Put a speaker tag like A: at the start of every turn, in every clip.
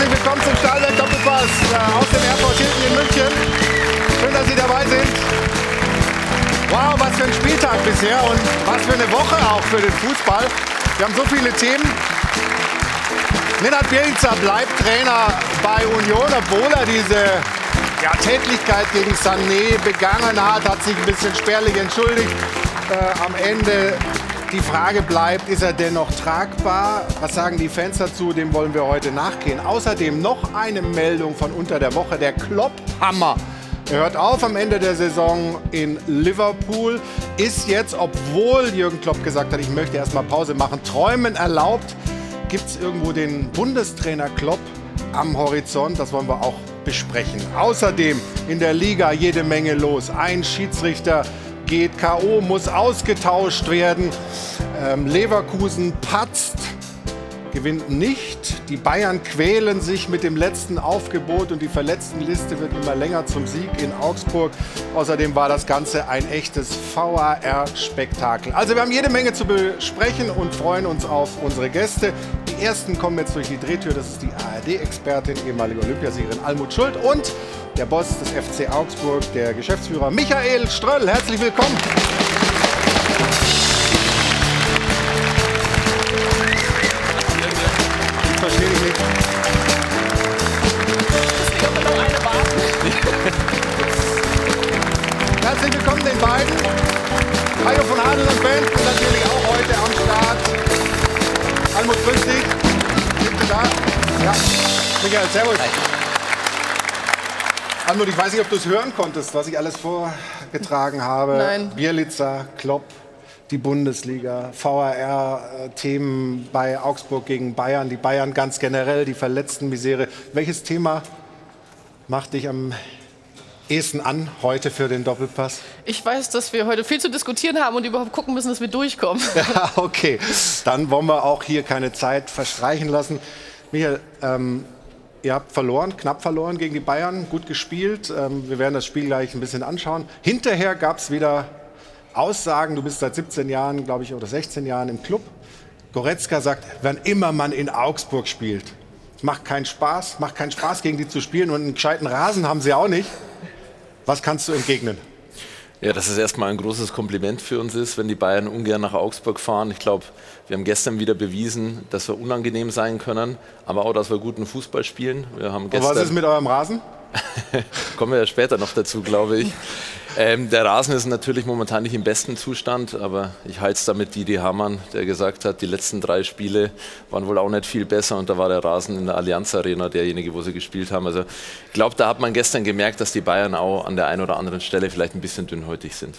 A: Herzlich willkommen zum Stahlwerk Doppelpass äh, aus dem Airport Hilton in München. Schön, dass Sie dabei sind. Wow, was für ein Spieltag bisher und was für eine Woche auch für den Fußball. Wir haben so viele Themen. Nenad Bielica bleibt Trainer bei Union, obwohl er diese ja, Tätlichkeit gegen Sané begangen hat, hat sich ein bisschen spärlich entschuldigt. Äh, am Ende die Frage bleibt, ist er dennoch tragbar? Was sagen die Fans dazu? Dem wollen wir heute nachgehen. Außerdem noch eine Meldung von unter der Woche. Der Klopphammer er hört auf am Ende der Saison in Liverpool. Ist jetzt, obwohl Jürgen Klopp gesagt hat, ich möchte erstmal Pause machen, Träumen erlaubt. Gibt es irgendwo den Bundestrainer Klopp am Horizont? Das wollen wir auch besprechen. Außerdem in der Liga jede Menge los. Ein Schiedsrichter geht K.O., muss ausgetauscht werden. Ähm, Leverkusen patzt gewinnt nicht. Die Bayern quälen sich mit dem letzten Aufgebot und die Verletztenliste wird immer länger zum Sieg in Augsburg. Außerdem war das Ganze ein echtes VAR-Spektakel. Also wir haben jede Menge zu besprechen und freuen uns auf unsere Gäste. Ersten kommen jetzt durch die Drehtür. Das ist die ARD-Expertin, ehemalige Olympiasiegerin Almut Schuld und der Boss des FC Augsburg, der Geschäftsführer Michael Ströll. Herzlich willkommen. Ja. Michael, servus. Hi. Almut, ich weiß nicht, ob du es hören konntest, was ich alles vorgetragen habe.
B: Nein.
A: Bielitzer, Klopp, die Bundesliga, VAR-Themen bei Augsburg gegen Bayern, die Bayern ganz generell, die Verletztenmisere. Welches Thema macht dich am ehesten an heute für den Doppelpass?
B: Ich weiß, dass wir heute viel zu diskutieren haben und überhaupt gucken müssen, dass wir durchkommen.
A: Ja, okay. Dann wollen wir auch hier keine Zeit verstreichen lassen. Michael, ähm, ihr habt verloren, knapp verloren gegen die Bayern, gut gespielt. Ähm, wir werden das Spiel gleich ein bisschen anschauen. Hinterher gab es wieder Aussagen, du bist seit 17 Jahren, glaube ich, oder 16 Jahren im Club. Goretzka sagt, wann immer man in Augsburg spielt, macht keinen Spaß, macht keinen Spaß gegen die zu spielen und einen gescheiten Rasen haben sie auch nicht. Was kannst du entgegnen?
C: Ja, dass es erstmal ein großes Kompliment für uns ist, wenn die Bayern ungern nach Augsburg fahren. Ich glaube, wir haben gestern wieder bewiesen, dass wir unangenehm sein können, aber auch, dass wir guten Fußball spielen. Wir haben gestern
A: Und was ist mit eurem Rasen?
C: Kommen wir ja später noch dazu, glaube ich. Ähm, der Rasen ist natürlich momentan nicht im besten Zustand, aber ich halte es damit Didi Hamann, der gesagt hat, die letzten drei Spiele waren wohl auch nicht viel besser und da war der Rasen in der Allianz Arena derjenige, wo sie gespielt haben. Also ich glaube, da hat man gestern gemerkt, dass die Bayern auch an der einen oder anderen Stelle vielleicht ein bisschen dünnhäutig sind.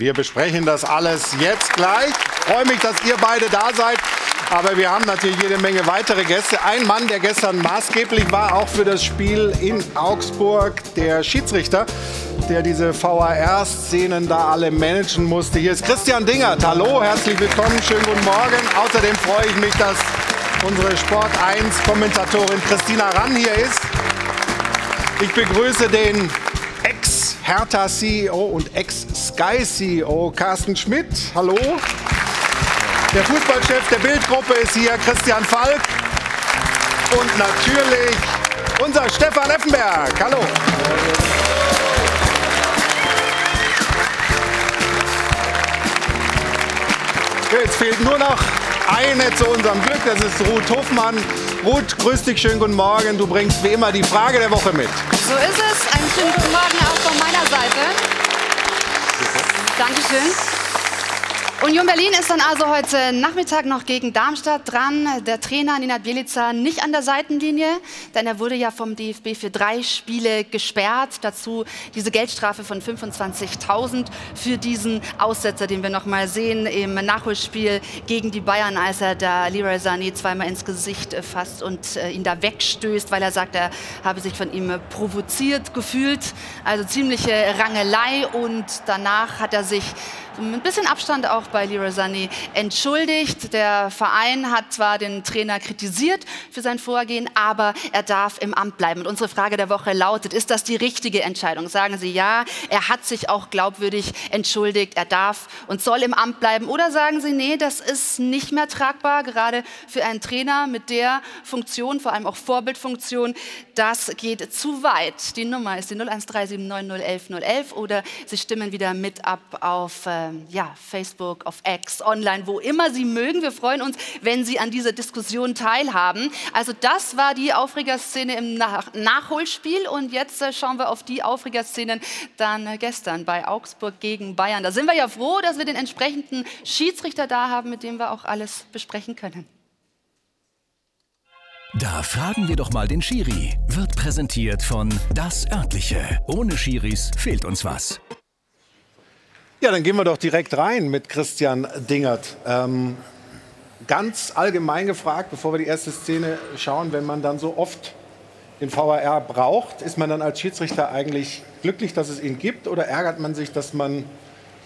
A: Wir besprechen das alles jetzt gleich. Ich freue mich, dass ihr beide da seid. Aber wir haben natürlich jede Menge weitere Gäste. Ein Mann, der gestern maßgeblich war, auch für das Spiel in Augsburg, der Schiedsrichter, der diese VAR-Szenen da alle managen musste. Hier ist Christian Dingert. Hallo, herzlich willkommen, schönen guten Morgen. Außerdem freue ich mich, dass unsere Sport 1-Kommentatorin Christina Rann hier ist. Ich begrüße den Ex-Hertha-CEO und Ex-Sky-CEO Carsten Schmidt. Hallo. Der Fußballchef der Bildgruppe ist hier, Christian Falk. Und natürlich unser Stefan Effenberg. Hallo. Jetzt fehlt nur noch eine zu unserem Glück, das ist Ruth Hofmann. Ruth, grüß dich, schönen guten Morgen. Du bringst wie immer die Frage der Woche mit.
D: So ist es. Einen schönen guten Morgen auch von meiner Seite. Dankeschön. Union Berlin ist dann also heute Nachmittag noch gegen Darmstadt dran. Der Trainer Ninat Bielica nicht an der Seitenlinie, denn er wurde ja vom DFB für drei Spiele gesperrt. Dazu diese Geldstrafe von 25.000 für diesen Aussetzer, den wir noch mal sehen im Nachholspiel gegen die Bayern, als er da Leroy Sané zweimal ins Gesicht fasst und äh, ihn da wegstößt, weil er sagt, er habe sich von ihm provoziert gefühlt. Also ziemliche Rangelei und danach hat er sich ein bisschen Abstand auch bei Leroy Sané entschuldigt. Der Verein hat zwar den Trainer kritisiert für sein Vorgehen, aber er darf im Amt bleiben. Und unsere Frage der Woche lautet, ist das die richtige Entscheidung? Sagen Sie ja, er hat sich auch glaubwürdig entschuldigt, er darf und soll im Amt bleiben. Oder sagen Sie, nee, das ist nicht mehr tragbar, gerade für einen Trainer mit der Funktion, vor allem auch Vorbildfunktion, das geht zu weit. Die Nummer ist die 01379011011 oder Sie stimmen wieder mit ab auf äh, ja, Facebook, auf X, online, wo immer Sie mögen. Wir freuen uns, wenn Sie an dieser Diskussion teilhaben. Also das war die Aufregerszene im Nach Nachholspiel und jetzt äh, schauen wir auf die Aufregerszenen dann äh, gestern bei Augsburg gegen Bayern. Da sind wir ja froh, dass wir den entsprechenden Schiedsrichter da haben, mit dem wir auch alles besprechen können.
E: Da fragen wir doch mal den Schiri. Wird präsentiert von Das Örtliche. Ohne Schiris fehlt uns was.
A: Ja, dann gehen wir doch direkt rein mit Christian Dingert. Ähm, ganz allgemein gefragt, bevor wir die erste Szene schauen, wenn man dann so oft den VAR braucht, ist man dann als Schiedsrichter eigentlich glücklich, dass es ihn gibt oder ärgert man sich, dass man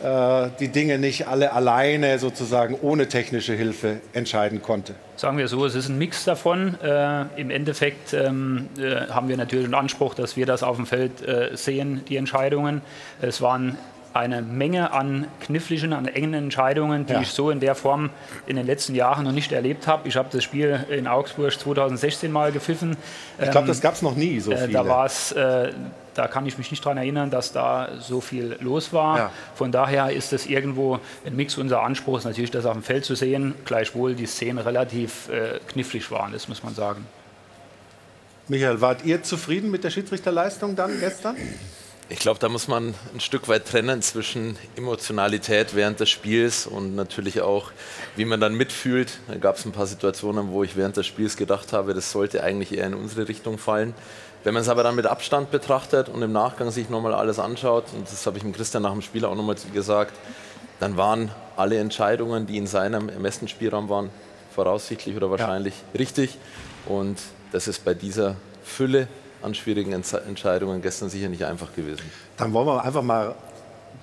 A: äh, die Dinge nicht alle alleine sozusagen ohne technische Hilfe entscheiden konnte?
F: Sagen wir so, es ist ein Mix davon. Äh, Im Endeffekt ähm, äh, haben wir natürlich den Anspruch, dass wir das auf dem Feld äh, sehen, die Entscheidungen. Es waren eine Menge an kniffligen, an engen Entscheidungen, die ja. ich so in der Form in den letzten Jahren noch nicht erlebt habe. Ich habe das Spiel in Augsburg 2016 mal gepfiffen.
A: Ich glaube, das gab es noch nie so
F: viele. Da war es äh, da kann ich mich nicht daran erinnern, dass da so viel los war. Ja. Von daher ist es irgendwo ein Mix unser Anspruch, natürlich das auf dem Feld zu sehen, gleichwohl die Szenen relativ äh, knifflig waren, das muss man sagen.
A: Michael, wart ihr zufrieden mit der Schiedsrichterleistung dann gestern?
C: Ich glaube, da muss man ein Stück weit trennen zwischen Emotionalität während des Spiels und natürlich auch, wie man dann mitfühlt. Da gab es ein paar Situationen, wo ich während des Spiels gedacht habe, das sollte eigentlich eher in unsere Richtung fallen. Wenn man es aber dann mit Abstand betrachtet und im Nachgang sich nochmal alles anschaut, und das habe ich dem Christian nach dem Spiel auch nochmal gesagt, dann waren alle Entscheidungen, die in seinem Ermessensspielraum waren, voraussichtlich oder wahrscheinlich ja. richtig. Und das ist bei dieser Fülle an schwierigen Entscheidungen gestern sicher nicht einfach gewesen.
A: Dann wollen wir einfach mal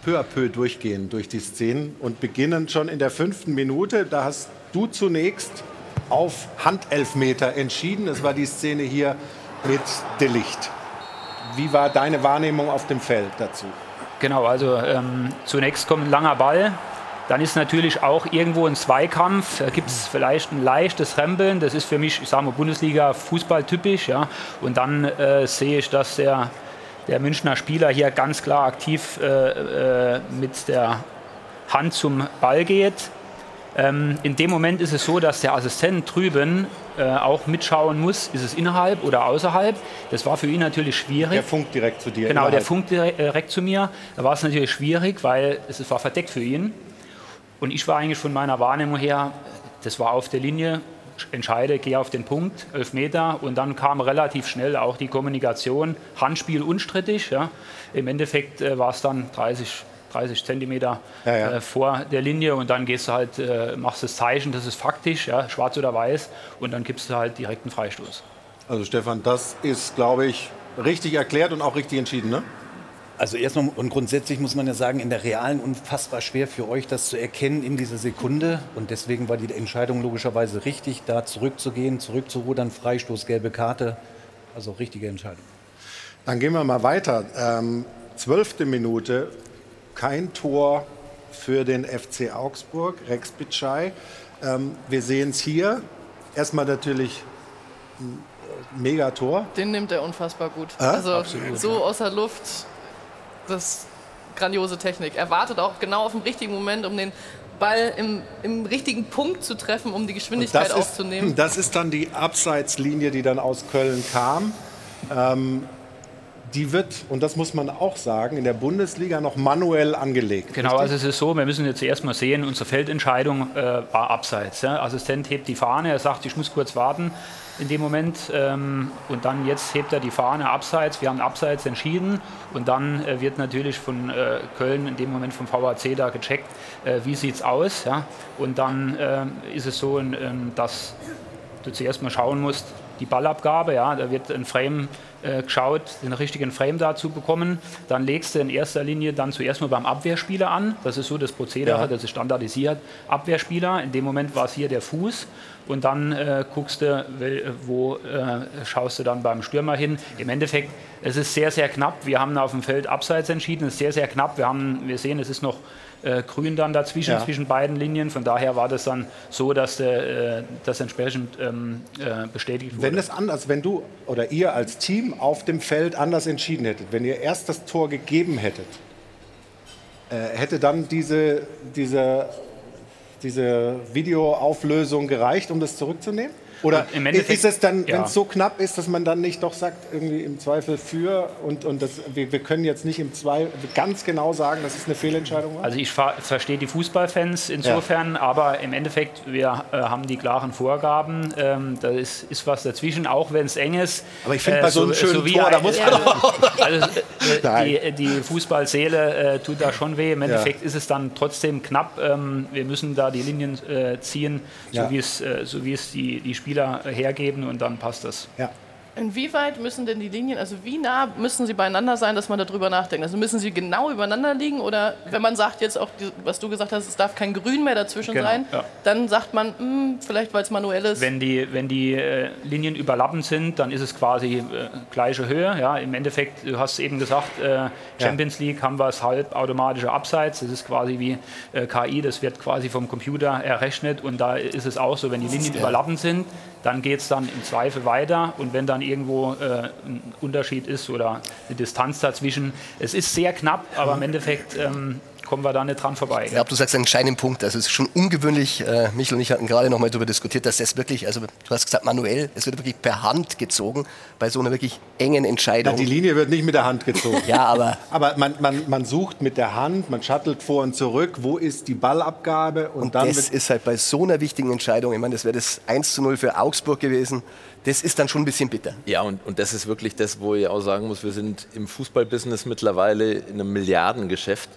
A: peu à peu durchgehen durch die Szenen und beginnen schon in der fünften Minute. Da hast du zunächst auf Handelfmeter entschieden. Das war die Szene hier mit Delicht. Wie war deine Wahrnehmung auf dem Feld dazu?
F: Genau, also ähm, zunächst kommt ein langer Ball. Dann ist natürlich auch irgendwo ein Zweikampf. Da gibt es vielleicht ein leichtes Rempeln. Das ist für mich, ich sage mal, Bundesliga-Fußball typisch. Ja. Und dann äh, sehe ich, dass der, der Münchner Spieler hier ganz klar aktiv äh, äh, mit der Hand zum Ball geht. Ähm, in dem Moment ist es so, dass der Assistent drüben äh, auch mitschauen muss, ist es innerhalb oder außerhalb. Das war für ihn natürlich schwierig.
A: Der funkt direkt zu dir.
F: Genau, innerhalb. der funkt direkt, äh, direkt zu mir. Da war es natürlich schwierig, weil es war verdeckt für ihn. Und ich war eigentlich von meiner Wahrnehmung her, das war auf der Linie, entscheide, gehe auf den Punkt, 11 Meter. Und dann kam relativ schnell auch die Kommunikation, Handspiel unstrittig. Ja. Im Endeffekt äh, war es dann 30 30 Zentimeter ja, ja. Äh, vor der Linie und dann gehst du halt, äh, machst das Zeichen, das ist faktisch, ja, schwarz oder weiß und dann gibst du halt direkt einen Freistoß.
A: Also Stefan, das ist, glaube ich, richtig erklärt und auch richtig entschieden, ne?
G: Also erstmal und grundsätzlich muss man ja sagen, in der realen unfassbar schwer für euch, das zu erkennen in dieser Sekunde. Und deswegen war die Entscheidung logischerweise richtig, da zurückzugehen, zurückzurudern, Freistoß, gelbe Karte. Also richtige Entscheidung.
A: Dann gehen wir mal weiter. Ähm, zwölfte Minute, kein Tor für den FC Augsburg, Rex Bitschei. Ähm, wir sehen es hier. Erstmal natürlich ein Megator.
B: Den nimmt er unfassbar gut. Äh? Also Absolut, so ja. aus der Luft, das ist grandiose Technik. Er wartet auch genau auf den richtigen Moment, um den Ball im, im richtigen Punkt zu treffen, um die Geschwindigkeit
A: das
B: aufzunehmen.
A: Ist, das ist dann die Abseitslinie, die dann aus Köln kam. Ähm, die wird, und das muss man auch sagen, in der Bundesliga noch manuell angelegt.
F: Genau, richtig? also es ist so, wir müssen jetzt erst mal sehen, unsere Feldentscheidung äh, war abseits. Ja? Assistent hebt die Fahne, er sagt, ich muss kurz warten in dem Moment ähm, und dann jetzt hebt er die Fahne abseits, wir haben abseits entschieden und dann äh, wird natürlich von äh, Köln in dem Moment vom VAC da gecheckt, äh, wie sieht es aus ja? und dann äh, ist es so, dass du zuerst mal schauen musst, die Ballabgabe, ja, da wird ein Frame äh, geschaut, den richtigen Frame da zu bekommen. Dann legst du in erster Linie dann zuerst mal beim Abwehrspieler an. Das ist so das Prozedere, ja. das ist standardisiert. Abwehrspieler, in dem Moment war es hier der Fuß. Und dann äh, guckst du, wo äh, schaust du dann beim Stürmer hin. Im Endeffekt, es ist sehr, sehr knapp. Wir haben auf dem Feld abseits entschieden. Es ist sehr, sehr knapp. Wir, haben, wir sehen, es ist noch äh, grün dann dazwischen, ja. zwischen beiden Linien. Von daher war das dann so, dass äh, das entsprechend ähm, äh, bestätigt wurde.
A: Wenn es anders, wenn du oder ihr als Team auf dem Feld anders entschieden hättet, wenn ihr erst das Tor gegeben hättet, äh, hätte dann diese, diese, diese Videoauflösung gereicht, um das zurückzunehmen? Oder ist es dann, ja. wenn es so knapp ist, dass man dann nicht doch sagt, irgendwie im Zweifel für und, und das, wir, wir können jetzt nicht im Zweifel ganz genau sagen, dass es eine Fehlentscheidung war?
F: Also ich verstehe die Fußballfans insofern, ja. aber im Endeffekt, wir äh, haben die klaren Vorgaben, ähm, da ist, ist was dazwischen, auch wenn es eng ist.
A: Aber ich finde äh, bei so einem schönen so Tor, da muss man
F: doch... Also, äh, die, die Fußballseele äh, tut da schon weh, im Endeffekt ja. ist es dann trotzdem knapp, ähm, wir müssen da die Linien äh, ziehen, so wie es, äh, so wie es die, die Spieler Spieler hergeben und dann passt das.
B: Ja. Inwieweit müssen denn die Linien, also wie nah müssen sie beieinander sein, dass man darüber nachdenkt? Also müssen sie genau übereinander liegen oder wenn man sagt jetzt auch, was du gesagt hast, es darf kein Grün mehr dazwischen genau, sein, ja. dann sagt man, mh, hm, vielleicht weil es manuell ist.
F: Wenn die, wenn die äh, Linien überlappend sind, dann ist es quasi äh, gleiche Höhe. Ja, Im Endeffekt, du hast eben gesagt, äh, Champions ja. League haben wir es halbautomatische Abseits. Das ist quasi wie äh, KI, das wird quasi vom Computer errechnet und da ist es auch so, wenn die Linien überlappend sind, dann geht es dann im Zweifel weiter und wenn dann irgendwo äh, ein Unterschied ist oder eine Distanz dazwischen, es ist sehr knapp, aber im Endeffekt ähm, kommen wir da nicht dran vorbei.
H: Ich glaube, du sagst einen entscheidenden Punkt. Also es ist schon ungewöhnlich, äh, Michael und ich hatten gerade noch mal darüber diskutiert, dass das wirklich, also du hast gesagt manuell, es wird wirklich per Hand gezogen bei so einer wirklich engen Entscheidung.
A: Ja, die Linie wird nicht mit der Hand gezogen.
H: ja, aber...
A: Aber man, man, man sucht mit der Hand, man shuttelt vor und zurück, wo ist die Ballabgabe
H: und, und dann... das ist halt bei so einer wichtigen Entscheidung, ich meine, das wäre das 1 zu 0 für Augsburg gewesen, das ist dann schon ein bisschen bitter.
C: Ja, und, und das ist wirklich das, wo ich auch sagen muss, wir sind im Fußballbusiness mittlerweile in einem Milliardengeschäft.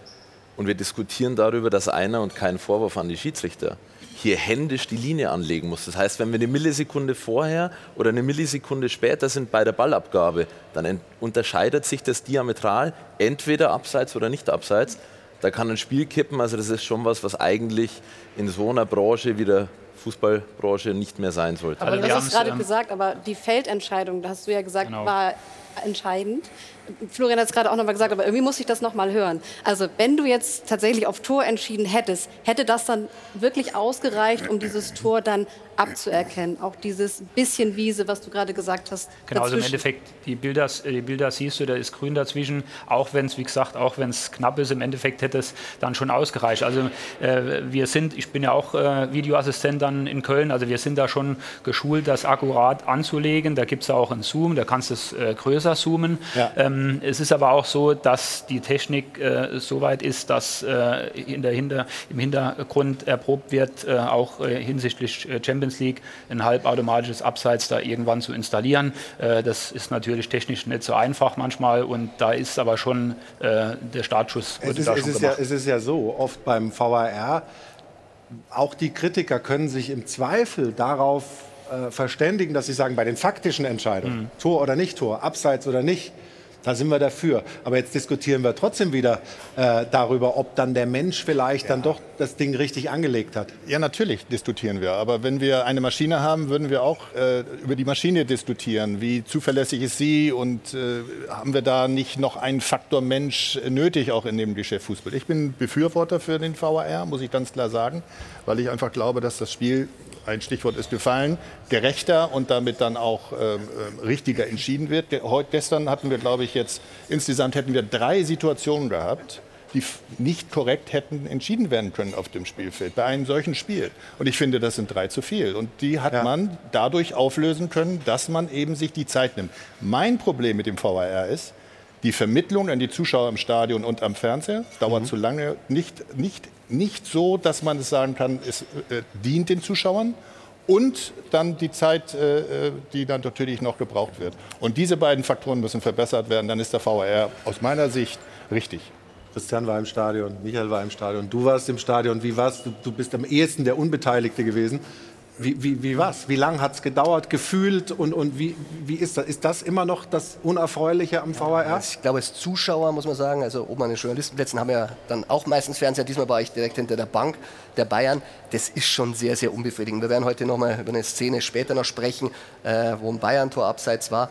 C: Und wir diskutieren darüber, dass einer und kein Vorwurf an die Schiedsrichter hier händisch die Linie anlegen muss. Das heißt, wenn wir eine Millisekunde vorher oder eine Millisekunde später sind bei der Ballabgabe, dann unterscheidet sich das diametral, entweder abseits oder nicht abseits. Da kann ein Spiel kippen. Also das ist schon was, was eigentlich in so einer Branche wie der Fußballbranche nicht mehr sein sollte.
I: Aber also du hast es gerade ähm, gesagt, aber die Feldentscheidung, da hast du ja gesagt, genau. war entscheidend. Florian hat es gerade auch noch mal gesagt, aber irgendwie muss ich das noch mal hören. Also wenn du jetzt tatsächlich auf Tor entschieden hättest, hätte das dann wirklich ausgereicht, um dieses Tor dann abzuerkennen? Auch dieses bisschen Wiese, was du gerade gesagt hast.
F: Genau, also im Endeffekt, die Bilder, die Bilder siehst du, da ist grün dazwischen. Auch wenn es, wie gesagt, auch wenn es knapp ist, im Endeffekt hätte es dann schon ausgereicht. Also äh, wir sind, ich bin ja auch äh, Videoassistent dann in Köln, also wir sind da schon geschult, das akkurat anzulegen. Da gibt es auch einen Zoom, da kannst du es äh, größer zoomen. Ja. Ähm, ähm, es ist aber auch so, dass die Technik äh, so weit ist, dass äh, in der Hinter-, im Hintergrund erprobt wird, äh, auch äh, hinsichtlich äh, Champions League ein halbautomatisches Abseits da irgendwann zu installieren. Äh, das ist natürlich technisch nicht so einfach manchmal und da ist aber schon der Startschuss.
A: Es ist, es, ist ja, es ist ja so, oft beim VAR, auch die Kritiker können sich im Zweifel darauf verständigen, dass sie sagen, bei den faktischen Entscheidungen, mhm. Tor oder nicht Tor, Abseits oder nicht, da sind wir dafür. Aber jetzt diskutieren wir trotzdem wieder äh, darüber, ob dann der Mensch vielleicht ja. dann doch das Ding richtig angelegt hat.
J: Ja, natürlich diskutieren wir. Aber wenn wir eine Maschine haben, würden wir auch äh, über die Maschine diskutieren. Wie zuverlässig ist sie und äh, haben wir da nicht noch einen Faktor Mensch nötig, auch in dem Geschäft Fußball? Ich bin Befürworter für den VAR, muss ich ganz klar sagen, weil ich einfach glaube, dass das Spiel ein Stichwort ist gefallen, gerechter und damit dann auch ähm, ähm richtiger entschieden wird. Heute, gestern hatten wir, glaube ich, jetzt insgesamt hätten wir drei Situationen gehabt, die nicht korrekt hätten entschieden werden können auf dem Spielfeld bei einem solchen Spiel. Und ich finde, das sind drei zu viel. Und die hat ja. man dadurch auflösen können, dass man eben sich die Zeit nimmt. Mein Problem mit dem VAR ist, die Vermittlung an die Zuschauer im Stadion und am Fernseher dauert mhm. zu lange, nicht, nicht nicht so, dass man es sagen kann, es äh, dient den Zuschauern und dann die Zeit, äh, äh, die dann natürlich noch gebraucht wird. Und diese beiden Faktoren müssen verbessert werden. Dann ist der VAR aus meiner Sicht richtig.
A: Christian war im Stadion, Michael war im Stadion, du warst im Stadion. Wie warst du? Du bist am ehesten der Unbeteiligte gewesen. Wie, wie, wie was? Wie lange hat es gedauert, gefühlt und, und wie, wie ist das? Ist das immer noch das Unerfreuliche am VAR?
H: Ich glaube, als Zuschauer muss man sagen, also oben an den Journalistenplätzen haben wir ja dann auch meistens Fernseher. Diesmal war ich direkt hinter der Bank der Bayern. Das ist schon sehr, sehr unbefriedigend. Wir werden heute noch mal über eine Szene später noch sprechen, äh, wo ein Bayern-Tor abseits war.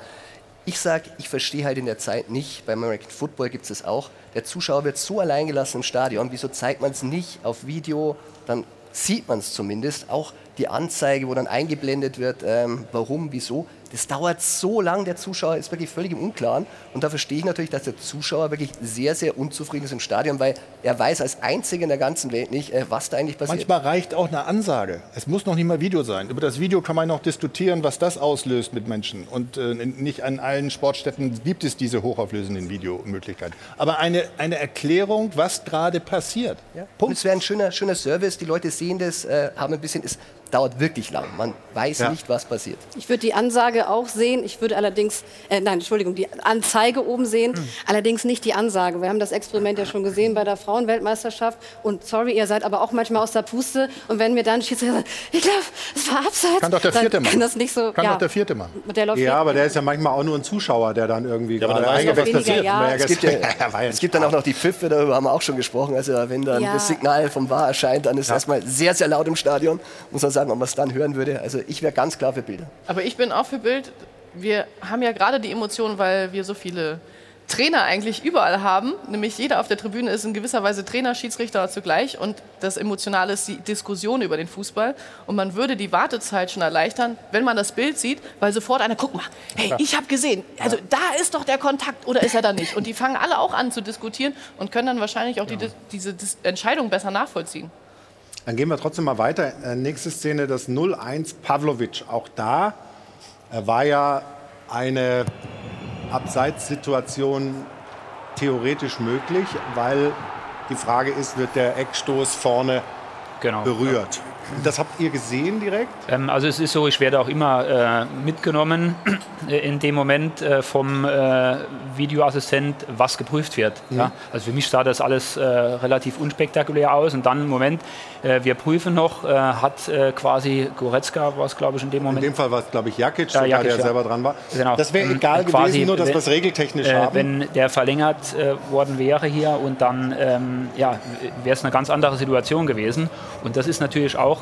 H: Ich sage, ich verstehe halt in der Zeit nicht, beim American Football gibt es das auch, der Zuschauer wird so alleingelassen im Stadion, wieso zeigt man es nicht auf Video, dann sieht man es zumindest, auch die Anzeige, wo dann eingeblendet wird, ähm, warum, wieso. Das dauert so lang, der Zuschauer ist wirklich völlig im Unklaren. Und da verstehe ich natürlich, dass der Zuschauer wirklich sehr, sehr unzufrieden ist im Stadion, weil er weiß als einziger in der ganzen Welt nicht, äh, was da eigentlich passiert.
J: Manchmal reicht auch eine Ansage. Es muss noch nicht mal Video sein. Über das Video kann man noch diskutieren, was das auslöst mit Menschen. Und äh, nicht an allen Sportstätten gibt es diese hochauflösenden Videomöglichkeiten. Aber eine, eine Erklärung, was gerade passiert.
H: Ja. Punkt. Es wäre ein schöner, schöner Service. Die Leute sehen das, äh, haben ein bisschen, es dauert wirklich lang. Man weiß ja. nicht, was passiert.
I: Ich würde die Ansage auch sehen. Ich würde allerdings, äh, nein, Entschuldigung, die Anzeige oben sehen. Mhm. Allerdings nicht die Ansage. Wir haben das Experiment ja schon gesehen bei der Frauenweltmeisterschaft. Und sorry, ihr seid aber auch manchmal aus der Puste. Und wenn mir dann Schiedsrichter sagt, ich glaube, es war abseits.
J: Kann doch der vierte Mann.
I: Kann das nicht so.
J: Kann
I: ja.
J: doch der vierte Mann.
A: ja, aber der ist ja manchmal auch nur ein Zuschauer, der dann irgendwie
H: ja,
A: gerade
H: eingewechselt wird. Ja. Es, gibt ja, es gibt dann auch noch die Pfiffe, darüber haben wir auch schon gesprochen. Also wenn dann das Signal vom War erscheint, dann ist ja. erstmal sehr, sehr laut im Stadion. Muss man sagen, ob man es dann hören würde. Also ich wäre ganz klar für Bilder.
B: Aber ich bin auch für Bild. Wir haben ja gerade die Emotionen, weil wir so viele Trainer eigentlich überall haben. Nämlich jeder auf der Tribüne ist in gewisser Weise Trainer, Schiedsrichter zugleich. Und das Emotionale ist die Diskussion über den Fußball. Und man würde die Wartezeit schon erleichtern, wenn man das Bild sieht, weil sofort einer, guck mal, hey, ich habe gesehen, also da ist doch der Kontakt oder ist er da nicht? Und die fangen alle auch an zu diskutieren und können dann wahrscheinlich auch die, diese Entscheidung besser nachvollziehen.
A: Dann gehen wir trotzdem mal weiter. Äh, nächste Szene, das 0-1 Pavlovic. Auch da äh, war ja eine Abseitssituation theoretisch möglich, weil die Frage ist, wird der Eckstoß vorne genau. berührt? Das habt ihr gesehen direkt?
F: Ähm, also es ist so, ich werde auch immer äh, mitgenommen äh, in dem Moment äh, vom äh, Videoassistent, was geprüft wird. Mhm. Ja? Also für mich sah das alles äh, relativ unspektakulär aus und dann im Moment, äh, wir prüfen noch, hat quasi Goretzka, war es glaube ich in dem Moment.
A: In dem Fall war es glaube ich Jakic, sogar, Jakic der ja. selber dran war. Genau. Das wäre egal quasi, gewesen, nur dass wir es regeltechnisch haben.
F: Wenn der verlängert worden wäre hier und dann ähm, ja, wäre es eine ganz andere Situation gewesen und das ist natürlich auch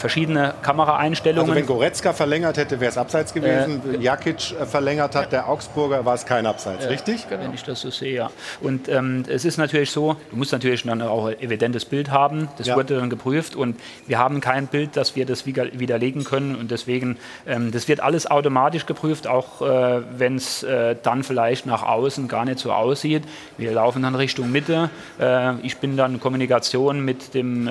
F: verschiedene Kameraeinstellungen.
A: Also wenn Goretzka verlängert hätte, wäre es abseits gewesen. Äh, Jakic äh, verlängert hat, der Augsburger, war es kein Abseits, äh, richtig?
F: Genau. Wenn ich das so sehe, ja. Und ähm, es ist natürlich so, du musst natürlich dann auch ein evidentes Bild haben. Das ja. wurde dann geprüft und wir haben kein Bild, dass wir das widerlegen können. Und deswegen, ähm, das wird alles automatisch geprüft, auch äh, wenn es äh, dann vielleicht nach außen gar nicht so aussieht. Wir laufen dann Richtung Mitte. Äh, ich bin dann in Kommunikation mit dem,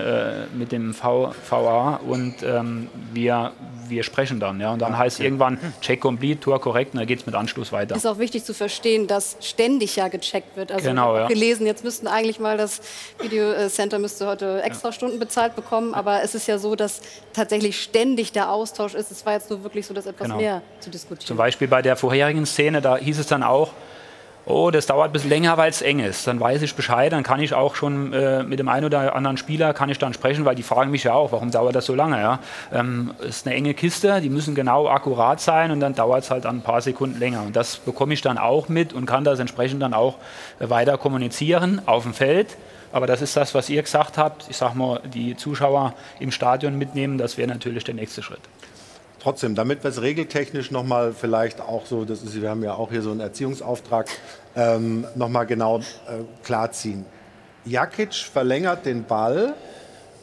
F: mit dem v, VA und und ähm, wir, wir sprechen dann. Ja? Und dann heißt irgendwann Check complete, Tor korrekt und dann geht es mit Anschluss weiter.
I: Ist auch wichtig zu verstehen, dass ständig ja gecheckt wird. Also
F: genau,
I: ja. gelesen, jetzt müssten eigentlich mal das Videocenter müsste heute extra Stunden bezahlt bekommen, aber es ist ja so, dass tatsächlich ständig der Austausch ist. Es war jetzt nur wirklich so, dass etwas genau. mehr zu diskutieren.
F: Zum Beispiel bei der vorherigen Szene, da hieß es dann auch, oh, das dauert ein bisschen länger, weil es eng ist. Dann weiß ich Bescheid, dann kann ich auch schon äh, mit dem einen oder anderen Spieler kann ich dann sprechen, weil die fragen mich ja auch, warum dauert das so lange? Ja? Ähm, ist eine enge Kiste, die müssen genau akkurat sein und dann dauert es halt dann ein paar Sekunden länger. Und das bekomme ich dann auch mit und kann das entsprechend dann auch äh, weiter kommunizieren auf dem Feld. Aber das ist das, was ihr gesagt habt. Ich sage mal, die Zuschauer im Stadion mitnehmen, das wäre natürlich der nächste Schritt
A: trotzdem, damit wir es regeltechnisch nochmal vielleicht auch so, das ist, wir haben ja auch hier so einen Erziehungsauftrag, ähm, nochmal genau äh, klarziehen. Jakic verlängert den Ball,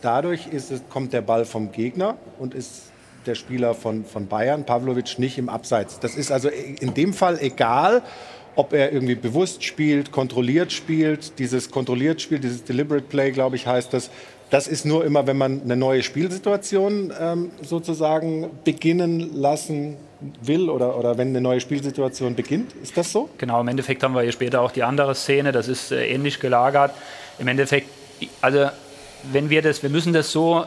A: dadurch es, kommt der Ball vom Gegner und ist der Spieler von, von Bayern, Pavlovic, nicht im Abseits. Das ist also in dem Fall egal, ob er irgendwie bewusst spielt, kontrolliert spielt. Dieses kontrolliert Spiel, dieses Deliberate Play, glaube ich, heißt das, das ist nur immer, wenn man eine neue Spielsituation ähm, sozusagen beginnen lassen will oder, oder wenn eine neue Spielsituation beginnt. Ist das so?
F: Genau, im Endeffekt haben wir hier später auch die andere Szene, das ist äh, ähnlich gelagert. Im Endeffekt, also wenn wir das, wir müssen das so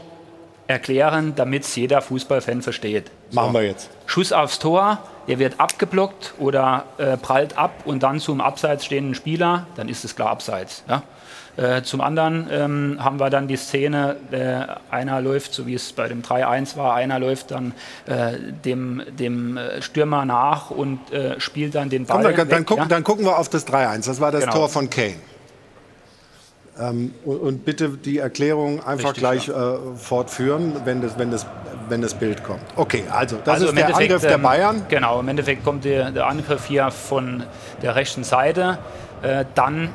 F: erklären, damit es jeder Fußballfan versteht.
A: So. Machen wir jetzt.
F: Schuss aufs Tor, der wird abgeblockt oder äh, prallt ab und dann zum Abseits stehenden Spieler, dann ist es klar Abseits. Ja? Äh, zum anderen ähm, haben wir dann die Szene, äh, einer läuft, so wie es bei dem 3-1 war, einer läuft dann äh, dem, dem äh, Stürmer nach und äh, spielt dann den Ball.
A: Wir, dann, weg, gucken, ja? dann, gucken, wir auf das 3-1. Das war das genau. Tor von Kane. Ähm, und, bitte die Erklärung einfach Richtig, gleich ja. Äh, fortführen, wenn das, wenn, das, wenn das Bild kommt. Okay, also das also ist der Angriff der ähm, Bayern.
F: Genau, im Endeffekt kommt der, der Angriff hier von der rechten Seite. dann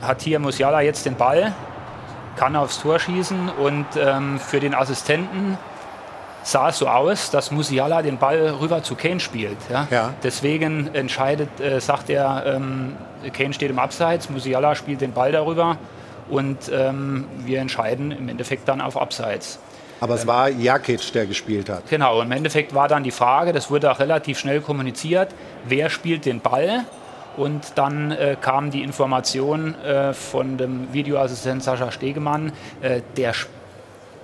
F: hat hier Musiala jetzt den Ball, kann aufs Tor schießen und ähm, für den Assistenten sah es so aus, dass Musiala den Ball rüber zu Kane spielt. Ja? ja. Deswegen entscheidet, äh, sagt er, ähm, Kane steht im Abseits, Musiala spielt den Ball darüber und ähm, wir entscheiden im Endeffekt dann auf Abseits.
A: Aber es war Jakic, der gespielt hat.
F: Genau, im Endeffekt war dann die Frage, das wurde auch relativ schnell kommuniziert, wer spielt den Ball? Und dann äh, kam die Information äh, von dem Videoassistent Sascha Stegemann, äh, der,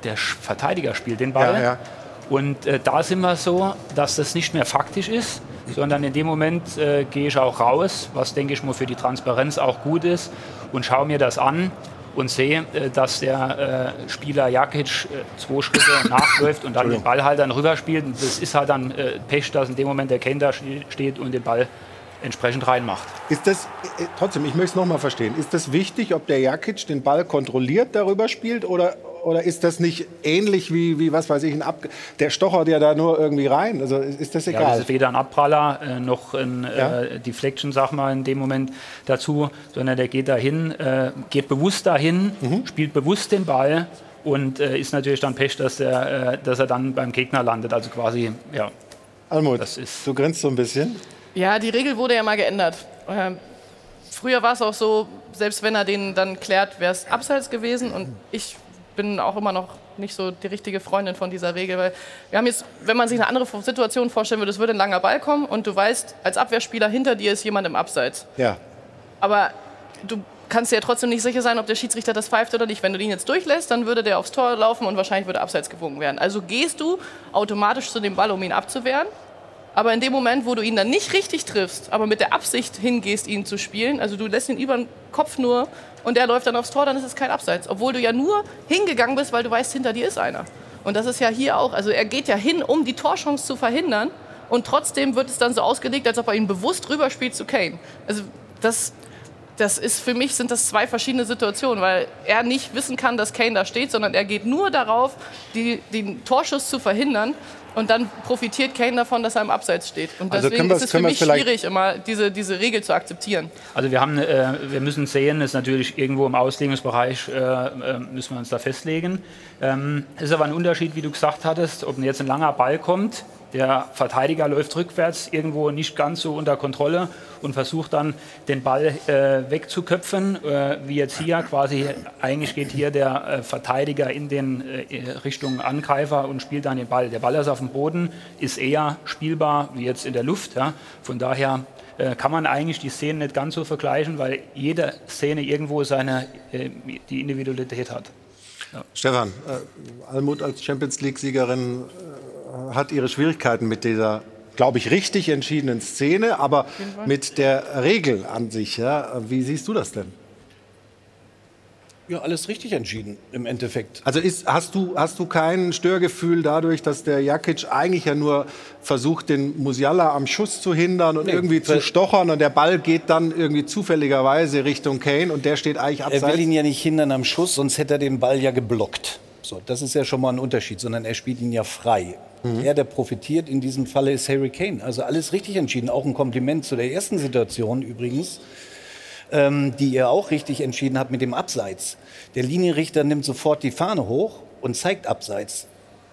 F: der Verteidiger spielt den Ball. Ja, ja. Und äh, da sind wir so, dass das nicht mehr faktisch ist, sondern in dem Moment äh, gehe ich auch raus, was denke ich mal für die Transparenz auch gut ist, und schaue mir das an und sehe, äh, dass der Spieler Jakic zwei Schritte nachläuft und dann den Ball halt dann rüberspielt. Und das ist halt dann Pech, dass in dem Moment der Ken da steht und den Ball entsprechend reinmacht.
A: Ist das, äh, trotzdem, ich möchte es nochmal verstehen, ist das wichtig, ob der Jakic den Ball kontrolliert darüber spielt oder, oder ist das nicht ähnlich wie, wie was weiß ich, ein Ab der stochert ja da nur irgendwie rein? Also ist das egal? Ja,
F: das ist weder ein Abpraller äh, noch ein ja? äh, Deflection, sag mal, in dem Moment dazu, sondern der geht dahin, äh, geht bewusst dahin, mhm. spielt bewusst den Ball und äh, ist natürlich dann Pech, dass, der, äh, dass er dann beim Gegner landet. Also quasi, ja.
A: Almut, das ist du grinst so ein bisschen.
B: Ja, die Regel wurde ja mal geändert. Ähm, früher war es auch so, selbst wenn er den dann klärt, wäre es abseits gewesen. Und ich bin auch immer noch nicht so die richtige Freundin von dieser Regel, weil wir haben jetzt, wenn man sich eine andere Situation vorstellen würde, es würde ein langer Ball kommen und du weißt, als Abwehrspieler hinter dir ist jemand im Abseits.
A: Ja.
B: Aber du kannst dir ja trotzdem nicht sicher sein, ob der Schiedsrichter das pfeift oder nicht. Wenn du den jetzt durchlässt, dann würde der aufs Tor laufen und wahrscheinlich würde Abseits gewunken werden. Also gehst du automatisch zu dem Ball, um ihn abzuwehren. Aber in dem Moment, wo du ihn dann nicht richtig triffst, aber mit der Absicht hingehst, ihn zu spielen, also du lässt ihn über den Kopf nur und der läuft dann aufs Tor, dann ist es kein Abseits. Obwohl du ja nur hingegangen bist, weil du weißt, hinter dir ist einer. Und das ist ja hier auch. Also er geht ja hin, um die Torchance zu verhindern. Und trotzdem wird es dann so ausgelegt, als ob er ihn bewusst rüberspielt zu Kane. Also das, das ist für mich sind das zwei verschiedene Situationen, weil er nicht wissen kann, dass Kane da steht, sondern er geht nur darauf, die, den Torschuss zu verhindern. Und dann profitiert Kane davon, dass er im Abseits steht. Und also deswegen ist es für mich schwierig, immer diese, diese Regel zu akzeptieren.
F: Also wir, haben, äh, wir müssen sehen, ist natürlich irgendwo im Auslegungsbereich, äh, äh, müssen wir uns da festlegen. Ähm, ist aber ein Unterschied, wie du gesagt hattest, ob jetzt ein langer Ball kommt der Verteidiger läuft rückwärts irgendwo nicht ganz so unter Kontrolle und versucht dann den Ball äh, wegzuköpfen, äh, wie jetzt hier quasi, eigentlich geht hier der äh, Verteidiger in den äh, Richtung Angreifer und spielt dann den Ball. Der Ball ist auf dem Boden, ist eher spielbar wie jetzt in der Luft. Ja. Von daher äh, kann man eigentlich die Szenen nicht ganz so vergleichen, weil jede Szene irgendwo seine äh, die Individualität hat.
A: Ja. Stefan, Almut als Champions League-Siegerin hat ihre Schwierigkeiten mit dieser, glaube ich, richtig entschiedenen Szene, aber mit der Regel an sich. Ja? Wie siehst du das denn?
G: Ja, alles richtig entschieden im Endeffekt.
A: Also ist, hast, du, hast du kein Störgefühl dadurch, dass der Jakic eigentlich ja nur versucht, den Musiala am Schuss zu hindern und nee, irgendwie zu stochern und der Ball geht dann irgendwie zufälligerweise Richtung Kane und der steht eigentlich abseits?
G: Er will ihn ja nicht hindern am Schuss, sonst hätte er den Ball ja geblockt. So, das ist ja schon mal ein Unterschied, sondern er spielt ihn ja frei. Mhm. Er, der profitiert in diesem Falle, ist Harry Kane. Also alles richtig entschieden. Auch ein Kompliment zu der ersten Situation übrigens, ähm, die er auch richtig entschieden hat mit dem Abseits. Der Linienrichter nimmt sofort die Fahne hoch und zeigt Abseits.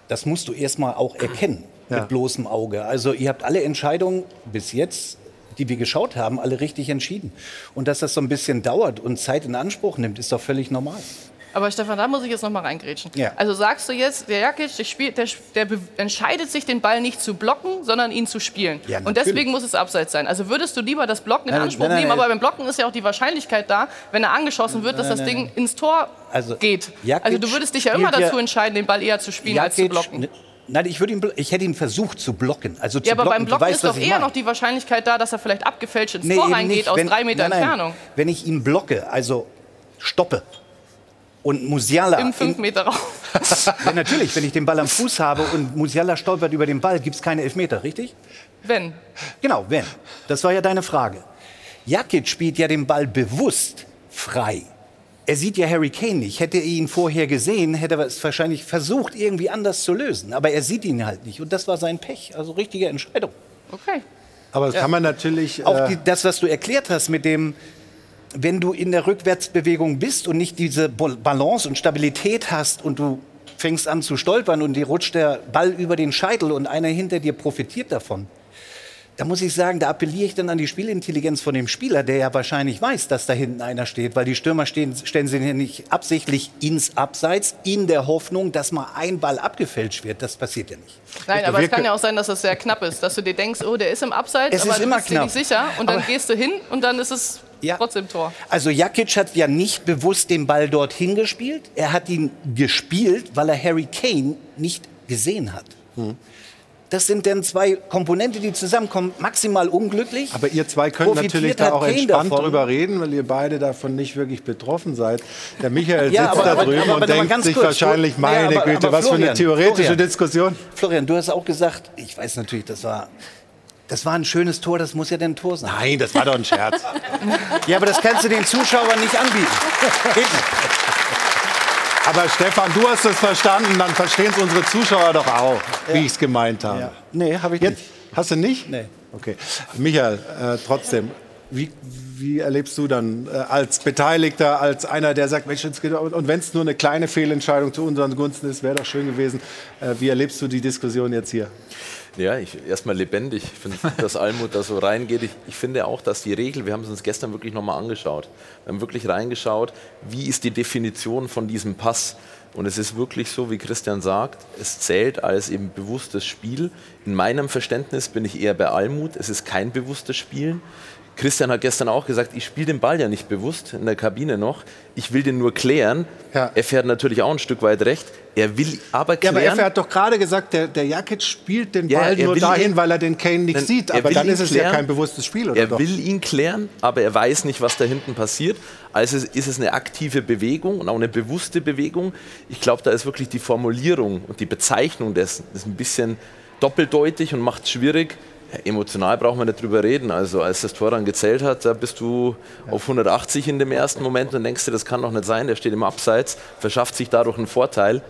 G: Das musst du erstmal auch erkennen ja. mit bloßem Auge. Also ihr habt alle Entscheidungen bis jetzt die wir geschaut haben, alle richtig entschieden. Und dass das so ein bisschen dauert und Zeit in Anspruch nimmt, ist doch völlig normal.
B: Aber Stefan, da muss ich jetzt noch mal reingrätschen. Ja. Also sagst du jetzt, der Jakic, der, spielt, der, der entscheidet sich, den Ball nicht zu blocken, sondern ihn zu spielen. Ja, und deswegen muss es abseits sein. Also würdest du lieber das Blocken in nein, Anspruch nein, nein, nehmen, aber beim Blocken ist ja auch die Wahrscheinlichkeit da, wenn er angeschossen wird, dass das Ding ins Tor also, geht. Jakic also du würdest dich ja immer dazu entscheiden, den Ball eher zu spielen Jakic, als zu blocken.
G: Nein, ich, ihn, ich hätte ihn versucht zu blocken. Also
B: zu ja, aber
G: blocken.
B: beim Blocken weißt, ist doch eher noch die Wahrscheinlichkeit da, dass er vielleicht abgefälscht ins nee, Tor reingeht aus drei Meter nein, nein. Entfernung.
G: Wenn ich ihn blocke, also stoppe und Musiala.
B: Im 5-Meter-Raum.
G: ja, natürlich, wenn ich den Ball am Fuß habe und Musiala stolpert über den Ball, gibt es keine Elfmeter, richtig?
B: Wenn.
G: Genau, wenn. Das war ja deine Frage. Jakic spielt ja den Ball bewusst frei. Er sieht ja Harry Kane nicht. Hätte er ihn vorher gesehen, hätte er es wahrscheinlich versucht, irgendwie anders zu lösen. Aber er sieht ihn halt nicht. Und das war sein Pech. Also richtige Entscheidung.
B: Okay.
A: Aber das ja. kann man natürlich.
G: Auch die, das, was du erklärt hast mit dem, wenn du in der Rückwärtsbewegung bist und nicht diese Balance und Stabilität hast und du fängst an zu stolpern und dir rutscht der Ball über den Scheitel und einer hinter dir profitiert davon. Da muss ich sagen, da appelliere ich dann an die Spielintelligenz von dem Spieler, der ja wahrscheinlich weiß, dass da hinten einer steht, weil die Stürmer stehen, stellen sich ja nicht absichtlich ins Abseits, in der Hoffnung, dass mal ein Ball abgefälscht wird. Das passiert ja nicht.
B: Nein, aber es kann ja auch sein, dass das sehr knapp ist, dass du dir denkst, oh, der ist im Abseits,
G: es
B: aber
G: ist immer
B: du bist dir nicht sicher und dann gehst du hin und dann ist es ja. trotzdem Tor.
G: Also Jakic hat ja nicht bewusst den Ball dorthin gespielt. Er hat ihn gespielt, weil er Harry Kane nicht gesehen hat. Hm. Das sind dann zwei Komponenten, die zusammenkommen, maximal unglücklich.
A: Aber ihr zwei könnt natürlich da auch entspannt davon. drüber reden, weil ihr beide davon nicht wirklich betroffen seid. Der Michael ja, sitzt aber, da drüben aber, aber, und denkt sich kurz, wahrscheinlich, meine ja, Güte, was Florian, für eine theoretische Florian, Diskussion.
G: Florian, du hast auch gesagt, ich weiß natürlich, das war das war ein schönes Tor, das muss ja denn ein Tor sein.
A: Nein, das war doch ein Scherz.
G: ja, aber das kannst du den Zuschauern nicht anbieten.
A: Aber Stefan, du hast es verstanden, dann verstehen es unsere Zuschauer doch auch, ja. wie ich es gemeint habe. Ja.
G: Nee, habe ich Jetzt, nicht.
A: Hast du nicht?
G: Nee.
A: Okay. Michael, äh, trotzdem, wie, wie erlebst du dann äh, als Beteiligter, als einer, der sagt, Mensch, und wenn es nur eine kleine Fehlentscheidung zu unseren Gunsten ist, wäre doch schön gewesen. Äh, wie erlebst du die Diskussion jetzt hier?
C: Ja, ich, erstmal lebendig. Ich finde, dass Almut da so reingeht. Ich, ich, finde auch, dass die Regel, wir haben es uns gestern wirklich nochmal angeschaut. Wir haben wirklich reingeschaut, wie ist die Definition von diesem Pass. Und es ist wirklich so, wie Christian sagt, es zählt als eben bewusstes Spiel. In meinem Verständnis bin ich eher bei Almut. Es ist kein bewusstes Spielen. Christian hat gestern auch gesagt, ich spiele den Ball ja nicht bewusst in der Kabine noch. Ich will den nur klären. Ja. Er fährt natürlich auch ein Stück weit recht. Er will aber klären.
A: Ja, aber er hat doch gerade gesagt, der, der Jakic spielt den Ball ja, nur dahin, ihn, weil er den Kane nicht sieht. Aber dann ist es klären, ja kein bewusstes Spiel, oder
C: Er doch? will ihn klären, aber er weiß nicht, was da hinten passiert. Also ist es eine aktive Bewegung und auch eine bewusste Bewegung. Ich glaube, da ist wirklich die Formulierung und die Bezeichnung dessen ist ein bisschen doppeldeutig und macht es schwierig emotional brauchen wir nicht drüber reden. Also als das Tor dann gezählt hat, da bist du ja. auf 180 in dem ersten Moment und denkst dir, das kann doch nicht sein, der steht im Abseits, verschafft sich dadurch einen Vorteil.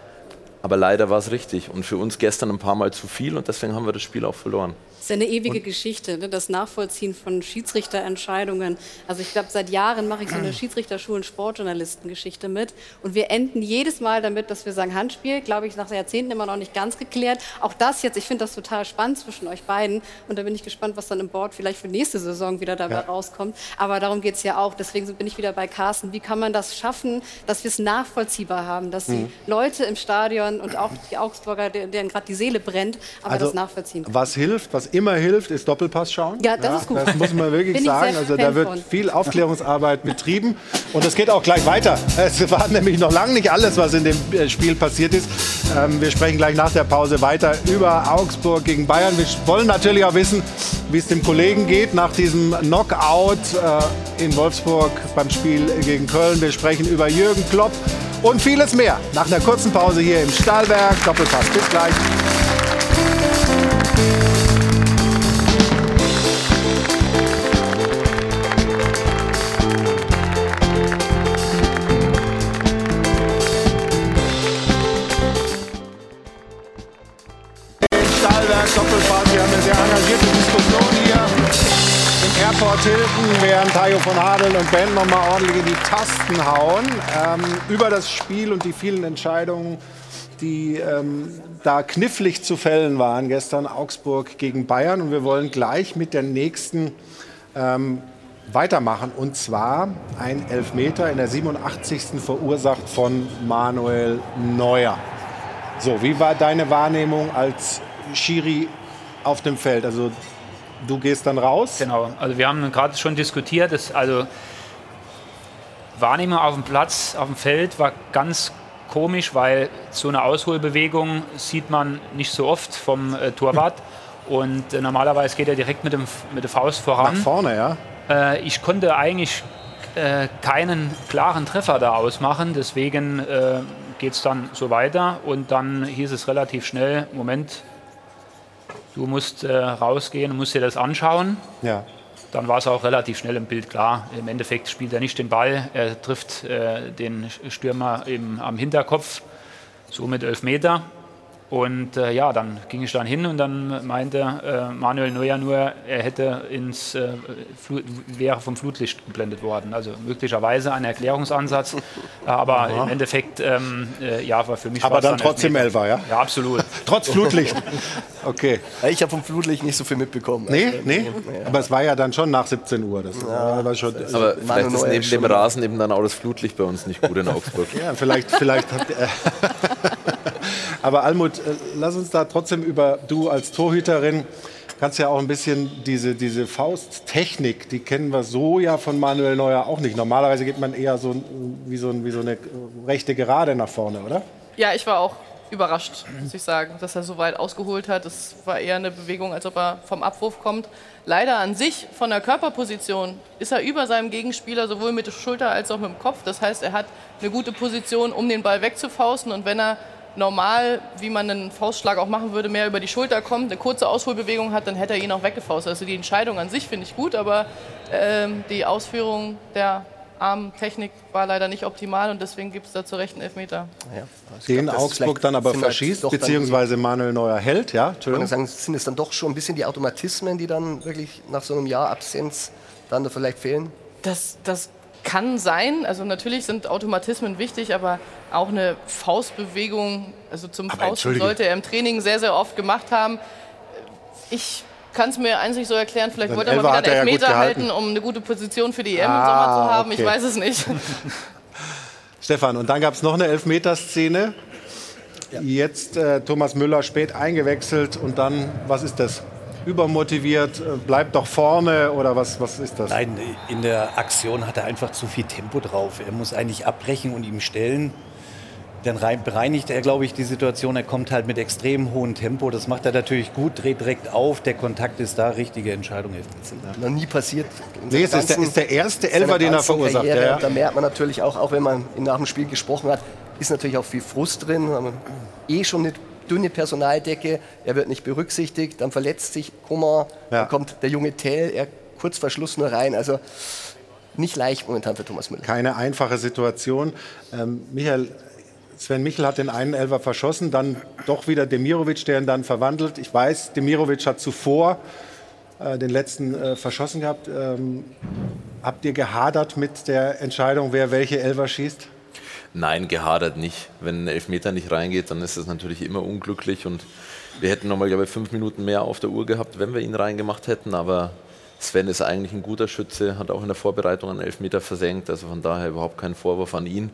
C: Aber leider war es richtig und für uns gestern ein paar Mal zu viel und deswegen haben wir das Spiel auch verloren
I: ist ja eine ewige und Geschichte, ne? das Nachvollziehen von Schiedsrichterentscheidungen. Also ich glaube, seit Jahren mache ich so eine Schiedsrichterschulen Sportjournalistengeschichte mit und wir enden jedes Mal damit, dass wir sagen, Handspiel, glaube ich, nach Jahrzehnten immer noch nicht ganz geklärt. Auch das jetzt, ich finde das total spannend zwischen euch beiden und da bin ich gespannt, was dann im Board vielleicht für nächste Saison wieder dabei ja. rauskommt. Aber darum geht es ja auch, deswegen bin ich wieder bei Carsten. Wie kann man das schaffen, dass wir es nachvollziehbar haben, dass die mhm. Leute im Stadion und auch die Augsburger, deren gerade die Seele brennt, aber also, das nachvollziehen können.
A: Was hilft, was immer hilft, ist Doppelpass schauen.
I: Ja, das ja, ist gut.
A: Das muss man wirklich sagen. Also da wird von. viel Aufklärungsarbeit betrieben. Und es geht auch gleich weiter. Es war nämlich noch lange nicht alles, was in dem äh, Spiel passiert ist. Ähm, wir sprechen gleich nach der Pause weiter über Augsburg gegen Bayern. Wir wollen natürlich auch wissen, wie es dem Kollegen geht nach diesem Knockout äh, in Wolfsburg beim Spiel gegen Köln. Wir sprechen über Jürgen Klopp und vieles mehr. Nach einer kurzen Pause hier im Stahlwerk. Doppelpass. Bis gleich. Airport Hilton, während Tayo von Hadeln und Ben nochmal ordentlich in die Tasten hauen. Ähm, über das Spiel und die vielen Entscheidungen, die ähm, da knifflig zu fällen waren gestern Augsburg gegen Bayern. Und wir wollen gleich mit der nächsten ähm, weitermachen. Und zwar ein Elfmeter in der 87. verursacht von Manuel Neuer. So, wie war deine Wahrnehmung als Schiri auf dem Feld? Also du gehst dann raus.
F: Genau, also wir haben gerade schon diskutiert, dass, also Wahrnehmung auf dem Platz, auf dem Feld war ganz komisch, weil so eine Ausholbewegung sieht man nicht so oft vom äh, Torwart. Und äh, normalerweise geht er direkt mit, dem, mit der Faust voran.
A: Nach vorne, ja.
F: Äh, ich konnte eigentlich äh, keinen klaren Treffer da ausmachen. Deswegen äh, geht es dann so weiter. Und dann hieß es relativ schnell, Moment, du musst äh, rausgehen, musst dir das anschauen.
A: Ja.
F: Dann war es auch relativ schnell im Bild klar. Im Endeffekt spielt er nicht den Ball, er trifft äh, den Stürmer im, am Hinterkopf, somit elf Meter. Und äh, ja, dann ging ich dann hin und dann meinte äh, Manuel Neuer nur, er hätte ins, äh, wäre vom Flutlicht geblendet worden. Also möglicherweise ein Erklärungsansatz, aber Aha. im Endeffekt, ähm, äh, ja, war für mich.
A: Aber dann, dann trotzdem Elfer, ja?
F: Ja, absolut.
A: Trotz Flutlicht. Okay.
H: Ich habe vom Flutlicht nicht so viel mitbekommen.
A: Nee, also, nee. Ja. Aber es war ja dann schon nach 17 Uhr. Das ja. war schon,
C: aber vielleicht ist neben dem Rasen eben dann auch das Flutlicht bei uns nicht gut in Augsburg.
A: ja, vielleicht, vielleicht hat. Aber Almut, äh, lass uns da trotzdem über, du als Torhüterin, kannst ja auch ein bisschen diese, diese Fausttechnik, die kennen wir so ja von Manuel Neuer auch nicht. Normalerweise geht man eher so wie so, wie so eine rechte Gerade nach vorne, oder?
B: Ja, ich war auch überrascht, muss ich sagen, dass er so weit ausgeholt hat. Es war eher eine Bewegung, als ob er vom Abwurf kommt. Leider an sich, von der Körperposition, ist er über seinem Gegenspieler sowohl mit der Schulter als auch mit dem Kopf. Das heißt, er hat eine gute Position, um den Ball wegzufausten. Und wenn er normal, wie man einen Faustschlag auch machen würde, mehr über die Schulter kommt, eine kurze Ausholbewegung hat, dann hätte er ihn auch weggefaustet. Also die Entscheidung an sich finde ich gut, aber ähm, die Ausführung der Armtechnik war leider nicht optimal und deswegen gibt es da zu Recht einen Elfmeter.
A: Ja, Den glaub, Augsburg dann aber verschießt, halt beziehungsweise Manuel Neuer hält, ja?
H: Entschuldigung. Sagen, sind es dann doch schon ein bisschen die Automatismen, die dann wirklich nach so einem Jahr Absenz dann da vielleicht fehlen?
B: Das, das kann sein. Also natürlich sind Automatismen wichtig, aber auch eine Faustbewegung, also zum aber Fausten sollte er im Training sehr, sehr oft gemacht haben. Ich kann es mir einzig so erklären, vielleicht wollte er mal wieder einen Elfmeter ja halten, um eine gute Position für die EM ah, im Sommer zu haben. Okay. Ich weiß es nicht.
A: Stefan, und dann gab es noch eine Elfmeterszene. Ja. Jetzt äh, Thomas Müller spät eingewechselt und dann, was ist das? Übermotiviert, äh, bleibt doch vorne oder was, was ist das?
G: Nein, in der Aktion hat er einfach zu viel Tempo drauf. Er muss eigentlich abbrechen und ihm stellen. Dann bereinigt er, glaube ich, die Situation. Er kommt halt mit extrem hohem Tempo. Das macht er natürlich gut, dreht direkt auf. Der Kontakt ist da. Richtige Entscheidung.
H: Das ist noch nie passiert.
A: Nee, es ist der, ist der erste Elfer, den er verursacht.
H: Ja, ja. Da merkt man natürlich auch, auch wenn man nach dem Spiel gesprochen hat, ist natürlich auch viel Frust drin. Eh schon eine dünne Personaldecke, er wird nicht berücksichtigt, dann verletzt sich Kummer, ja. dann kommt der junge Tell, er kurz vor Schluss nur rein. Also nicht leicht momentan für Thomas Müller.
A: Keine einfache Situation. Ähm, Michael, Sven Michel hat den einen Elfer verschossen, dann doch wieder Demirovic, der ihn dann verwandelt. Ich weiß, Demirovic hat zuvor äh, den letzten äh, verschossen gehabt. Ähm, habt ihr gehadert mit der Entscheidung, wer welche Elfer schießt?
C: Nein, gehadert nicht. Wenn ein Elfmeter nicht reingeht, dann ist das natürlich immer unglücklich und wir hätten nochmal, glaube ich, fünf Minuten mehr auf der Uhr gehabt, wenn wir ihn reingemacht hätten, aber Sven ist eigentlich ein guter Schütze, hat auch in der Vorbereitung einen Elfmeter versenkt, also von daher überhaupt kein Vorwurf an ihn.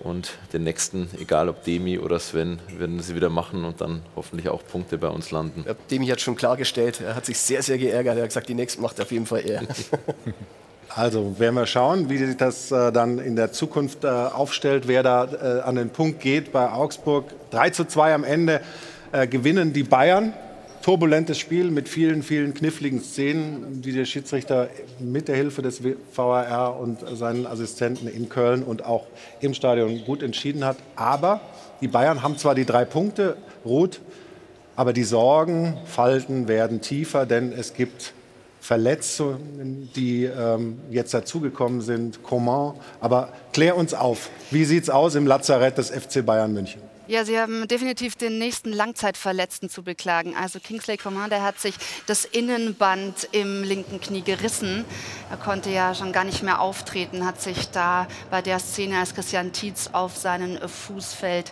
C: Und den nächsten, egal ob Demi oder Sven, werden sie wieder machen und dann hoffentlich auch Punkte bei uns landen.
H: Demi hat schon klargestellt, er hat sich sehr, sehr geärgert. Er hat gesagt, die nächsten macht auf jeden Fall er.
A: Also werden wir schauen, wie sich das äh, dann in der Zukunft äh, aufstellt, wer da äh, an den Punkt geht bei Augsburg. 3 zu 2 am Ende äh, gewinnen die Bayern. Turbulentes Spiel mit vielen, vielen kniffligen Szenen, die der Schiedsrichter mit der Hilfe des VAR und seinen Assistenten in Köln und auch im Stadion gut entschieden hat. Aber die Bayern haben zwar die drei Punkte, Ruth, aber die Sorgen, Falten werden tiefer, denn es gibt Verletzungen, die ähm, jetzt dazugekommen sind, Coman. Aber klär uns auf, wie sieht es aus im Lazarett des FC Bayern München?
D: Ja, Sie haben definitiv den nächsten Langzeitverletzten zu beklagen. Also Kingsley Coman, der hat sich das Innenband im linken Knie gerissen. Er konnte ja schon gar nicht mehr auftreten, hat sich da bei der Szene, als Christian Tietz auf seinen Fuß fällt,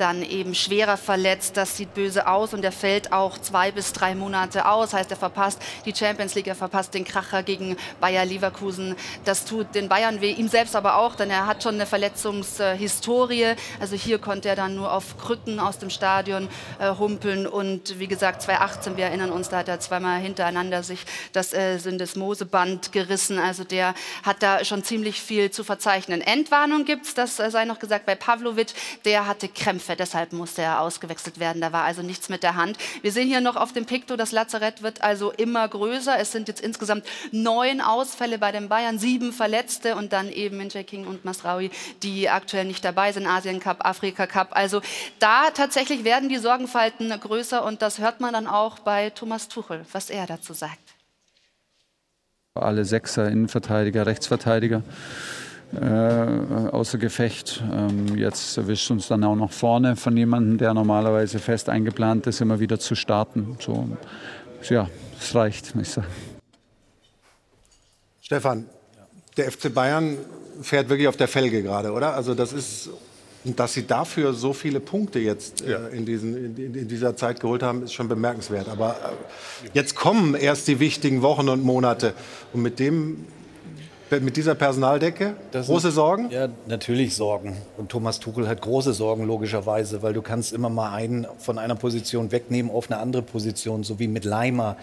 D: dann eben schwerer verletzt. Das sieht böse aus und er fällt auch zwei bis drei Monate aus. Heißt, er verpasst die Champions League, er verpasst den Kracher gegen Bayer Leverkusen. Das tut den Bayern weh, ihm selbst aber auch, denn er hat schon eine Verletzungshistorie. Also hier konnte er dann nur auf Krücken aus dem Stadion äh, humpeln und wie gesagt 2018, wir erinnern uns, da hat er zweimal hintereinander sich das äh, Syndesmoseband gerissen. Also der hat da schon ziemlich viel zu verzeichnen. Entwarnung gibt es, das äh, sei noch gesagt bei Pavlovic, der hatte Krämpfe deshalb musste er ausgewechselt werden. Da war also nichts mit der Hand. Wir sehen hier noch auf dem Pikto, das Lazarett wird also immer größer. Es sind jetzt insgesamt neun Ausfälle bei den Bayern, sieben Verletzte und dann eben Minjay King und Masraoui, die aktuell nicht dabei sind, Asien Cup, Afrika Cup. Also da tatsächlich werden die Sorgenfalten größer und das hört man dann auch bei Thomas Tuchel, was er dazu sagt.
K: Alle Sechser, Innenverteidiger, Rechtsverteidiger außer Gefecht. Ähm, jetzt erwischt uns dann auch noch vorne von jemandem, der normalerweise fest eingeplant ist, immer wieder zu starten. So, ja, es reicht, muss ich sagen.
A: Stefan, der FC Bayern fährt wirklich auf der Felge gerade, oder? Also das ist und dass sie dafür so viele Punkte jetzt äh, in, diesen, in, in, dieser Zeit geholt haben, ist schon bemerkenswert. Aber äh, jetzt kommen erst die wichtigen Wochen und Monate. Und mit dem mit dieser Personaldecke? Das große Sorgen?
G: Ja, natürlich Sorgen. Und Thomas Tuchel hat große Sorgen, logischerweise, weil du kannst immer mal einen von einer Position wegnehmen auf eine andere Position, so wie mit Leimer.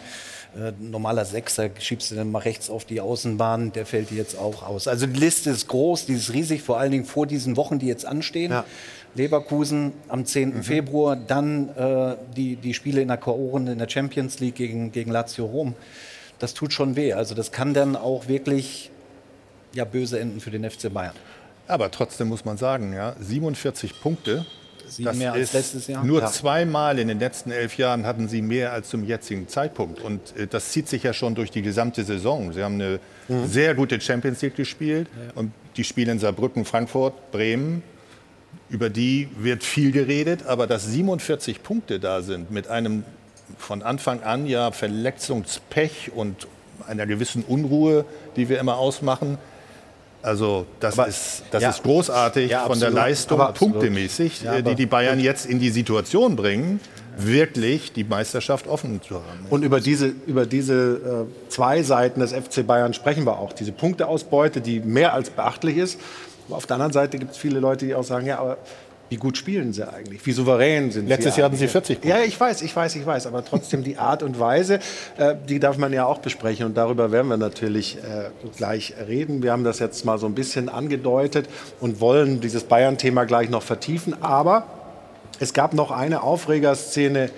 G: Äh, normaler Sechser schiebst du dann mal rechts auf die Außenbahn, der fällt dir jetzt auch aus. Also die Liste ist groß, die ist riesig, vor allen Dingen vor diesen Wochen, die jetzt anstehen. Ja. Leverkusen am 10. Mhm. Februar, dann äh, die, die Spiele in der K.O.-Runde in der Champions League gegen, gegen Lazio Rom. Das tut schon weh. Also das kann dann auch wirklich ja, böse enden für den FC Bayern.
J: Aber trotzdem muss man sagen, ja, 47 Punkte.
G: Sieben das mehr als letztes Jahr.
J: Nur ja. zweimal in den letzten elf Jahren hatten sie mehr als zum jetzigen Zeitpunkt. Und äh, das zieht sich ja schon durch die gesamte Saison. Sie haben eine mhm. sehr gute Champions League gespielt. Ja. Und die Spiele in Saarbrücken, Frankfurt, Bremen, über die wird viel geredet. Aber dass 47 Punkte da sind mit einem von Anfang an ja Verletzungspech und einer gewissen Unruhe, die wir immer ausmachen, also das, aber, ist, das ja, ist großartig ja, von der Leistung punktemäßig, ja, die die Bayern jetzt in die Situation bringen, wirklich die Meisterschaft offen zu haben.
A: Und über diese, über diese äh, zwei Seiten des FC Bayern sprechen wir auch. Diese Punkteausbeute, die mehr als beachtlich ist. Aber auf der anderen Seite gibt es viele Leute, die auch sagen, ja, aber wie gut spielen sie eigentlich? Wie souverän sind
J: Letztes
A: sie?
J: Jahr hatten sie 40
A: Punkte. Ja, ich weiß, ich weiß, ich weiß. Aber trotzdem die Art und Weise, äh, die darf man ja auch besprechen. Und darüber werden wir natürlich äh, gleich reden. Wir haben das jetzt mal so ein bisschen angedeutet und wollen dieses Bayern-Thema gleich noch vertiefen. Aber es gab noch eine Aufregerszene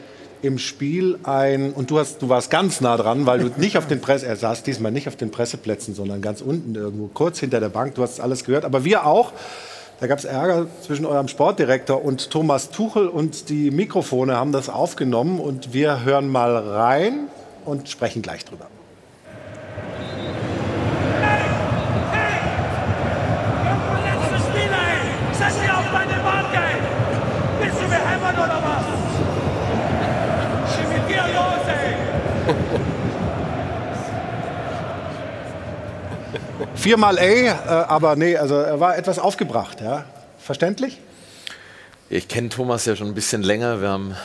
A: im Spiel ein, und du, hast, du warst ganz nah dran, weil du nicht auf den Presse, er saß diesmal nicht auf den Presseplätzen, sondern ganz unten irgendwo, kurz hinter der Bank, du hast alles gehört, aber wir auch. Da gab es Ärger zwischen eurem Sportdirektor und Thomas Tuchel und die Mikrofone haben das aufgenommen und wir hören mal rein und sprechen gleich drüber. Viermal A, äh, aber nee, also er war etwas aufgebracht. Ja? Verständlich?
C: Ich kenne Thomas ja schon ein bisschen länger. Wir haben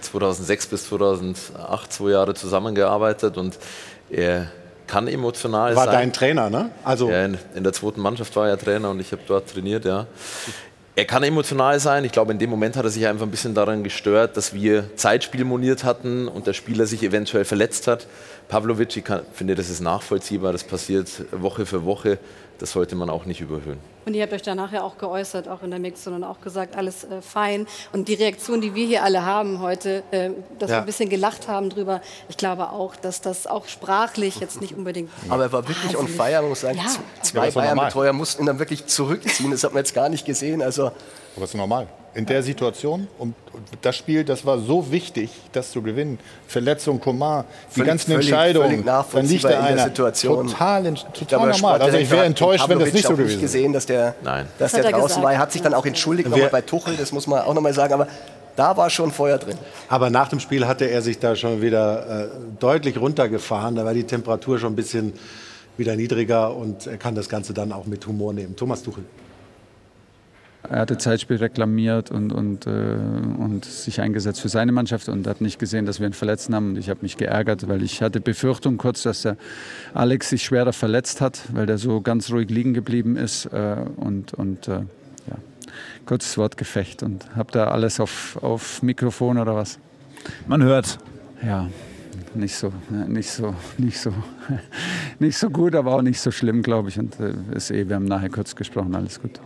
C: 2006 bis 2008 zwei Jahre zusammengearbeitet und er kann emotional
A: war
C: sein.
A: War dein Trainer, ne?
C: Also ja, in, in, der zweiten Mannschaft war er Trainer und ich habe dort trainiert, ja. Er kann emotional sein. Ich glaube, in dem Moment hat er sich einfach ein bisschen daran gestört, dass wir Zeitspiel moniert hatten und der Spieler sich eventuell verletzt hat. Pavlovic, ich kann, finde, das ist nachvollziehbar. Das passiert Woche für Woche. Das sollte man auch nicht überhöhen.
I: Und ihr habt euch danach ja auch geäußert, auch in der Mix und auch gesagt, alles äh, fein. Und die Reaktion, die wir hier alle haben heute, äh, dass ja. wir ein bisschen gelacht haben drüber, ich glaube auch, dass das auch sprachlich jetzt nicht unbedingt.
H: Aber er war wirklich on fire, muss ich sagen. Ja. Zwei Bayern-Betreuer mussten ihn dann wirklich zurückziehen. Das hat man jetzt gar nicht gesehen. Also
J: Aber das ist normal in der Situation. Und das Spiel, das war so wichtig, das zu gewinnen. Verletzung, Coman, die völlig, ganzen völlig, Entscheidungen. Völlig
H: dann liegt da einer.
J: Situation. Total, total glaube, normal. Also ich wäre enttäuscht, wenn das nicht so gewesen wäre.
H: gesehen, dass der,
C: Nein.
H: Dass das der draußen gesagt. war. Er hat sich dann auch entschuldigt nochmal bei Tuchel, das muss man auch nochmal sagen. Aber da war schon Feuer drin.
A: Aber nach dem Spiel hatte er sich da schon wieder äh, deutlich runtergefahren. Da war die Temperatur schon ein bisschen wieder niedriger und er kann das Ganze dann auch mit Humor nehmen. Thomas Tuchel
K: er hatte Zeitspiel reklamiert und, und, äh, und sich eingesetzt für seine Mannschaft und hat nicht gesehen, dass wir ihn verletzt haben. Und ich habe mich geärgert, weil ich hatte Befürchtung kurz, dass der Alex sich schwerer verletzt hat, weil der so ganz ruhig liegen geblieben ist. Äh, und und äh, ja, kurzes Wortgefecht und habe da alles auf, auf Mikrofon oder was?
J: Man hört.
K: Ja, nicht so, nicht so, nicht so, nicht so gut, aber auch nicht so schlimm, glaube ich. Und äh, ist eh, wir haben nachher kurz gesprochen, alles gut.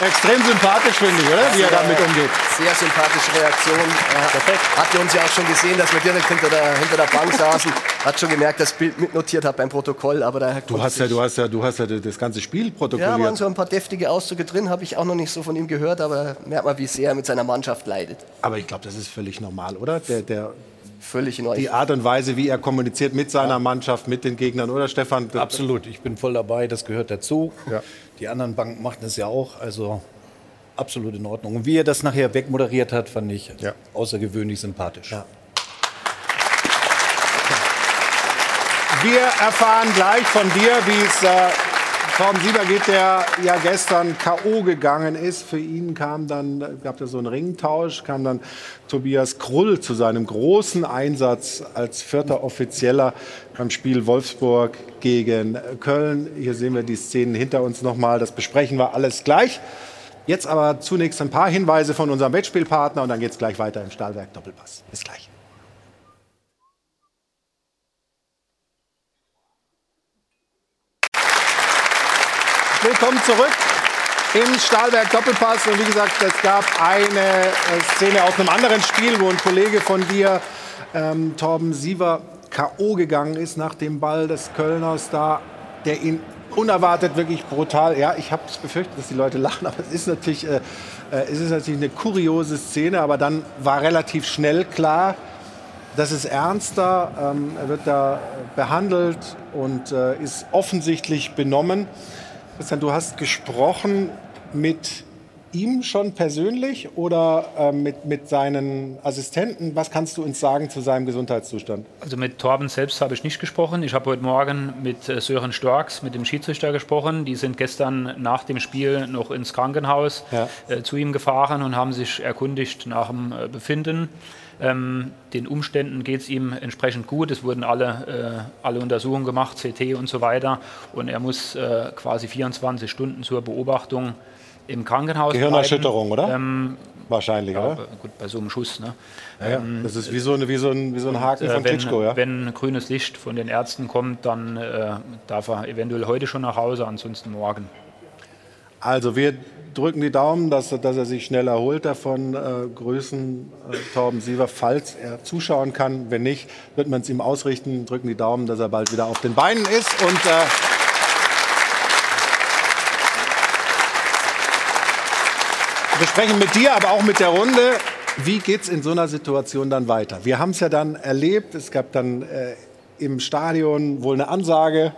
A: Extrem sympathisch, finde ich, oder? Wie er damit umgeht.
H: Sehr sympathische Reaktion. Er hatte uns ja auch schon gesehen, dass wir direkt hinter der, hinter der Bank saßen. Hat schon gemerkt, dass das Bild mitnotiert hat beim Protokoll. Aber da
A: du, hast ja, du, hast ja, du hast ja das ganze Spiel protokolliert.
H: Ja, waren so ein paar deftige Auszüge drin, habe ich auch noch nicht so von ihm gehört. Aber merkt man, wie sehr er mit seiner Mannschaft leidet.
A: Aber ich glaube, das ist völlig normal, oder? Der, der
H: völlig in
A: Die Art und Weise, wie er kommuniziert mit seiner ja. Mannschaft, mit den Gegnern, oder Stefan?
G: Absolut, ich bin voll dabei, das gehört dazu. Ja. Die anderen Banken machen das ja auch, also absolut in Ordnung. Und wie er das nachher wegmoderiert hat, fand ich ja. außergewöhnlich sympathisch.
A: Wir erfahren gleich von dir, wie es äh, Torben Sieber geht, der ja gestern K.O. gegangen ist. Für ihn kam dann, gab es so einen Ringtausch, kam dann Tobias Krull zu seinem großen Einsatz als vierter Offizieller beim Spiel Wolfsburg gegen Köln. Hier sehen wir die Szenen hinter uns nochmal. Das besprechen wir alles gleich. Jetzt aber zunächst ein paar Hinweise von unserem Wettspielpartner und dann geht es gleich weiter im Stahlwerk Doppelpass. Bis gleich. Willkommen zurück im Stahlwerk Doppelpass. Und wie gesagt, es gab eine äh, Szene aus einem anderen Spiel, wo ein Kollege von dir, ähm, Torben Siever, K.O. gegangen ist nach dem Ball des Kölners da, der ihn unerwartet wirklich brutal. Ja, ich habe es befürchtet, dass die Leute lachen, aber es ist natürlich, äh, äh, es ist natürlich eine kuriose Szene. Aber dann war relativ schnell klar, das ist ernster. Ähm, er wird da behandelt und äh, ist offensichtlich benommen. Christian, du hast gesprochen mit ihm schon persönlich oder äh, mit, mit seinen Assistenten? Was kannst du uns sagen zu seinem Gesundheitszustand?
F: Also mit Torben selbst habe ich nicht gesprochen. Ich habe heute Morgen mit äh, Sören Storks, mit dem Schiedsrichter gesprochen. Die sind gestern nach dem Spiel noch ins Krankenhaus ja. äh, zu ihm gefahren und haben sich erkundigt nach dem äh, Befinden. Ähm, den Umständen geht es ihm entsprechend gut. Es wurden alle, äh, alle Untersuchungen gemacht, CT und so weiter. Und er muss äh, quasi 24 Stunden zur Beobachtung im Krankenhaus
A: Gehirnerschütterung, bleiben. oder? Ähm, Wahrscheinlich, ja, oder?
F: Gut, bei so einem Schuss. Ne?
A: Ja, ähm, das ist wie so, eine, wie so, ein, wie so ein Haken und, äh, von
F: wenn,
A: Klitschko, ja?
F: Wenn grünes Licht von den Ärzten kommt, dann äh, darf er eventuell heute schon nach Hause, ansonsten morgen.
A: Also wir drücken die Daumen, dass, dass er sich schnell erholt davon. Äh, grüßen äh, Torben Siever, falls er zuschauen kann. Wenn nicht, wird man es ihm ausrichten. Drücken die Daumen, dass er bald wieder auf den Beinen ist. Und wir sprechen mit dir, aber auch mit der Runde. Wie geht es in so einer Situation dann weiter? Wir haben es ja dann erlebt. Es gab dann äh, im Stadion wohl eine Ansage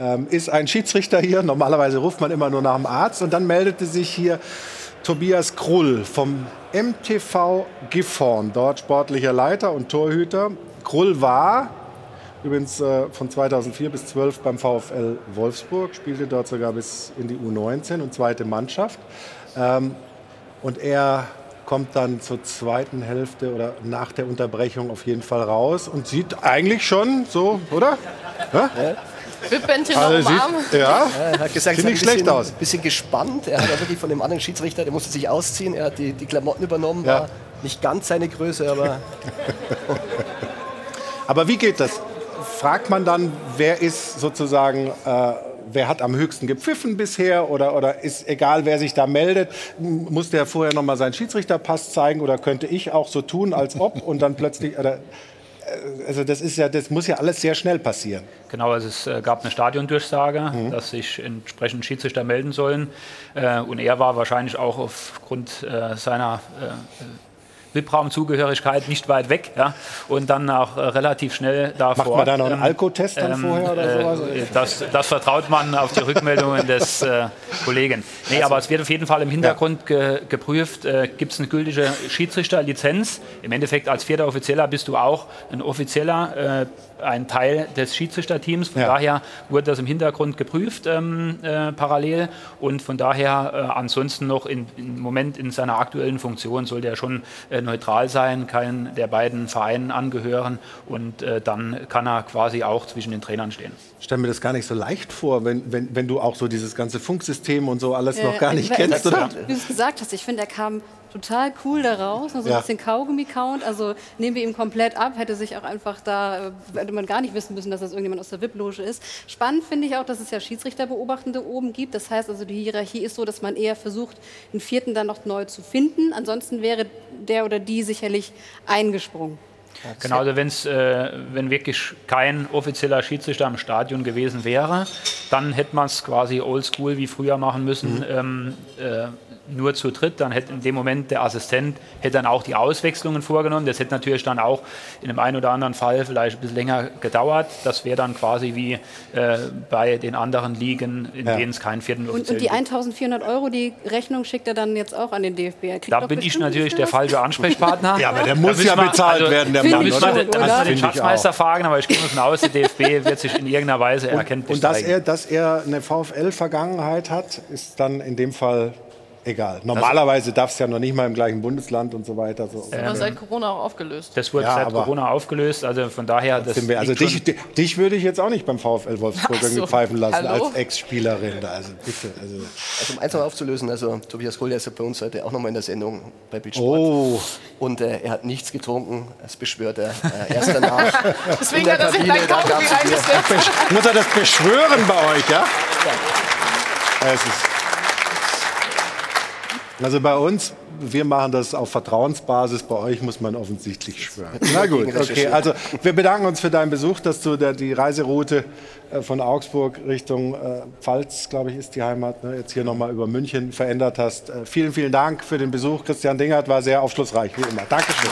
A: ähm, ist ein Schiedsrichter hier. Normalerweise ruft man immer nur nach dem Arzt. Und dann meldete sich hier Tobias Krull vom MTV Gifhorn, dort sportlicher Leiter und Torhüter. Krull war übrigens äh, von 2004 bis 12 beim VfL Wolfsburg, spielte dort sogar bis in die U19 und zweite Mannschaft. Ähm, und er kommt dann zur zweiten Hälfte oder nach der Unterbrechung auf jeden Fall raus und sieht eigentlich schon so, oder? Ja?
B: Wippbändchen also noch Arm.
A: Ja,
H: er hat gesagt, sieht nicht schlecht bisschen, aus. bisschen gespannt. Er hat wirklich von dem anderen Schiedsrichter, der musste sich ausziehen. Er hat die, die Klamotten übernommen. Ja. War nicht ganz seine Größe, aber.
A: aber wie geht das? Fragt man dann, wer ist sozusagen. Äh, wer hat am höchsten gepfiffen bisher oder, oder ist egal, wer sich da meldet, muss der vorher noch mal seinen Schiedsrichterpass zeigen oder könnte ich auch so tun, als ob und dann plötzlich, oder also das ist ja, das muss ja alles sehr schnell passieren.
F: Genau, also es äh, gab eine Stadiondurchsage, mhm. dass sich entsprechend Schiedsrichter melden sollen. Äh, und er war wahrscheinlich auch aufgrund äh, seiner VIP-Raumzugehörigkeit nicht weit weg. Ja? Und dann auch äh, relativ schnell da
A: Macht man da noch einen ähm, Alkotest dann ähm, vorher oder äh, sowas?
F: Das, das, vertraut man auf die Rückmeldungen des äh, Kollegen. Nee, also, aber es wird auf jeden Fall im Hintergrund ge geprüft, äh, gibt es eine gültige Schiedsrichterlizenz. Im Endeffekt als vierter Offizieller bist du auch ein offizieller äh, ein Teil des Schiedsrichterteams. Von ja. daher wurde das im Hintergrund geprüft ähm, äh, parallel und von daher äh, ansonsten noch in, im Moment in seiner aktuellen Funktion sollte er schon äh, neutral sein, keinen der beiden Vereinen angehören und äh, dann kann er quasi auch zwischen den Trainern stehen.
A: Ich stelle mir das gar nicht so leicht vor, wenn, wenn, wenn du auch so dieses ganze Funksystem und so alles noch gar nicht kennst, oder?
I: Wie du es gesagt hast, ich finde, er kam total cool da raus, so ein ja. bisschen Kaugummi-Count. Also nehmen wir ihm komplett ab, hätte sich auch einfach da, äh, hätte man gar nicht wissen müssen, dass das irgendjemand aus der VIP-Loge ist. Spannend finde ich auch, dass es ja Schiedsrichterbeobachtende oben gibt. Das heißt also, die Hierarchie ist so, dass man eher versucht, einen vierten dann noch neu zu finden. Ansonsten wäre der oder die sicherlich eingesprungen.
F: Genau, also wenn's, äh, wenn wirklich kein offizieller Schiedsrichter im Stadion gewesen wäre, dann hätte man es quasi oldschool wie früher machen müssen. Mhm. Ähm, äh, nur zu dritt, dann hätte in dem Moment der Assistent hätte dann auch die Auswechslungen vorgenommen. Das hätte natürlich dann auch in dem einen oder anderen Fall vielleicht ein bisschen länger gedauert. Das wäre dann quasi wie äh, bei den anderen Ligen, in ja. denen es keinen vierten
I: und, und die 1400 Euro, die Rechnung schickt er dann jetzt auch an den DFB.
F: Da bin ich natürlich der falsche Ansprechpartner.
A: ja, aber der muss ja bezahlt also, werden, der
F: Mann, müssen wir, oder? Also den Schatzmeister fragen, aber ich gehe davon aus, der DFB wird sich in irgendeiner Weise erkenntlich
A: Und, und dass er, dass er eine VfL-Vergangenheit hat, ist dann in dem Fall egal. Normalerweise darf es ja noch nicht mal im gleichen Bundesland und so weiter. So.
B: Das ähm, seit Corona auch aufgelöst.
F: Das wurde ja, seit Corona aufgelöst. Also von daher.
A: Das wir, also dich, dich, würde ich jetzt auch nicht beim VfL Wolfsburg so. pfeifen lassen Hallo? als Ex-Spielerin. Also bitte.
H: Also. also um eins noch aufzulösen, also Tobias Kohl ist ja bei uns heute auch nochmal in der Sendung bei
A: Bildsport. Oh.
H: Und äh, er hat nichts getrunken. Das beschwört er äh, erst danach.
B: Deswegen hat er sich gleich Kaugummi
A: reingesetzt. Muss er das beschwören bei euch, ja? ja. Es ist also bei uns, wir machen das auf Vertrauensbasis. Bei euch muss man offensichtlich schwören. Na gut, okay. Also wir bedanken uns für deinen Besuch, dass du der, die Reiseroute äh, von Augsburg Richtung äh, Pfalz, glaube ich, ist die Heimat, ne, jetzt hier nochmal über München verändert hast. Äh, vielen, vielen Dank für den Besuch. Christian Dingert war sehr aufschlussreich, wie immer. Dankeschön.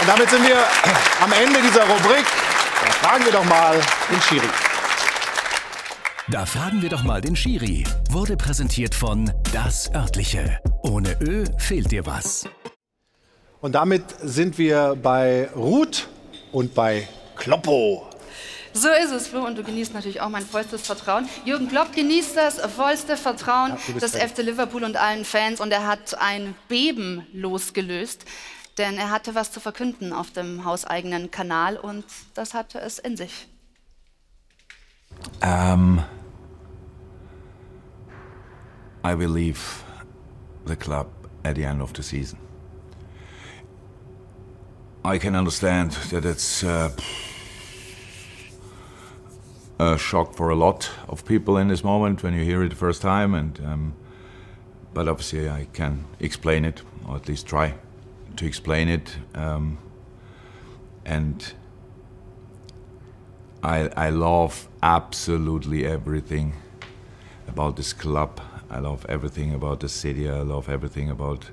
A: Und damit sind wir am Ende dieser Rubrik. Da fragen wir doch mal den Schiri.
E: Da fragen wir doch mal den Schiri. Wurde präsentiert von Das Örtliche. Ohne Ö fehlt dir was.
A: Und damit sind wir bei Ruth und bei Kloppo.
D: So ist es, Flo, und du genießt natürlich auch mein vollstes Vertrauen. Jürgen Klopp genießt das vollste Vertrauen ja, des FC Liverpool und allen Fans und er hat ein Beben losgelöst, denn er hatte was zu verkünden auf dem hauseigenen Kanal und das hatte es in sich.
L: Um I will leave the club at the end of the season. I can understand that it's uh, a shock for a lot of people in this moment when you hear it the first time, and um, but obviously I can explain it, or at least try to explain it, um, and I I love absolutely everything about this club I love everything about the city. I love everything about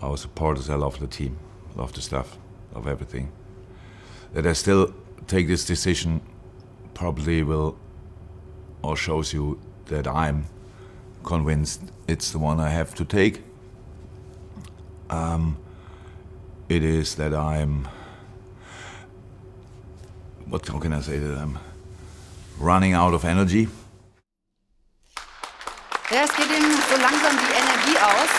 L: our supporters. I love the team. I love the staff. I Love everything. That I still take this decision probably will or shows you that I'm convinced it's the one I have to take. Um, it is that I'm what can I say that I'm running out of energy
D: Ja, es geht ihm so langsam die Energie aus.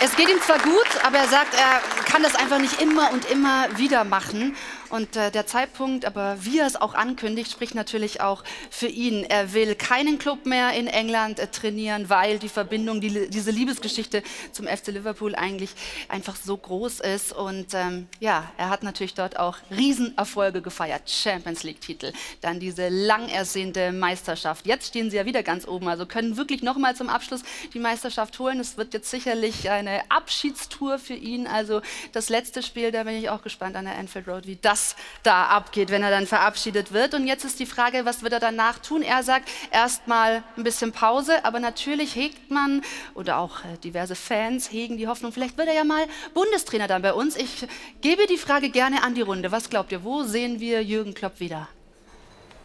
D: Es geht ihm zwar gut, aber er sagt, er kann das einfach nicht immer und immer wieder machen. Und äh, der Zeitpunkt, aber wie er es auch ankündigt, spricht natürlich auch für ihn. Er will keinen Club mehr in England äh, trainieren, weil die Verbindung, die, diese Liebesgeschichte zum FC Liverpool eigentlich einfach so groß ist. Und ähm, ja, er hat natürlich dort auch Riesenerfolge gefeiert. Champions League-Titel, dann diese lang ersehnte Meisterschaft. Jetzt stehen sie ja wieder ganz oben, also können wirklich nochmal zum Abschluss die Meisterschaft holen. Es wird jetzt sicherlich eine Abschiedstour für ihn. Also das letzte Spiel, da bin ich auch gespannt an der Anfield Road, wie das da abgeht, wenn er dann verabschiedet wird. Und jetzt ist die Frage, was wird er danach tun? Er sagt erstmal ein bisschen Pause, aber natürlich hegt man oder auch äh, diverse Fans hegen die Hoffnung, vielleicht wird er ja mal Bundestrainer dann bei uns. Ich gebe die Frage gerne an die Runde. Was glaubt ihr, wo sehen wir Jürgen Klopp wieder?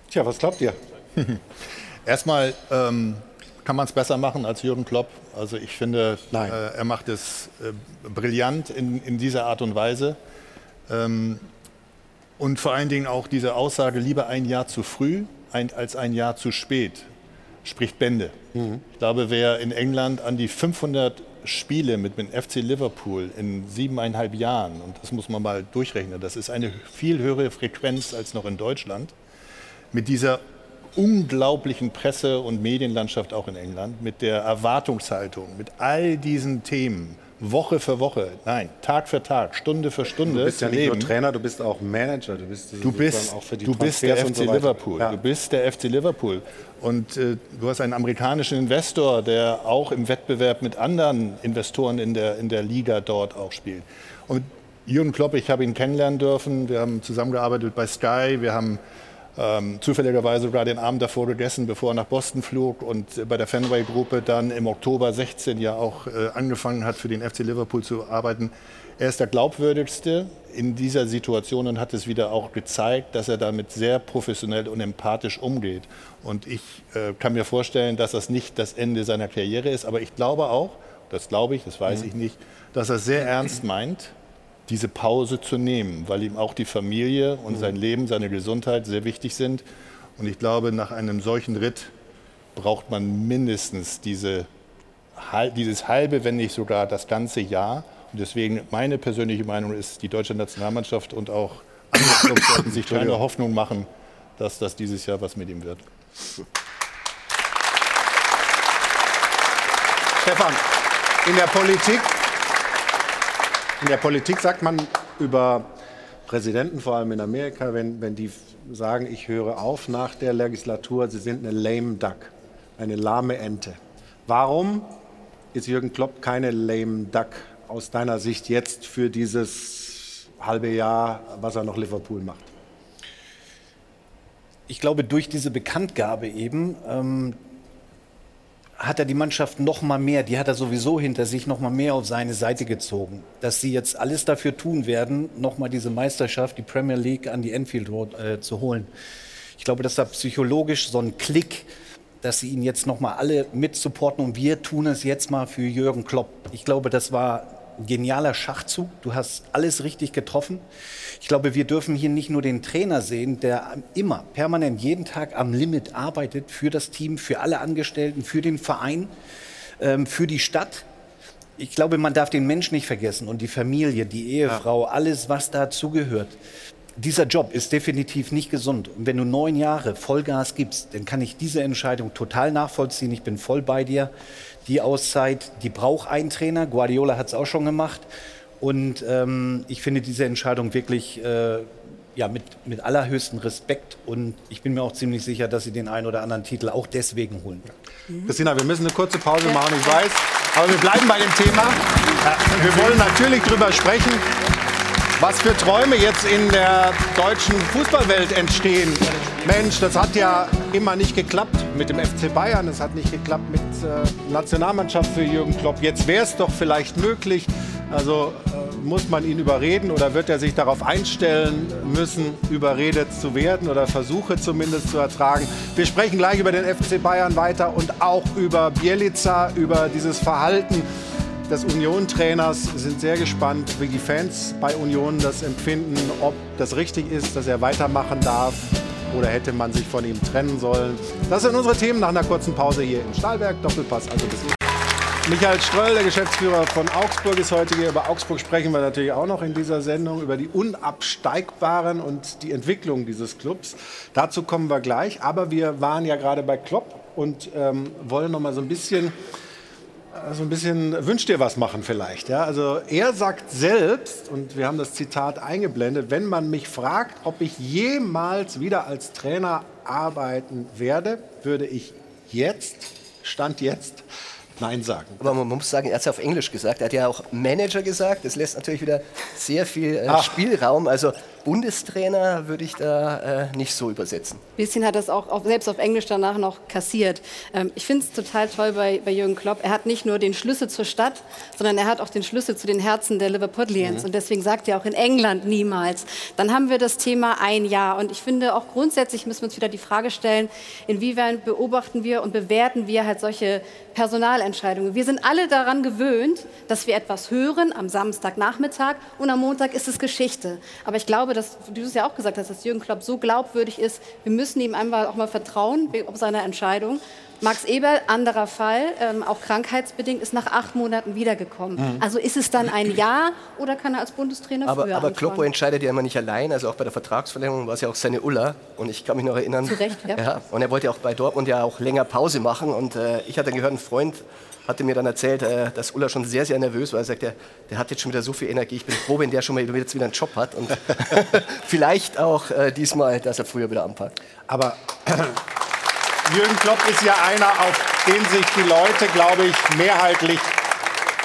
A: Tja, was glaubt ihr?
J: Erstmal ähm, kann man es besser machen als Jürgen Klopp. Also ich finde, äh, er macht es äh, brillant in, in dieser Art und Weise. Ähm, und vor allen Dingen auch diese Aussage, lieber ein Jahr zu früh als ein Jahr zu spät, spricht Bände. Mhm. Ich glaube, wer in England an die 500 Spiele mit dem FC Liverpool in siebeneinhalb Jahren, und das muss man mal durchrechnen, das ist eine viel höhere Frequenz als noch in Deutschland, mit dieser unglaublichen Presse- und Medienlandschaft auch in England, mit der Erwartungshaltung, mit all diesen Themen, Woche für Woche, nein, Tag für Tag, Stunde für Stunde.
A: Du bist ja nicht
J: leben.
A: nur Trainer, du bist auch Manager. Du bist,
J: Du bist,
A: auch für die
J: du bist der FC
A: so.
J: Liverpool.
A: Ja.
J: Du bist der FC Liverpool. Und äh, du hast einen amerikanischen Investor, der auch im Wettbewerb mit anderen Investoren in der, in der Liga dort auch spielt. Und Jürgen Klopp, ich habe ihn kennenlernen dürfen. Wir haben zusammengearbeitet bei Sky. Wir haben ähm, zufälligerweise sogar den Abend davor gegessen, bevor er nach Boston flog und bei der Fenway-Gruppe dann im Oktober 16 ja auch äh, angefangen hat, für den FC Liverpool zu arbeiten. Er ist der glaubwürdigste in dieser Situation und hat es wieder auch gezeigt, dass er damit sehr professionell und empathisch umgeht. Und ich äh, kann mir vorstellen, dass das nicht das Ende seiner Karriere ist, aber ich glaube auch, das glaube ich, das weiß ich nicht, dass er sehr ernst meint, diese Pause zu nehmen, weil ihm auch die Familie und sein Leben, seine Gesundheit sehr wichtig sind. Und ich glaube, nach einem solchen Ritt braucht man mindestens diese, dieses halbe, wenn nicht sogar das ganze Jahr. Und deswegen meine persönliche Meinung ist, die deutsche Nationalmannschaft und auch andere sollten sich keine Hoffnung machen, dass das dieses Jahr was mit ihm wird.
A: Stefan, in der Politik, in der Politik sagt man über Präsidenten, vor allem in Amerika, wenn, wenn die sagen, ich höre auf nach der Legislatur, sie sind eine lame duck, eine lahme Ente. Warum ist Jürgen Klopp keine lame duck aus deiner Sicht jetzt für dieses halbe Jahr, was er noch Liverpool macht?
G: Ich glaube, durch diese Bekanntgabe eben ähm, hat er die Mannschaft noch mal mehr, die hat er sowieso hinter sich, noch mal mehr auf seine Seite gezogen. Dass sie jetzt alles dafür tun werden, noch mal diese Meisterschaft, die Premier League an die Enfield Road äh, zu holen. Ich glaube, dass da psychologisch so ein Klick, dass sie ihn jetzt noch mal alle mit supporten und wir tun es jetzt mal für Jürgen Klopp. Ich glaube, das war ein genialer Schachzug. Du hast alles richtig getroffen. Ich glaube, wir dürfen hier nicht nur den Trainer sehen, der immer, permanent, jeden Tag am Limit arbeitet für das Team, für alle Angestellten, für den Verein, ähm, für die Stadt. Ich glaube, man darf den Menschen nicht vergessen und die Familie, die Ehefrau, alles, was dazugehört. Dieser Job ist definitiv nicht gesund. Und wenn du neun Jahre Vollgas gibst, dann kann ich diese Entscheidung total nachvollziehen. Ich bin voll bei dir. Die Auszeit, die braucht ein Trainer. Guardiola hat es auch schon gemacht. Und ähm, ich finde diese Entscheidung wirklich äh, ja, mit, mit allerhöchstem Respekt. Und ich bin mir auch ziemlich sicher, dass sie den einen oder anderen Titel auch deswegen holen.
A: Christina, wir müssen eine kurze Pause machen, ich weiß. Aber wir bleiben bei dem Thema. Äh, Wir wollen natürlich darüber sprechen, was für Träume jetzt in der deutschen Fußballwelt entstehen. Mensch, das hat ja immer nicht geklappt mit dem FC Bayern. Es hat nicht geklappt mit äh, Nationalmannschaft für Jürgen Klopp. Jetzt wäre es doch vielleicht möglich. Also äh, muss man ihn überreden oder wird er sich darauf einstellen müssen, überredet zu werden oder Versuche zumindest zu ertragen. Wir sprechen gleich über den FC Bayern weiter und auch über Bielica, über dieses Verhalten des Union-Trainers. Wir sind sehr gespannt, wie die Fans bei Union das empfinden, ob das richtig ist, dass er weitermachen darf oder hätte man sich von ihm trennen sollen. Das sind unsere Themen nach einer kurzen Pause hier in Stahlberg. Doppelpass, also bis gleich. Michael Ströll, der Geschäftsführer von Augsburg, ist heute hier. Über Augsburg sprechen wir natürlich auch noch in dieser Sendung, über die Unabsteigbaren und die Entwicklung dieses Clubs. Dazu kommen wir gleich. Aber wir waren ja gerade bei Klopp und ähm, wollen noch mal so ein bisschen so ein bisschen wünscht dir was machen vielleicht. Ja? Also er sagt selbst, und wir haben das Zitat eingeblendet, wenn man mich fragt, ob ich jemals wieder als Trainer arbeiten werde, würde ich jetzt, Stand jetzt, Nein sagen.
H: Aber man muss sagen, er hat es ja auf Englisch gesagt. Er hat ja auch Manager gesagt. Das lässt natürlich wieder sehr viel äh,
A: Ach.
H: Spielraum. Also Bundestrainer würde ich da äh, nicht so übersetzen.
I: bisschen hat das auch auf, selbst auf Englisch danach noch kassiert. Ähm, ich finde es total toll bei, bei Jürgen Klopp. Er hat nicht nur den Schlüssel zur Stadt, sondern er hat auch den Schlüssel zu den Herzen der Liverpudlians.
M: Mhm.
I: Und deswegen sagt er auch in England niemals. Dann haben wir das Thema ein Jahr. Und ich finde auch grundsätzlich müssen wir uns wieder die Frage stellen, inwiefern beobachten wir und bewerten wir halt solche Personalentscheidungen. Wir sind alle daran gewöhnt, dass wir etwas hören am Samstagnachmittag und am Montag ist es Geschichte. Aber ich glaube, dass du es ja auch gesagt hast, dass Jürgen Klopp so glaubwürdig ist. Wir müssen ihm einfach auch mal vertrauen, ob seiner Entscheidung. Max Eberl, anderer Fall, ähm, auch krankheitsbedingt, ist nach acht Monaten wiedergekommen. Mhm. Also ist es dann ein Jahr oder kann er als Bundestrainer
H: aber,
I: früher
H: Aber Kloppo entscheidet ja immer nicht allein. Also auch bei der Vertragsverlängerung war es ja auch seine Ulla. Und ich kann mich noch erinnern.
I: Zu Recht, ja.
H: ja und er wollte auch bei Dortmund ja auch länger Pause machen. Und äh, ich hatte gehört, ein Freund hatte mir dann erzählt, äh, dass Ulla schon sehr, sehr nervös war. Er sagt, der, der hat jetzt schon wieder so viel Energie. Ich bin froh, wenn der schon mal jetzt wieder einen Job hat. Und vielleicht auch äh, diesmal, dass er früher wieder anpackt.
A: Aber Jürgen Klopp ist ja einer, auf den sich die Leute, glaube ich, mehrheitlich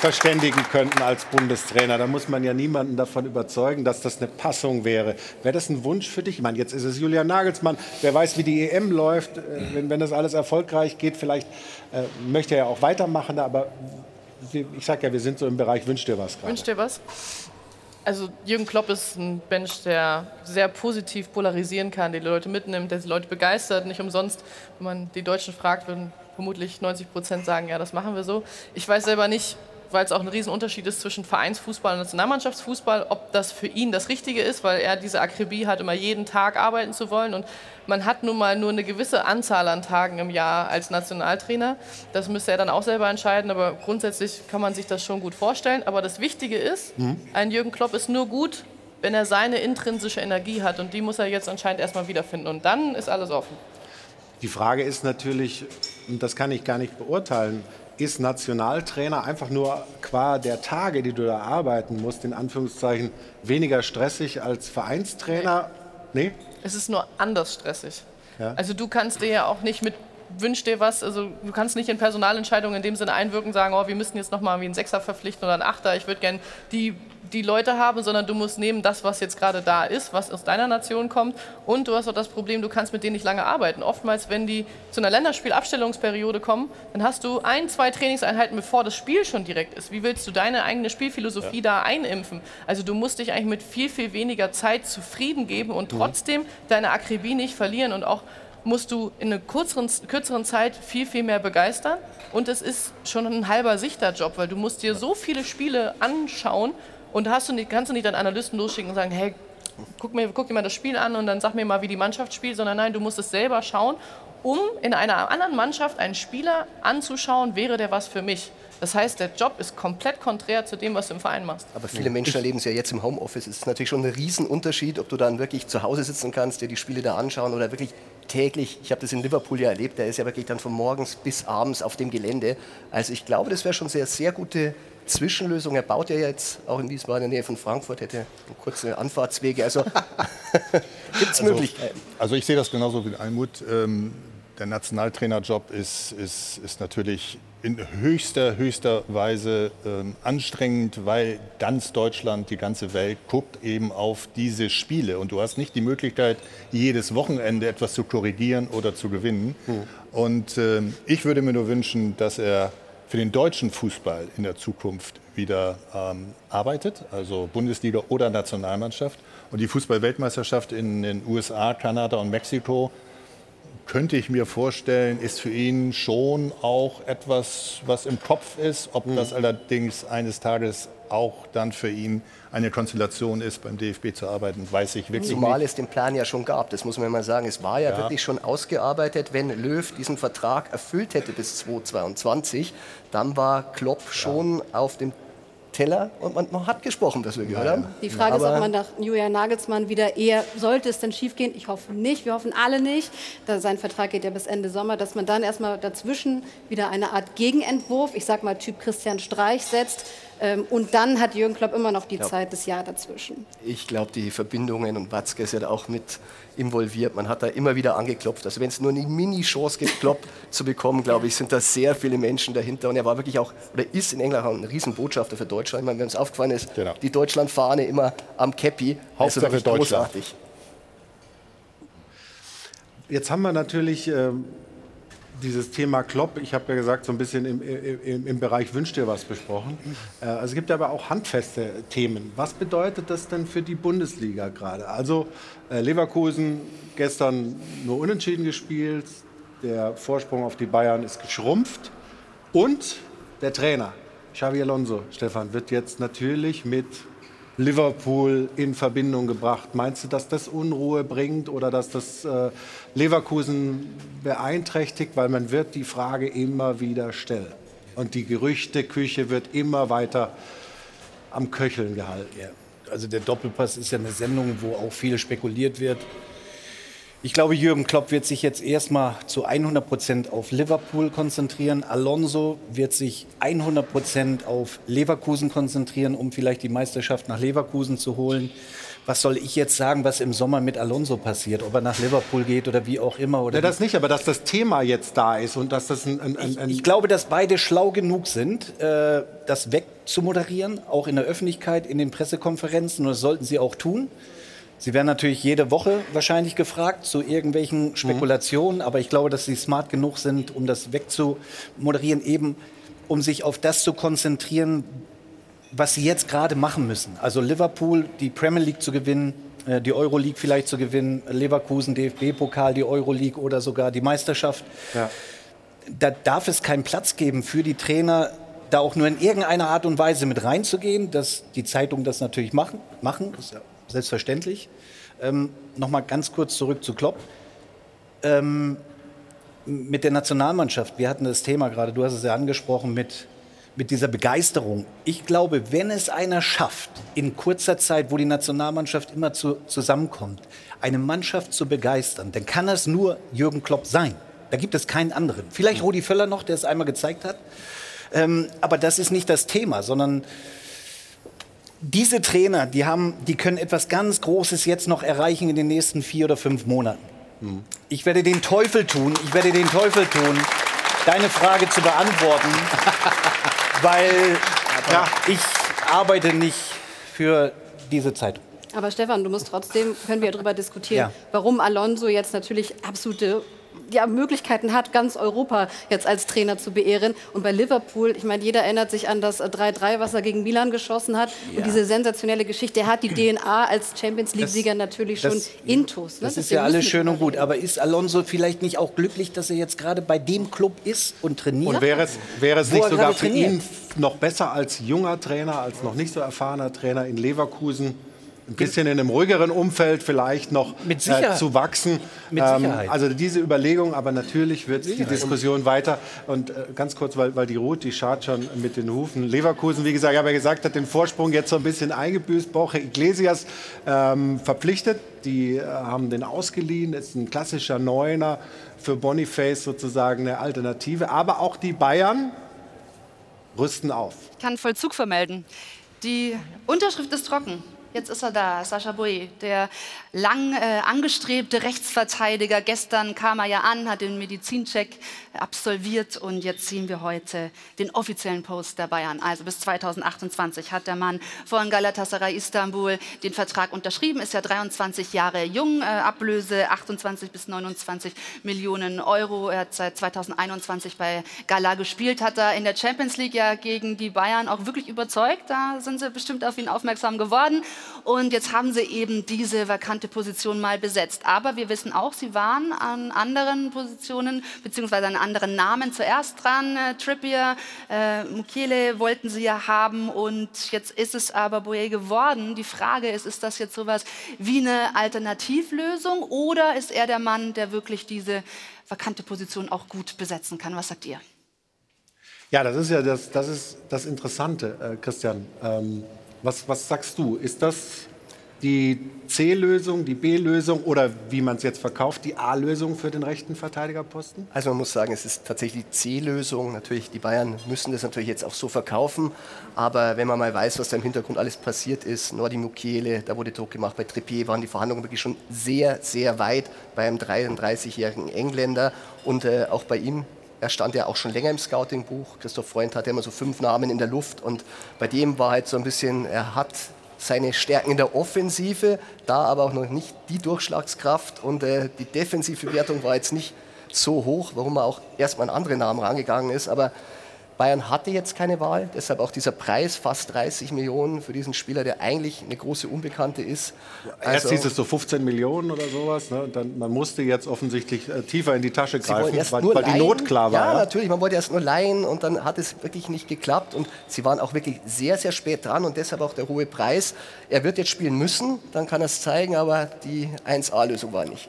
A: verständigen könnten als Bundestrainer. Da muss man ja niemanden davon überzeugen, dass das eine Passung wäre. Wäre das ein Wunsch für dich? Ich meine, jetzt ist es Julian Nagelsmann. Wer weiß, wie die EM läuft. Äh, wenn, wenn das alles erfolgreich geht, vielleicht äh, möchte er ja auch weitermachen. Aber ich sage ja, wir sind so im Bereich Wünsch dir was gerade.
B: Wünsch dir was? Also Jürgen Klopp ist ein Mensch, der sehr positiv polarisieren kann, die Leute mitnimmt, der die Leute begeistert. Nicht umsonst, wenn man die Deutschen fragt, würden vermutlich 90 Prozent sagen, ja, das machen wir so. Ich weiß selber nicht, weil es auch ein Riesenunterschied ist zwischen Vereinsfußball und Nationalmannschaftsfußball, ob das für ihn das Richtige ist, weil er diese Akribie hat, immer jeden Tag arbeiten zu wollen. Und man hat nun mal nur eine gewisse Anzahl an Tagen im Jahr als Nationaltrainer. Das müsste er dann auch selber entscheiden, aber grundsätzlich kann man sich das schon gut vorstellen. Aber das Wichtige ist, mhm. ein Jürgen Klopp ist nur gut, wenn er seine intrinsische Energie hat. Und die muss er jetzt anscheinend erstmal wiederfinden. Und dann ist alles offen.
A: Die Frage ist natürlich, und das kann ich gar nicht beurteilen, ist Nationaltrainer einfach nur qua der Tage, die du da arbeiten musst, in Anführungszeichen, weniger stressig als Vereinstrainer? Nee?
B: Es ist nur anders stressig. Ja. Also du kannst dir ja auch nicht mit wünsch dir was, also du kannst nicht in Personalentscheidungen in dem Sinne einwirken, sagen, oh, wir müssen jetzt nochmal wie einen Sechser verpflichten oder einen Achter, ich würde gerne die die Leute haben, sondern du musst nehmen das, was jetzt gerade da ist, was aus deiner Nation kommt. Und du hast auch das Problem, du kannst mit denen nicht lange arbeiten. Oftmals, wenn die zu einer Länderspielabstellungsperiode kommen, dann hast du ein, zwei Trainingseinheiten, bevor das Spiel schon direkt ist. Wie willst du deine eigene Spielphilosophie ja. da einimpfen? Also du musst dich eigentlich mit viel, viel weniger Zeit zufrieden geben und mhm. trotzdem deine Akribie nicht verlieren und auch musst du in einer kürzeren, kürzeren Zeit viel, viel mehr begeistern. Und es ist schon ein halber Sichterjob, weil du musst dir so viele Spiele anschauen und hast du nicht, kannst du nicht deinen Analysten losschicken und sagen, hey, guck, mir, guck dir mal das Spiel an und dann sag mir mal, wie die Mannschaft spielt, sondern nein, du musst es selber schauen, um in einer anderen Mannschaft einen Spieler anzuschauen, wäre der was für mich. Das heißt, der Job ist komplett konträr zu dem, was du im Verein machst.
H: Aber viele Menschen erleben es ja jetzt im Homeoffice. Es ist natürlich schon ein Riesenunterschied, ob du dann wirklich zu Hause sitzen kannst, dir die Spiele da anschauen oder wirklich täglich. Ich habe das in Liverpool ja erlebt. Der ist ja wirklich dann von morgens bis abends auf dem Gelände. Also ich glaube, das wäre schon sehr, sehr gute Zwischenlösung. Er baut ja jetzt auch in Wiesbaden in der Nähe von Frankfurt, hätte kurze Anfahrtswege. Also gibt es also, Möglichkeiten.
J: Also ich sehe das genauso wie Almut. Ähm, der Nationaltrainerjob ist, ist, ist natürlich in höchster, höchster Weise ähm, anstrengend, weil ganz Deutschland, die ganze Welt guckt eben auf diese Spiele. Und du hast nicht die Möglichkeit, jedes Wochenende etwas zu korrigieren oder zu gewinnen. Mhm. Und ähm, ich würde mir nur wünschen, dass er für den deutschen Fußball in der Zukunft wieder ähm, arbeitet, also Bundesliga oder Nationalmannschaft. Und die Fußball-Weltmeisterschaft in den USA, Kanada und Mexiko könnte ich mir vorstellen, ist für ihn schon auch etwas, was im Kopf ist. Ob mhm. das allerdings eines Tages auch dann für ihn eine Konstellation ist, beim DFB zu arbeiten, weiß ich wirklich
H: Zumal
J: nicht.
H: es den Plan ja schon gab, das muss man mal sagen. Es war ja, ja, wirklich schon ausgearbeitet. Wenn Löw diesen Vertrag erfüllt hätte bis 2022, dann war Klopp schon ja. auf dem Teller und man, man, hat gesprochen, was wir gehört haben.
I: Die Frage Aber ist, ob man nach Julian Nagelsmann wieder eher, sollte es denn schiefgehen? Ich hoffe nicht, wir hoffen alle nicht. Da sein Vertrag geht ja bis Ende Sommer, dass man dann erstmal dazwischen wieder eine Art Gegenentwurf, ich sag mal Typ Christian Streich setzt, und dann hat Jürgen Klopp immer noch die glaub, Zeit des Jahr dazwischen.
H: Ich glaube, die Verbindungen und Watzke ist ja da auch mit involviert. Man hat da immer wieder angeklopft. Also wenn es nur eine Mini-Chance gibt, Klopp zu bekommen, glaube ich, sind da sehr viele Menschen dahinter. Und er war wirklich auch, oder ist in England auch ein Riesenbotschafter für Deutschland. Ich meine, wenn es aufgefallen ist, genau. die Deutschlandfahne immer am Käppi.
J: Also Hauptsache also Deutschland. Großartig.
A: Jetzt haben wir natürlich ähm, dieses Thema Klopp, ich habe ja gesagt, so ein bisschen im, im, im Bereich Wünsch dir was besprochen. Äh, also es gibt aber auch handfeste Themen. Was bedeutet das denn für die Bundesliga gerade? Also äh, Leverkusen gestern nur unentschieden gespielt, der Vorsprung auf die Bayern ist geschrumpft und der Trainer, Xavi Alonso, Stefan, wird jetzt natürlich mit Liverpool in Verbindung gebracht. Meinst du, dass das Unruhe bringt oder dass das äh, Leverkusen beeinträchtigt? Weil man wird die Frage immer wieder stellen. Und die Gerüchteküche wird immer weiter am Köcheln gehalten.
G: Ja. Also der Doppelpass ist ja eine Sendung, wo auch viel spekuliert wird. Ich glaube, Jürgen Klopp wird sich jetzt erstmal zu 100 Prozent auf Liverpool konzentrieren. Alonso wird sich 100 Prozent auf Leverkusen konzentrieren, um vielleicht die Meisterschaft nach Leverkusen zu holen. Was soll ich jetzt sagen, was im Sommer mit Alonso passiert? Ob er nach Liverpool geht oder wie auch immer? Oder
A: ja, das nicht, aber dass das Thema jetzt da ist und dass das ein. ein,
G: ein ich, ich, glaube, dass beide schlau genug sind, äh, das wegzumoderieren, auch in der Öffentlichkeit, in den Pressekonferenzen. Und das sollten sie auch tun. Sie werden natürlich jede Woche wahrscheinlich gefragt zu irgendwelchen mhm. Spekulationen, mhm. aber ich glaube, dass Sie smart genug sind, um das wegzumoderieren, eben um sich auf das zu konzentrieren, was Sie jetzt gerade machen müssen. Also Liverpool, die Premier League zu gewinnen, äh, die Euroleague vielleicht zu gewinnen, Leverkusen, DFB-Pokal, die Euroleague oder sogar die Meisterschaft. Ja. Da darf es keinen Platz geben für die Trainer, da auch nur in irgendeiner Art und Weise mit reinzugehen, dass die Zeitungen das natürlich machen, machen selbstverständlich. Ähm, Nochmal ganz kurz zurück zu Klopp. Ähm, mit der Nationalmannschaft, wir hatten das Thema gerade, du hast es ja angesprochen, mit, mit dieser Begeisterung. Ich glaube, wenn es einer schafft, in kurzer Zeit, wo die Nationalmannschaft immer zu, zusammenkommt, eine Mannschaft zu begeistern, dann kann das nur Jürgen Klopp sein. Da gibt es keinen anderen. Vielleicht Rudi Völler noch, der es einmal gezeigt hat. Ähm, aber das ist nicht das Thema, sondern diese Trainer, die, haben, die können etwas ganz Großes jetzt noch erreichen in den nächsten vier oder fünf Monaten. Mhm. Ich werde den Teufel tun, ich werde den Teufel tun, deine Frage zu beantworten, weil ja, ich arbeite nicht für diese Zeitung.
I: Aber Stefan, du musst trotzdem, können wir darüber diskutieren, ja. warum Alonso jetzt natürlich absolute ja, Möglichkeiten hat, ganz Europa jetzt als Trainer zu beehren. Und bei Liverpool, ich meine, jeder erinnert sich an das 3-3, was er gegen Milan geschossen hat. Ja. Und diese sensationelle Geschichte, er hat die DNA als Champions League-Sieger natürlich schon das, intus.
G: Ne? Das ist ja alles schön und gut. Aber ist Alonso vielleicht nicht auch glücklich, dass er jetzt gerade bei dem Club ist und trainiert?
A: Und wäre es, wäre es nicht sogar für ihn noch besser als junger Trainer, als noch nicht so erfahrener Trainer in Leverkusen? Ein bisschen in einem ruhigeren Umfeld vielleicht noch äh, zu wachsen. Mit ähm, Sicherheit. Ähm, also diese Überlegung, aber natürlich wird die Diskussion weiter. Und äh, ganz kurz, weil, weil die Ruth, die schaut schon mit den Hufen. Leverkusen, wie gesagt, ich habe ja gesagt, hat den Vorsprung jetzt so ein bisschen eingebüßt. Borja Iglesias ähm, verpflichtet. Die äh, haben den ausgeliehen. Ist ein klassischer Neuner für Boniface sozusagen eine Alternative. Aber auch die Bayern rüsten auf.
D: Ich kann Vollzug vermelden. Die Unterschrift ist trocken. Jetzt ist er da, Sascha Boye, der lang äh, angestrebte Rechtsverteidiger. Gestern kam er ja an, hat den Medizincheck absolviert und jetzt sehen wir heute den offiziellen Post der Bayern. Also bis 2028 hat der Mann von Galatasaray Istanbul den Vertrag unterschrieben, ist ja 23 Jahre jung, äh, Ablöse 28 bis 29 Millionen Euro. Er hat seit 2021 bei Gala gespielt, hat er in der Champions League ja gegen die Bayern auch wirklich überzeugt. Da sind sie bestimmt auf ihn aufmerksam geworden. Und jetzt haben sie eben diese vakante Position mal besetzt. Aber wir wissen auch, sie waren an anderen Positionen beziehungsweise an anderen Namen zuerst dran. Äh, Trippier, äh, Mukiele wollten sie ja haben und jetzt ist es aber Boye geworden. Die Frage ist, ist das jetzt sowas wie eine Alternativlösung oder ist er der Mann, der wirklich diese vakante Position auch gut besetzen kann? Was sagt ihr?
A: Ja, das ist ja das, das, ist das Interessante, äh, Christian. Ähm, was, was sagst du? Ist das die C-Lösung, die B-Lösung oder wie man es jetzt verkauft, die A-Lösung für den rechten Verteidigerposten?
H: Also man muss sagen, es ist tatsächlich die C-Lösung. Natürlich, die Bayern müssen das natürlich jetzt auch so verkaufen. Aber wenn man mal weiß, was da im Hintergrund alles passiert ist, Nordi Mukiele, da wurde Druck gemacht, bei Trippier waren die Verhandlungen wirklich schon sehr, sehr weit beim 33-jährigen Engländer. Und äh, auch bei ihm er stand ja auch schon länger im Scouting-Buch. Christoph Freund hatte immer so fünf Namen in der Luft und bei dem war halt so ein bisschen, er hat seine Stärken in der Offensive, da aber auch noch nicht die Durchschlagskraft und äh, die defensive Wertung war jetzt nicht so hoch, warum er auch erstmal an andere Namen rangegangen ist. Aber Bayern hatte jetzt keine Wahl, deshalb auch dieser Preis, fast 30 Millionen für diesen Spieler, der eigentlich eine große Unbekannte ist.
A: Also, Erst hieß es so 15 Millionen oder sowas. Ne? Dann, man musste jetzt offensichtlich äh, tiefer in die Tasche greifen, weil, weil die Not klar war.
H: Ja, ja, natürlich, man wollte erst nur leihen und dann hat es wirklich nicht geklappt. Und sie waren auch wirklich sehr, sehr spät dran und deshalb auch der hohe Preis. Er wird jetzt spielen müssen, dann kann er es zeigen, aber die 1A-Lösung war nicht.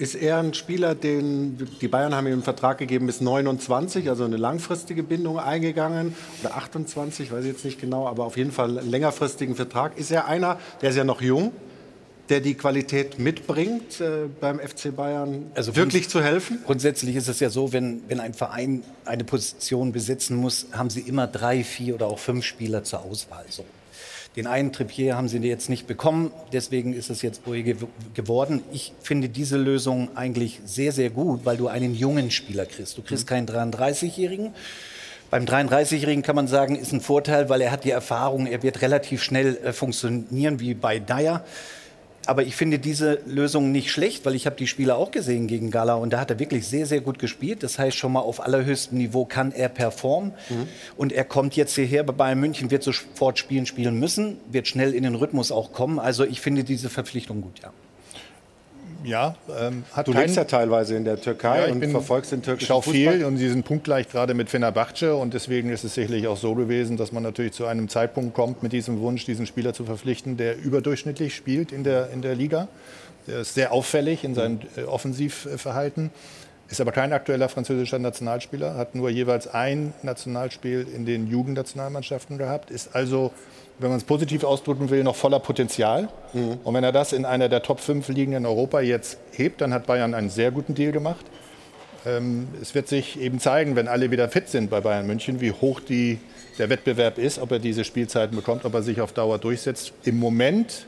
A: Ist er ein Spieler, den die Bayern haben ihm einen Vertrag gegeben bis 29, also eine langfristige Bindung eingegangen oder 28, weiß ich jetzt nicht genau, aber auf jeden Fall einen längerfristigen Vertrag. Ist er einer, der ist ja noch jung, der die Qualität mitbringt, äh, beim FC Bayern also wirklich zu helfen?
G: Grundsätzlich ist es ja so, wenn, wenn ein Verein eine Position besitzen muss, haben sie immer drei, vier oder auch fünf Spieler zur Auswahl. So. Den einen Trippier haben sie jetzt nicht bekommen, deswegen ist es jetzt Boye geworden. Ich finde diese Lösung eigentlich sehr, sehr gut, weil du einen jungen Spieler kriegst. Du kriegst mhm. keinen 33-Jährigen. Beim 33-Jährigen kann man sagen, ist ein Vorteil, weil er hat die Erfahrung, er wird relativ schnell äh, funktionieren wie bei Dyer aber ich finde diese Lösung nicht schlecht, weil ich habe die Spieler auch gesehen gegen Gala und da hat er wirklich sehr, sehr gut gespielt. Das heißt, schon mal auf allerhöchstem Niveau kann er performen. Mhm. Und er kommt jetzt hierher bei Bayern München, wird sofort spielen, spielen müssen, wird schnell in den Rhythmus auch kommen. Also ich finde diese Verpflichtung gut, ja
J: ja, ähm, hat
A: Du lebst ja teilweise in der Türkei ja, und bin, verfolgst den türkischen
J: Fußball. viel und sie sind punktgleich gerade mit Fenerbahce und deswegen ist es sicherlich auch so gewesen, dass man natürlich zu einem Zeitpunkt kommt mit diesem Wunsch, diesen Spieler zu verpflichten, der überdurchschnittlich spielt in der, in der Liga. Der ist sehr auffällig in seinem äh, Offensivverhalten. Ist aber kein aktueller französischer Nationalspieler, hat nur jeweils ein Nationalspiel in den Jugendnationalmannschaften gehabt, ist also wenn man es positiv ausdrücken will, noch voller Potenzial. Mhm. Und wenn er das in einer der Top 5 Ligen in Europa jetzt hebt, dann hat Bayern einen sehr guten Deal gemacht. Ähm, es wird sich eben zeigen, wenn alle wieder fit sind bei Bayern München, wie hoch die, der Wettbewerb ist, ob er diese Spielzeiten bekommt, ob er sich auf Dauer durchsetzt. Im Moment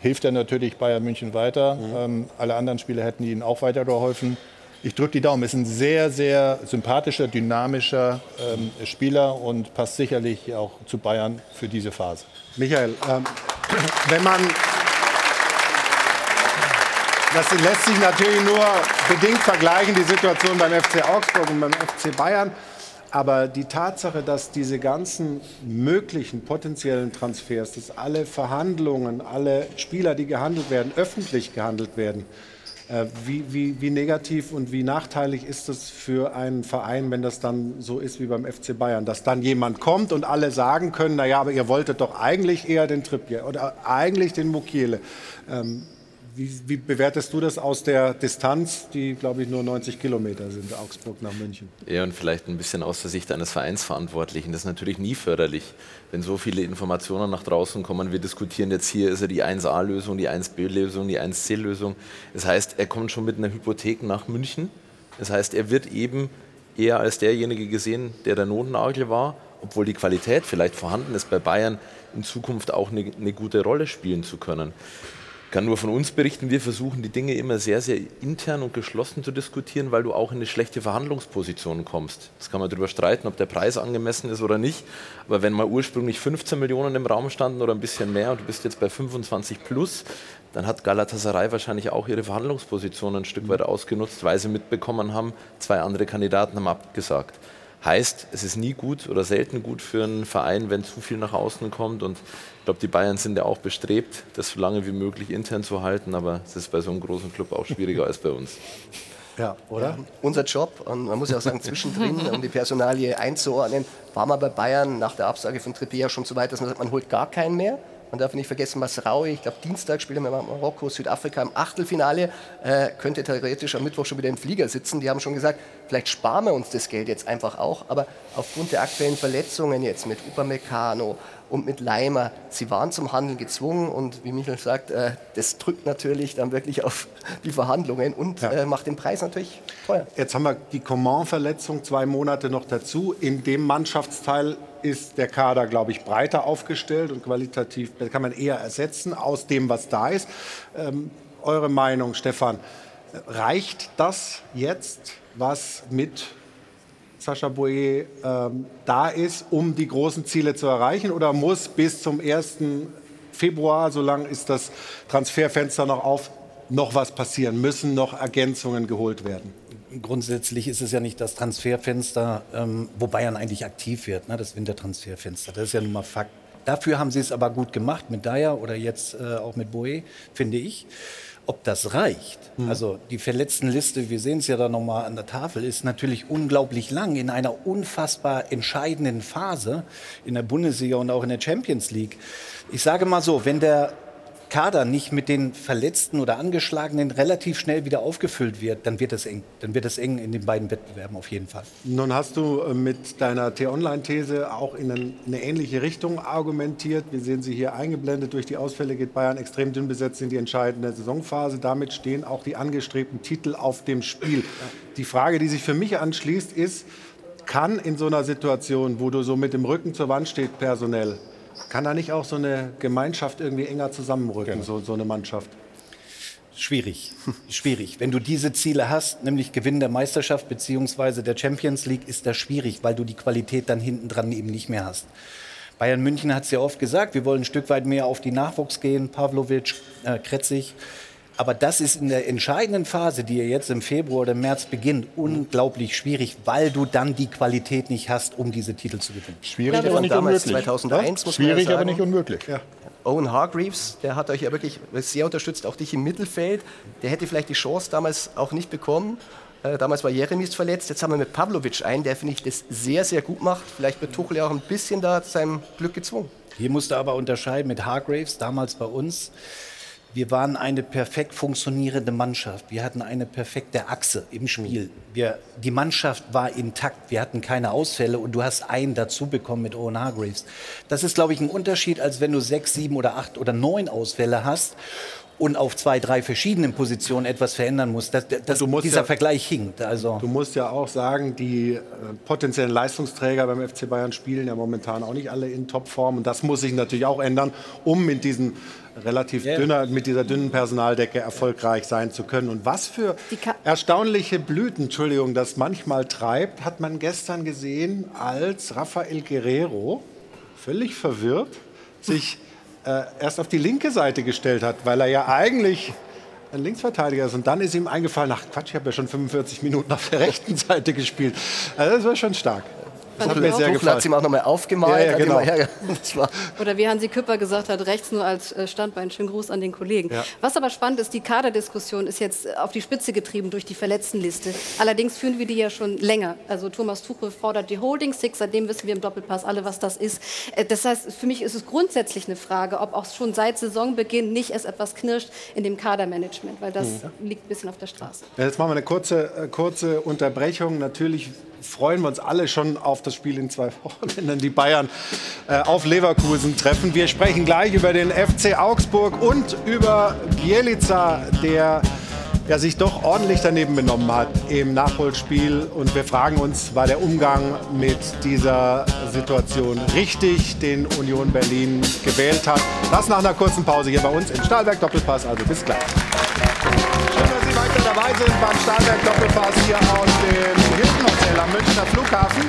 J: hilft er natürlich Bayern München weiter. Mhm. Ähm, alle anderen Spieler hätten ihnen auch weitergeholfen. Ich drücke die Daumen. Ist ein sehr, sehr sympathischer, dynamischer ähm, Spieler und passt sicherlich auch zu Bayern für diese Phase.
A: Michael, ähm, wenn man das lässt sich natürlich nur bedingt vergleichen, die Situation beim FC Augsburg und beim FC Bayern. Aber die Tatsache, dass diese ganzen möglichen potenziellen Transfers, dass alle Verhandlungen, alle Spieler, die gehandelt werden, öffentlich gehandelt werden, wie, wie, wie, negativ und wie nachteilig ist es für einen Verein, wenn das dann so ist wie beim FC Bayern, dass dann jemand kommt und alle sagen können, naja, aber ihr wolltet doch eigentlich eher den Trippier oder eigentlich den Mukiele. Ähm, wie, wie, bewertest du das aus der Distanz, die, glaube ich, nur 90 Kilometer sind, Augsburg nach München?
C: Ja, und vielleicht ein bisschen aus der Sicht eines Vereinsverantwortlichen. Das ist natürlich nie förderlich, wenn so viele Informationen nach draußen kommen. Wir diskutieren jetzt hier, ist er die 1a-Lösung, die 1b-Lösung, die 1c-Lösung. Das heißt, er kommt schon mit einer Hypothek nach München. Das heißt, er wird eben eher als derjenige gesehen, der der Notnagel war, obwohl die Qualität vielleicht vorhanden ist, bei Bayern in Zukunft auch eine, eine gute Rolle spielen zu können kann nur von uns berichten, wir versuchen die Dinge immer sehr, sehr intern und geschlossen zu diskutieren, weil du auch in eine schlechte Verhandlungsposition kommst. Das kann man darüber streiten, ob der Preis angemessen ist oder nicht. Aber wenn mal ursprünglich 15 Millionen im Raum standen oder ein bisschen mehr und du bist jetzt bei 25 plus, dann hat Galatasaray wahrscheinlich auch ihre Verhandlungsposition ein Stück weit ausgenutzt, weil sie mitbekommen haben, zwei andere Kandidaten haben abgesagt. Heißt, es ist nie gut oder selten gut für einen Verein, wenn zu viel nach außen kommt. Und ich glaube, die Bayern sind ja auch bestrebt, das so lange wie möglich intern zu halten. Aber es ist bei so einem großen Club auch schwieriger als bei uns.
H: Ja, oder? Ja, unser Job, und man muss ja auch sagen, zwischendrin, um die Personalie einzuordnen, war man bei Bayern nach der Absage von Trippier schon so weit, dass man sagt, man holt gar keinen mehr. Man darf nicht vergessen, Masraui, ich glaube Dienstag spielt er mit Marokko, Südafrika im Achtelfinale, äh, könnte theoretisch am Mittwoch schon wieder im Flieger sitzen. Die haben schon gesagt, vielleicht sparen wir uns das Geld jetzt einfach auch, aber aufgrund der aktuellen Verletzungen jetzt mit Upamecano, und mit Leimer. Sie waren zum Handeln gezwungen und wie Michael sagt, äh, das drückt natürlich dann wirklich auf die Verhandlungen und ja. äh, macht den Preis natürlich teuer.
A: Jetzt haben wir die Coman-Verletzung zwei Monate noch dazu. In dem Mannschaftsteil ist der Kader, glaube ich, breiter aufgestellt und qualitativ kann man eher ersetzen aus dem, was da ist. Ähm, eure Meinung, Stefan, reicht das jetzt, was mit Sascha Boye ähm, da ist, um die großen Ziele zu erreichen? Oder muss bis zum 1. Februar, so lange ist das Transferfenster noch auf, noch was passieren? Müssen noch Ergänzungen geholt werden?
G: grundsätzlich ist es ja nicht das Transferfenster, ähm, wo Bayern eigentlich aktiv wird, ne? das Wintertransferfenster. Das ist ja nun mal Fakt. Dafür haben sie es aber gut gemacht mit Dyer oder jetzt äh, auch mit Boe, finde ich. Ob das reicht, mhm. also die verletzten Liste, wir sehen es ja da nochmal an der Tafel, ist natürlich unglaublich lang in einer unfassbar entscheidenden Phase in der Bundesliga und auch in der Champions League. Ich sage mal so, wenn der Kader nicht mit den Verletzten oder Angeschlagenen relativ schnell wieder aufgefüllt wird, dann wird es eng. Dann wird es eng in den beiden Wettbewerben auf jeden Fall.
A: Nun hast du äh, mit deiner T-Online-These auch in eine ähnliche Richtung argumentiert. Wir sehen sie hier eingeblendet. Durch die Ausfälle geht Bayern extrem dünn besetzt in die entscheidende Saisonphase. Damit stehen auch die angestrebten Titel auf dem Spiel. Die Frage, die sich für mich anschließt, ist, kann in so einer Situation, wo du so mit dem Rücken zur Wand stehst, personell, kann da nicht auch so eine Gemeinschaft irgendwie enger zusammenrücken, genau. so, so eine Mannschaft?
G: Schwierig, schwierig. Wenn du diese Ziele hast, nämlich Gewinn der Meisterschaft bzw. der Champions League, ist das schwierig, weil du die Qualität dann hinten dran eben nicht mehr hast. Bayern München hat es ja oft gesagt, wir wollen ein Stück weit mehr auf die Nachwuchs gehen, Pavlovic, äh, Kretzig. Aber das ist in der entscheidenden Phase, die jetzt im Februar oder März beginnt, unglaublich schwierig, weil du dann die Qualität nicht hast, um diese Titel zu gewinnen.
H: Schwierig, aber nicht unmöglich. 2001, muss
J: Schwierig,
H: ja
J: aber nicht unmöglich. Ja.
H: Owen Hargreaves, der hat euch ja wirklich sehr unterstützt, auch dich im Mittelfeld. Der hätte vielleicht die Chance damals auch nicht bekommen. Äh, damals war Jeremies verletzt. Jetzt haben wir mit Pavlovic einen, der, finde ich, das sehr, sehr gut macht. Vielleicht wird Tuchel ja auch ein bisschen da zu seinem Glück gezwungen.
G: Hier musst du aber unterscheiden mit Hargreaves, damals bei uns. Wir waren eine perfekt funktionierende Mannschaft. Wir hatten eine perfekte Achse im Spiel. Wir, die Mannschaft war intakt. Wir hatten keine Ausfälle und du hast einen dazu bekommen mit Owen Hargreaves. Das ist, glaube ich, ein Unterschied, als wenn du sechs, sieben oder acht oder neun Ausfälle hast und auf zwei, drei verschiedenen Positionen etwas verändern musst. Das, das, dieser ja, Vergleich hinkt. Also.
A: Du musst ja auch sagen, die äh, potenziellen Leistungsträger beim FC Bayern spielen ja momentan auch nicht alle in Topform. Und das muss sich natürlich auch ändern, um mit diesen relativ yeah. dünner, mit dieser dünnen Personaldecke erfolgreich sein zu können. Und was für erstaunliche Blüten, Entschuldigung, das manchmal treibt, hat man gestern gesehen, als Rafael Guerrero völlig verwirrt sich äh, erst auf die linke Seite gestellt hat, weil er ja eigentlich ein Linksverteidiger ist. Und dann ist ihm eingefallen, ach Quatsch, ich habe ja schon 45 Minuten auf der rechten Seite gespielt. Also das war schon stark.
H: Das hat mir sehr gefallen. hat sie ihm auch nochmal aufgemalt. Ja, ja, genau.
I: Oder wie Hansi Küpper gesagt hat, rechts nur als äh, Standbein. Schönen Gruß an den Kollegen. Ja. Was aber spannend ist, die Kaderdiskussion ist jetzt auf die Spitze getrieben durch die Verletztenliste. Allerdings führen wir die ja schon länger. Also Thomas Tuchel fordert die Holding Six, seitdem wissen wir im Doppelpass alle, was das ist. Äh, das heißt, für mich ist es grundsätzlich eine Frage, ob auch schon seit Saisonbeginn nicht es etwas knirscht in dem Kadermanagement, weil das mhm. liegt ein bisschen auf der Straße.
A: Jetzt machen wir eine kurze, äh, kurze Unterbrechung. Natürlich freuen wir uns alle schon auf das Spiel in zwei Wochen, wenn dann die Bayern äh, auf Leverkusen treffen. Wir sprechen gleich über den FC Augsburg und über Bielica, der ja, sich doch ordentlich daneben benommen hat im Nachholspiel. Und wir fragen uns, war der Umgang mit dieser Situation richtig, den Union Berlin gewählt hat? Das nach einer kurzen Pause hier bei uns im Stahlwerk Doppelpass. Also bis gleich. Dabei sind beim Stahlwerk Doppelpass hier aus dem Hilton Hotel am Münchner Flughafen.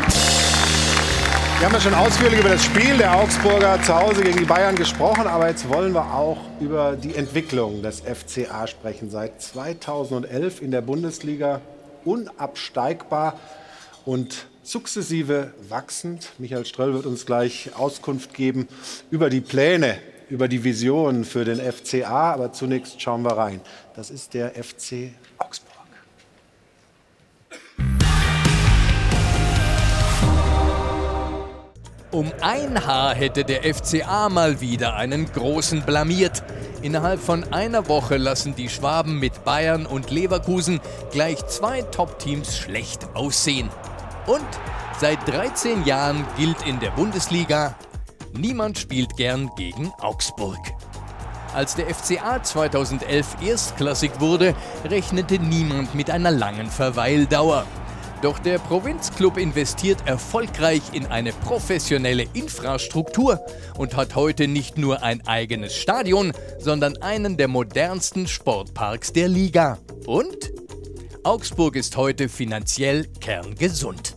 A: Wir haben ja schon ausführlich über das Spiel der Augsburger zu Hause gegen die Bayern gesprochen, aber jetzt wollen wir auch über die Entwicklung des FCA sprechen. Seit 2011 in der Bundesliga unabsteigbar und sukzessive wachsend. Michael Ströll wird uns gleich Auskunft geben über die Pläne, über die Visionen für den FCA. Aber zunächst schauen wir rein. Das ist der FC Augsburg.
M: Um ein Haar hätte der FCA mal wieder einen großen blamiert. Innerhalb von einer Woche lassen die Schwaben mit Bayern und Leverkusen gleich zwei Top-Teams schlecht aussehen. Und seit 13 Jahren gilt in der Bundesliga, niemand spielt gern gegen Augsburg. Als der FCA 2011 erstklassig wurde, rechnete niemand mit einer langen Verweildauer. Doch der Provinzclub investiert erfolgreich in eine professionelle Infrastruktur und hat heute nicht nur ein eigenes Stadion, sondern einen der modernsten Sportparks der Liga. Und Augsburg ist heute finanziell kerngesund.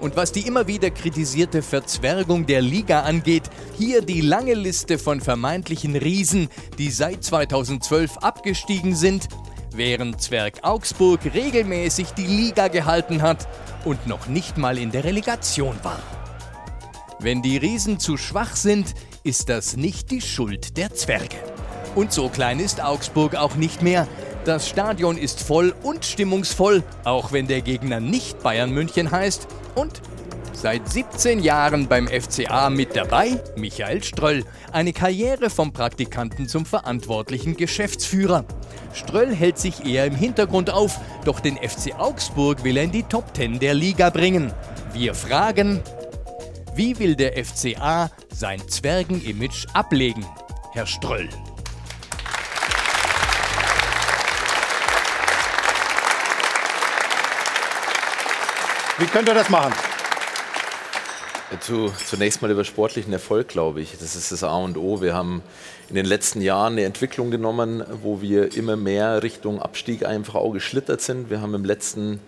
M: Und was die immer wieder kritisierte Verzwergung der Liga angeht, hier die lange Liste von vermeintlichen Riesen, die seit 2012 abgestiegen sind während Zwerg Augsburg regelmäßig die Liga gehalten hat und noch nicht mal in der Relegation war. Wenn die Riesen zu schwach sind, ist das nicht die Schuld der Zwerge. Und so klein ist Augsburg auch nicht mehr. Das Stadion ist voll und stimmungsvoll, auch wenn der Gegner nicht Bayern München heißt. Und seit 17 Jahren beim FCA mit dabei Michael Ströll. Eine Karriere vom Praktikanten zum verantwortlichen Geschäftsführer. Ströll hält sich eher im Hintergrund auf, doch den FC Augsburg will er in die Top 10 der Liga bringen. Wir fragen, wie will der FCA sein Zwergen-Image ablegen? Herr Ströll.
A: Wie könnt ihr das machen?
C: Zu, zunächst mal über sportlichen Erfolg, glaube ich. Das ist das A und O. Wir haben in den letzten Jahren eine Entwicklung genommen, wo wir immer mehr Richtung Abstieg einfach auch geschlittert sind. Wir haben im letzten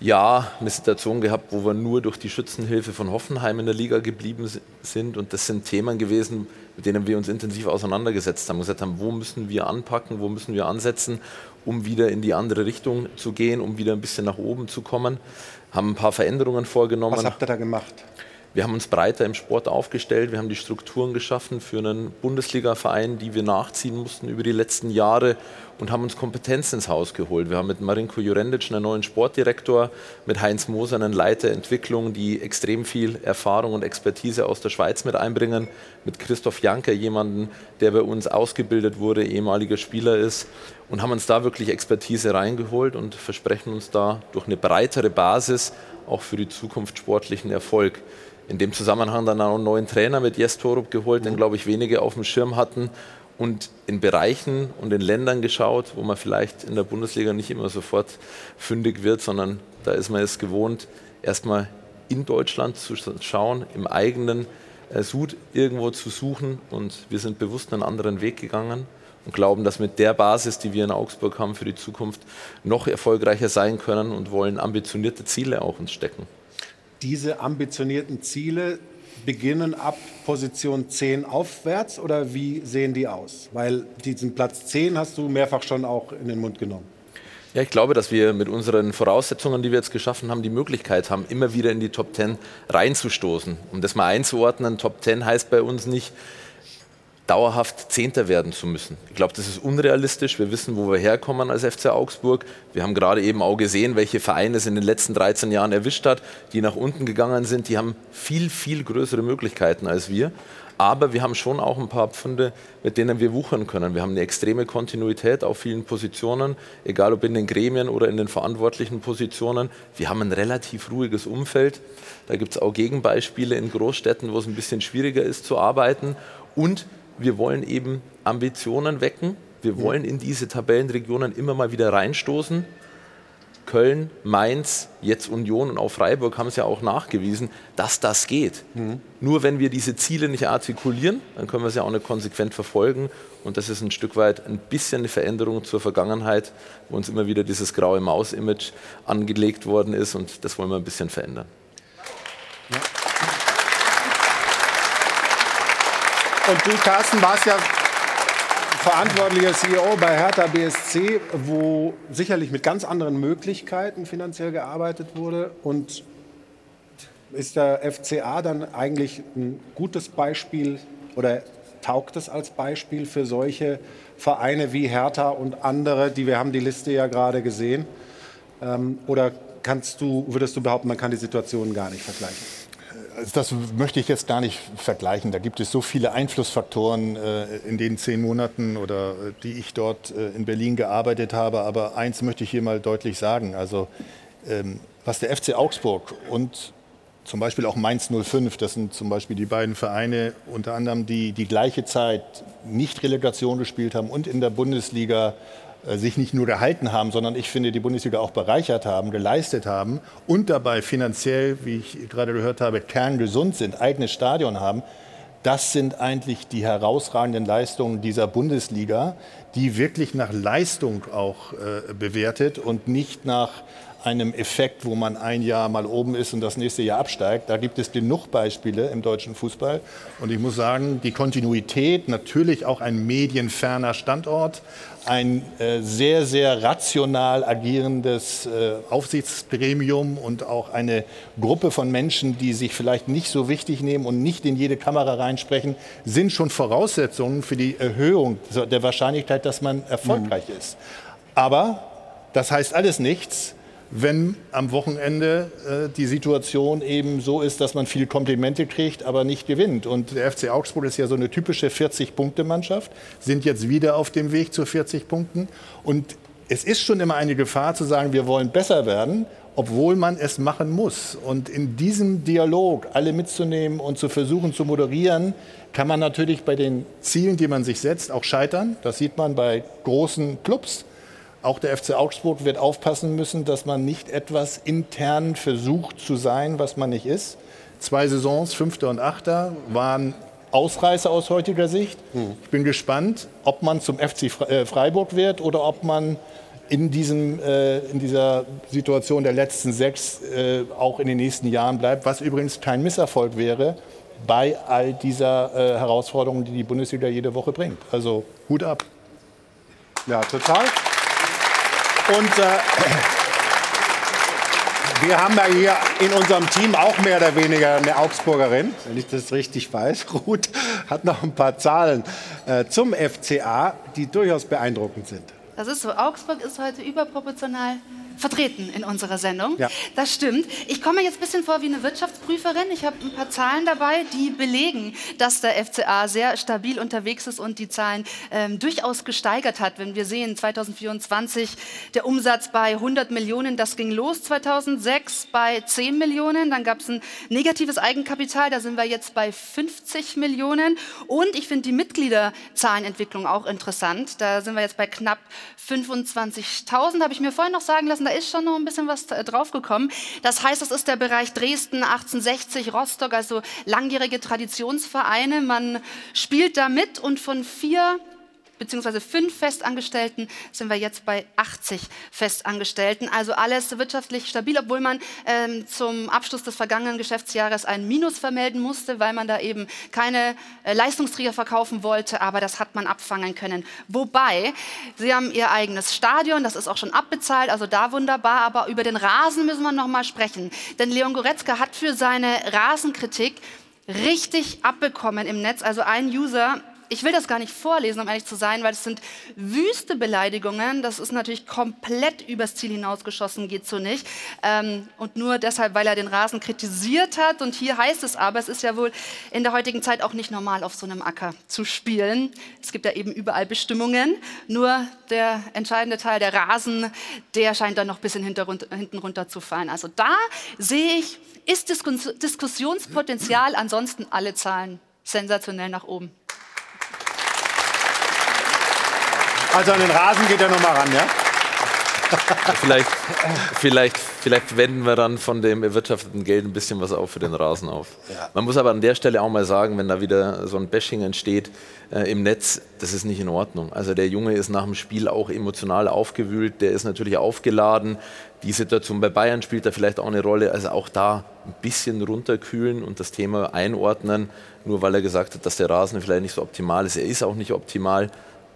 C: Jahr eine Situation gehabt, wo wir nur durch die Schützenhilfe von Hoffenheim in der Liga geblieben sind. Und das sind Themen gewesen, mit denen wir uns intensiv auseinandergesetzt haben. Gesagt haben, wo müssen wir anpacken, wo müssen wir ansetzen, um wieder in die andere Richtung zu gehen, um wieder ein bisschen nach oben zu kommen. Haben ein paar Veränderungen vorgenommen.
A: Was habt ihr da gemacht?
C: Wir haben uns breiter im Sport aufgestellt. Wir haben die Strukturen geschaffen für einen Bundesliga-Verein, die wir nachziehen mussten über die letzten Jahre und haben uns Kompetenz ins Haus geholt. Wir haben mit Marinko Jurendic einen neuen Sportdirektor, mit Heinz Moser einen Leiter Entwicklung, die extrem viel Erfahrung und Expertise aus der Schweiz mit einbringen, mit Christoph Janker, jemanden, der bei uns ausgebildet wurde, ehemaliger Spieler ist und haben uns da wirklich Expertise reingeholt und versprechen uns da durch eine breitere Basis auch für die Zukunft sportlichen Erfolg in dem Zusammenhang dann auch einen neuen Trainer mit Jes Torup geholt, den, glaube ich, wenige auf dem Schirm hatten und in Bereichen und in Ländern geschaut, wo man vielleicht in der Bundesliga nicht immer sofort fündig wird, sondern da ist man es gewohnt, erstmal in Deutschland zu schauen, im eigenen äh, Sud irgendwo zu suchen. Und wir sind bewusst einen anderen Weg gegangen und glauben, dass mit der Basis, die wir in Augsburg haben, für die Zukunft noch erfolgreicher sein können und wollen ambitionierte Ziele auch uns stecken.
A: Diese ambitionierten Ziele beginnen ab Position 10 aufwärts oder wie sehen die aus? Weil diesen Platz 10 hast du mehrfach schon auch in den Mund genommen.
C: Ja, ich glaube, dass wir mit unseren Voraussetzungen, die wir jetzt geschaffen haben, die Möglichkeit haben, immer wieder in die Top 10 reinzustoßen. Um das mal einzuordnen, Top 10 heißt bei uns nicht, dauerhaft Zehnter werden zu müssen. Ich glaube, das ist unrealistisch. Wir wissen, wo wir herkommen als FC Augsburg. Wir haben gerade eben auch gesehen, welche Vereine es in den letzten 13 Jahren erwischt hat, die nach unten gegangen sind. Die haben viel, viel größere Möglichkeiten als wir. Aber wir haben schon auch ein paar Pfunde, mit denen wir wuchern können. Wir haben eine extreme Kontinuität auf vielen Positionen, egal ob in den Gremien oder in den verantwortlichen Positionen. Wir haben ein relativ ruhiges Umfeld. Da gibt es auch Gegenbeispiele in Großstädten, wo es ein bisschen schwieriger ist zu arbeiten. Und wir wollen eben Ambitionen wecken. Wir wollen in diese Tabellenregionen immer mal wieder reinstoßen. Köln, Mainz, jetzt Union und auch Freiburg haben es ja auch nachgewiesen, dass das geht. Mhm. Nur wenn wir diese Ziele nicht artikulieren, dann können wir sie auch nicht konsequent verfolgen. Und das ist ein Stück weit ein bisschen eine Veränderung zur Vergangenheit, wo uns immer wieder dieses graue Maus-Image angelegt worden ist. Und das wollen wir ein bisschen verändern. Ja.
A: Und du, Carsten, warst ja verantwortlicher CEO bei Hertha BSC, wo sicherlich mit ganz anderen Möglichkeiten finanziell gearbeitet wurde. Und ist der FCA dann eigentlich ein gutes Beispiel oder taugt es als Beispiel für solche Vereine wie Hertha und andere, die wir haben die Liste ja gerade gesehen? Ähm, oder kannst du, würdest du behaupten, man kann die Situation gar nicht vergleichen?
J: Also das möchte ich jetzt gar nicht vergleichen. Da gibt es so viele Einflussfaktoren äh, in den zehn Monaten oder äh, die ich dort äh, in Berlin gearbeitet habe. Aber eins möchte ich hier mal deutlich sagen. Also ähm, was der FC Augsburg und zum Beispiel auch Mainz 05, das sind zum Beispiel die beiden Vereine unter anderem, die die gleiche Zeit nicht Relegation gespielt haben und in der Bundesliga sich nicht nur gehalten haben, sondern ich finde, die Bundesliga auch bereichert haben, geleistet haben und dabei finanziell, wie ich gerade gehört habe, kerngesund sind, eigenes Stadion haben. Das sind eigentlich die herausragenden Leistungen dieser Bundesliga, die wirklich nach Leistung auch äh, bewertet und nicht nach einem Effekt, wo man ein Jahr mal oben ist und das nächste Jahr absteigt. Da gibt es genug Beispiele im deutschen Fußball. Und ich muss sagen, die Kontinuität, natürlich auch ein medienferner Standort, ein äh, sehr, sehr rational agierendes äh, Aufsichtsgremium und auch eine Gruppe von Menschen, die sich vielleicht nicht so wichtig nehmen und nicht in jede Kamera reinsprechen, sind schon Voraussetzungen für die Erhöhung der Wahrscheinlichkeit, dass man erfolgreich mhm. ist. Aber das heißt alles nichts, wenn am Wochenende äh, die Situation eben so ist, dass man viel Komplimente kriegt, aber nicht gewinnt. Und der FC Augsburg ist ja so eine typische 40-Punkte-Mannschaft, sind jetzt wieder auf dem Weg zu 40 Punkten. Und es ist schon immer eine Gefahr zu sagen, wir wollen besser werden, obwohl man es machen muss. Und in diesem Dialog alle mitzunehmen und zu versuchen zu moderieren, kann man natürlich bei den Zielen, die man sich setzt, auch scheitern. Das sieht man bei großen Clubs. Auch der FC Augsburg wird aufpassen müssen, dass man nicht etwas intern versucht zu sein, was man nicht ist. Zwei Saisons, Fünfter und Achter, waren Ausreißer aus heutiger Sicht. Ich bin gespannt, ob man zum FC äh, Freiburg wird oder ob man in, diesem, äh, in dieser Situation der letzten sechs äh, auch in den nächsten Jahren bleibt, was übrigens kein Misserfolg wäre bei all dieser Herausforderungen, die die Bundesliga jede Woche bringt. Also Hut ab.
A: Ja, total. Und äh, wir haben ja hier in unserem Team auch mehr oder weniger eine Augsburgerin, wenn ich das richtig weiß. Ruth hat noch ein paar Zahlen äh, zum FCA, die durchaus beeindruckend sind.
D: Das ist so. Augsburg ist heute überproportional vertreten in unserer Sendung. Ja. Das stimmt. Ich komme jetzt ein bisschen vor wie eine Wirtschaftsprüferin. Ich habe ein paar Zahlen dabei, die belegen, dass der FCA sehr stabil unterwegs ist und die Zahlen ähm, durchaus gesteigert hat. Wenn wir sehen, 2024 der Umsatz bei 100 Millionen, das ging los 2006 bei 10 Millionen. Dann gab es ein negatives Eigenkapital, da sind wir jetzt bei 50 Millionen. Und ich finde die Mitgliederzahlenentwicklung auch interessant. Da sind wir jetzt bei knapp 25.000, habe ich mir vorhin noch sagen lassen da ist schon noch ein bisschen was äh, draufgekommen. Das heißt, das ist der Bereich Dresden 1860, Rostock, also langjährige Traditionsvereine. Man spielt da mit und von vier beziehungsweise fünf Festangestellten sind wir jetzt bei 80 Festangestellten. Also alles wirtschaftlich stabil, obwohl man ähm, zum Abschluss des vergangenen Geschäftsjahres ein Minus vermelden musste, weil man da eben keine äh, Leistungsträger verkaufen wollte. Aber das hat man abfangen können. Wobei, sie haben ihr eigenes Stadion, das ist auch schon abbezahlt, also da wunderbar. Aber über den Rasen müssen wir noch mal sprechen. Denn Leon Goretzka hat für seine Rasenkritik richtig abbekommen im Netz. Also ein User ich will das gar nicht vorlesen, um ehrlich zu sein, weil es sind wüste Beleidigungen. Das ist natürlich komplett übers Ziel hinausgeschossen, geht so nicht. Ähm, und nur deshalb, weil er den Rasen kritisiert hat. Und hier heißt es aber, es ist ja wohl in der heutigen Zeit auch nicht normal, auf so einem Acker zu spielen. Es gibt ja eben überall Bestimmungen. Nur der entscheidende Teil, der Rasen, der scheint dann noch ein bisschen hinten runter zu fallen. Also da sehe ich, ist Diskussionspotenzial, ansonsten alle Zahlen sensationell nach oben.
A: Also an den Rasen geht er noch mal ran, ja?
C: vielleicht, vielleicht, vielleicht wenden wir dann von dem erwirtschafteten Geld ein bisschen was auf für den Rasen auf. Ja. Man muss aber an der Stelle auch mal sagen, wenn da wieder so ein Bashing entsteht äh, im Netz, das ist nicht in Ordnung. Also der Junge ist nach dem Spiel auch emotional aufgewühlt, der ist natürlich aufgeladen. Die Situation bei Bayern spielt da vielleicht auch eine Rolle. Also auch da ein bisschen runterkühlen und das Thema einordnen, nur weil er gesagt hat, dass der Rasen vielleicht nicht so optimal ist. Er ist auch nicht optimal.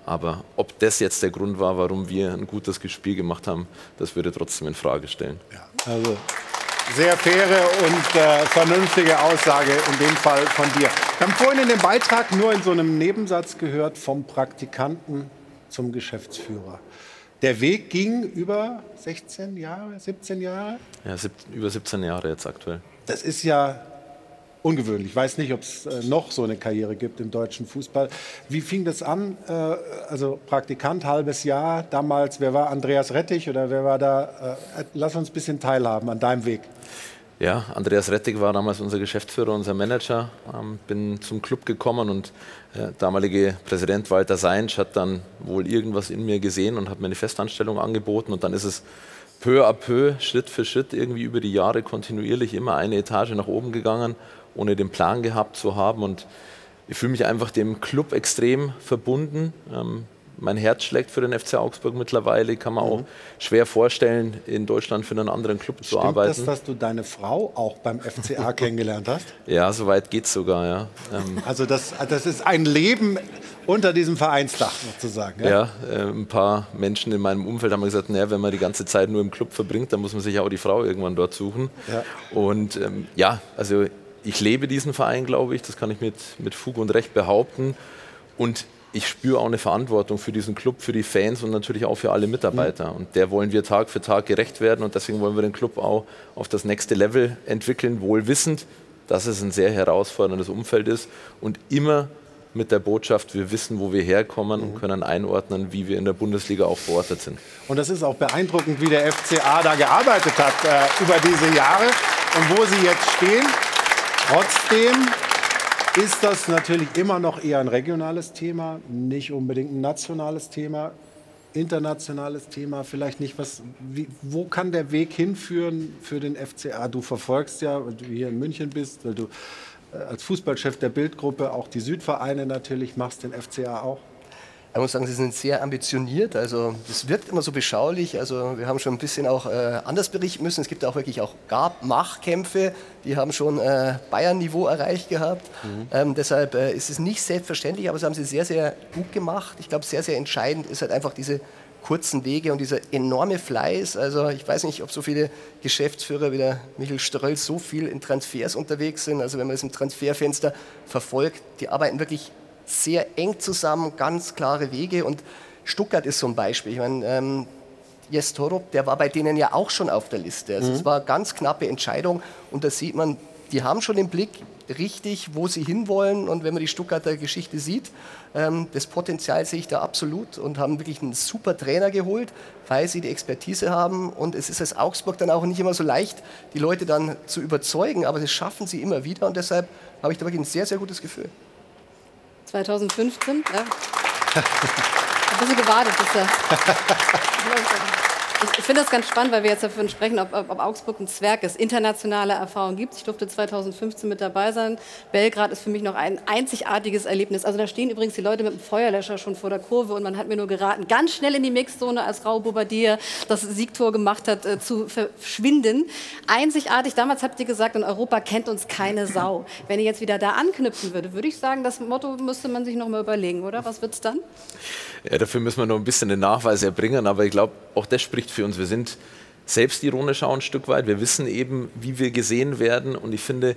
C: Aber ob das jetzt der Grund war, warum wir ein gutes Spiel gemacht haben, das würde trotzdem in Frage stellen.
A: Ja, also sehr faire und äh, vernünftige Aussage in dem Fall von dir. Wir haben vorhin in dem Beitrag nur in so einem Nebensatz gehört vom Praktikanten zum Geschäftsführer. Der Weg ging über 16 Jahre, 17 Jahre?
C: Ja, über 17 Jahre jetzt aktuell.
A: Das ist ja ungewöhnlich. Ich weiß nicht, ob es äh, noch so eine Karriere gibt im deutschen Fußball. Wie fing das an? Äh, also Praktikant, halbes Jahr. Damals, wer war Andreas Rettich oder wer war da? Äh, lass uns ein bisschen teilhaben an deinem Weg.
C: Ja, Andreas Rettig war damals unser Geschäftsführer, unser Manager. Ähm, bin zum Club gekommen und der damalige Präsident Walter Seinsch hat dann wohl irgendwas in mir gesehen und hat mir eine Festanstellung angeboten. Und dann ist es peu à peu, Schritt für Schritt, irgendwie über die Jahre kontinuierlich immer eine Etage nach oben gegangen ohne den Plan gehabt zu haben. Und ich fühle mich einfach dem Club extrem verbunden. Ähm, mein Herz schlägt für den FC Augsburg mittlerweile. Kann man mhm. auch schwer vorstellen, in Deutschland für einen anderen Club
A: Stimmt
C: zu arbeiten.
A: Stimmt das, dass du deine Frau auch beim FCA kennengelernt hast?
C: Ja, soweit geht es sogar, ja.
A: Ähm also das, das ist ein Leben unter diesem Vereinsdach sozusagen.
C: Ja, ja äh, ein paar Menschen in meinem Umfeld haben gesagt, naja, wenn man die ganze Zeit nur im Club verbringt, dann muss man sich auch die Frau irgendwann dort suchen. Ja. Und ähm, ja, also ich lebe diesen Verein, glaube ich, das kann ich mit, mit Fug und Recht behaupten. Und ich spüre auch eine Verantwortung für diesen Club, für die Fans und natürlich auch für alle Mitarbeiter. Mhm. Und der wollen wir Tag für Tag gerecht werden und deswegen wollen wir den Club auch auf das nächste Level entwickeln, wohl wissend, dass es ein sehr herausforderndes Umfeld ist und immer mit der Botschaft, wir wissen, wo wir herkommen und mhm. können einordnen, wie wir in der Bundesliga auch verortet sind.
A: Und das ist auch beeindruckend, wie der FCA da gearbeitet hat äh, über diese Jahre und wo sie jetzt stehen. Trotzdem ist das natürlich immer noch eher ein regionales Thema, nicht unbedingt ein nationales Thema, internationales Thema, vielleicht nicht was. Wie, wo kann der Weg hinführen für den FCA? Du verfolgst ja, weil du hier in München bist, weil du äh, als Fußballchef der Bildgruppe auch die Südvereine natürlich machst, den FCA auch.
H: Ich muss sagen, Sie sind sehr ambitioniert. Also das wirkt immer so beschaulich. Also wir haben schon ein bisschen auch äh, anders berichten müssen. Es gibt auch wirklich auch gab Machtkämpfe, die haben schon äh, Bayern-Niveau erreicht gehabt. Mhm. Ähm, deshalb äh, ist es nicht selbstverständlich, aber das haben Sie sehr, sehr gut gemacht. Ich glaube, sehr, sehr entscheidend ist halt einfach diese kurzen Wege und dieser enorme Fleiß. Also ich weiß nicht, ob so viele Geschäftsführer wie der Michael Ströll so viel in Transfers unterwegs sind. Also wenn man das im Transferfenster verfolgt, die arbeiten wirklich sehr eng zusammen, ganz klare Wege. Und Stuttgart ist so ein Beispiel. Ich meine, ähm, Jes Torup, der war bei denen ja auch schon auf der Liste. Also mhm. es war eine ganz knappe Entscheidung und da sieht man, die haben schon den Blick richtig, wo sie hinwollen. Und wenn man die Stuttgarter Geschichte sieht, ähm, das Potenzial sehe ich da absolut und haben wirklich einen super Trainer geholt, weil sie die Expertise haben. Und es ist als Augsburg dann auch nicht immer so leicht, die Leute dann zu überzeugen, aber das schaffen sie immer wieder und deshalb habe ich da wirklich ein sehr, sehr gutes Gefühl.
I: 2015, ja. Ein bisschen gewartet, bis er. Ich finde das ganz spannend, weil wir jetzt davon sprechen, ob, ob, Augsburg ein Zwerg ist, internationale Erfahrung gibt. Ich durfte 2015 mit dabei sein. Belgrad ist für mich noch ein einzigartiges Erlebnis. Also da stehen übrigens die Leute mit dem Feuerlöscher schon vor der Kurve und man hat mir nur geraten, ganz schnell in die Mixzone, als Raul Bobadilla das Siegtor gemacht hat, äh, zu verschwinden. Einzigartig, damals habt ihr gesagt, in Europa kennt uns keine Sau. Wenn ihr jetzt wieder da anknüpfen würde, würde ich sagen, das Motto müsste man sich noch mal überlegen, oder? Was wird es dann?
C: Ja, dafür müssen wir noch ein bisschen den Nachweis erbringen, aber ich glaube, auch das spricht für uns. Wir sind selbstironisch auch ein Stück weit. Wir wissen eben, wie wir gesehen werden und ich finde,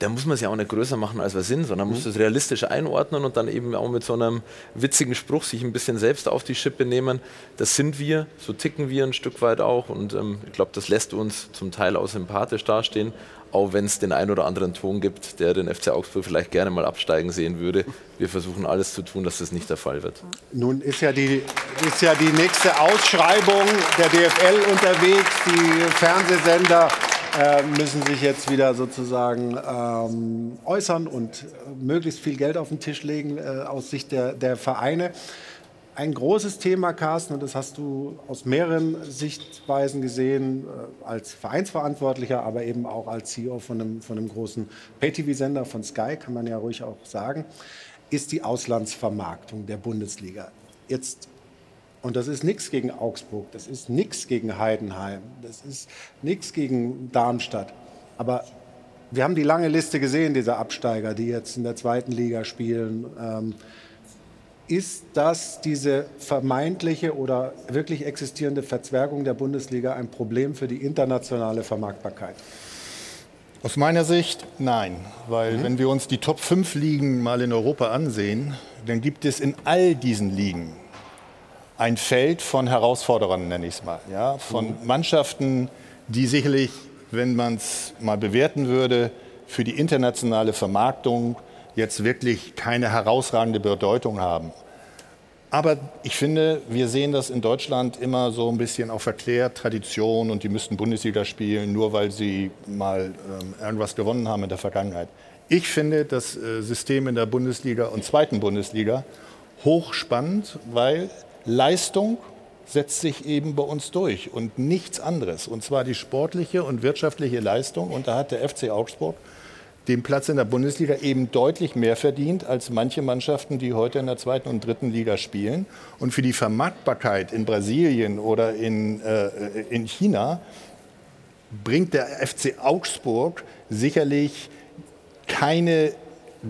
C: da muss man es ja auch nicht größer machen, als wir sind, sondern man muss es realistisch einordnen und dann eben auch mit so einem witzigen Spruch sich ein bisschen selbst auf die Schippe nehmen. Das sind wir, so ticken wir ein Stück weit auch und ähm, ich glaube, das lässt uns zum Teil auch sympathisch dastehen, auch wenn es den einen oder anderen Ton gibt, der den FC Augsburg vielleicht gerne mal absteigen sehen würde. Wir versuchen alles zu tun, dass das nicht der Fall wird.
A: Nun ist ja die, ist ja die nächste Ausschreibung der DFL unterwegs. Die Fernsehsender äh, müssen sich jetzt wieder sozusagen ähm, äußern und möglichst viel Geld auf den Tisch legen äh, aus Sicht der, der Vereine ein großes Thema, Carsten, und das hast du aus mehreren Sichtweisen gesehen, äh, als Vereinsverantwortlicher, aber eben auch als CEO von einem, von einem großen Pay-TV-Sender von Sky, kann man ja ruhig auch sagen, ist die Auslandsvermarktung der Bundesliga. Jetzt, und das ist nichts gegen Augsburg, das ist nichts gegen Heidenheim, das ist nichts gegen Darmstadt, aber wir haben die lange Liste gesehen, dieser Absteiger, die jetzt in der zweiten Liga spielen. Ähm, ist das diese vermeintliche oder wirklich existierende Verzwergung der Bundesliga ein Problem für die internationale Vermarktbarkeit?
J: Aus meiner Sicht nein, weil mhm. wenn wir uns die Top 5 Ligen mal in Europa ansehen, dann gibt es in all diesen Ligen ein Feld von Herausforderern, nenne ich es mal, ja, von mhm. Mannschaften, die sicherlich, wenn man es mal bewerten würde, für die internationale Vermarktung jetzt wirklich keine herausragende Bedeutung haben. Aber ich finde, wir sehen das in Deutschland immer so ein bisschen auf verklärt, Tradition und die müssten Bundesliga spielen, nur weil sie mal ähm, irgendwas gewonnen haben in der Vergangenheit. Ich finde das äh, System in der Bundesliga und zweiten Bundesliga hochspannend, weil Leistung setzt sich eben bei uns durch und nichts anderes. Und zwar die sportliche und wirtschaftliche Leistung. Und da hat der FC Augsburg den Platz in der Bundesliga eben deutlich mehr verdient als manche Mannschaften, die heute in der zweiten und dritten Liga spielen. Und für die Vermarktbarkeit in Brasilien oder in, äh, in China bringt der FC Augsburg sicherlich keine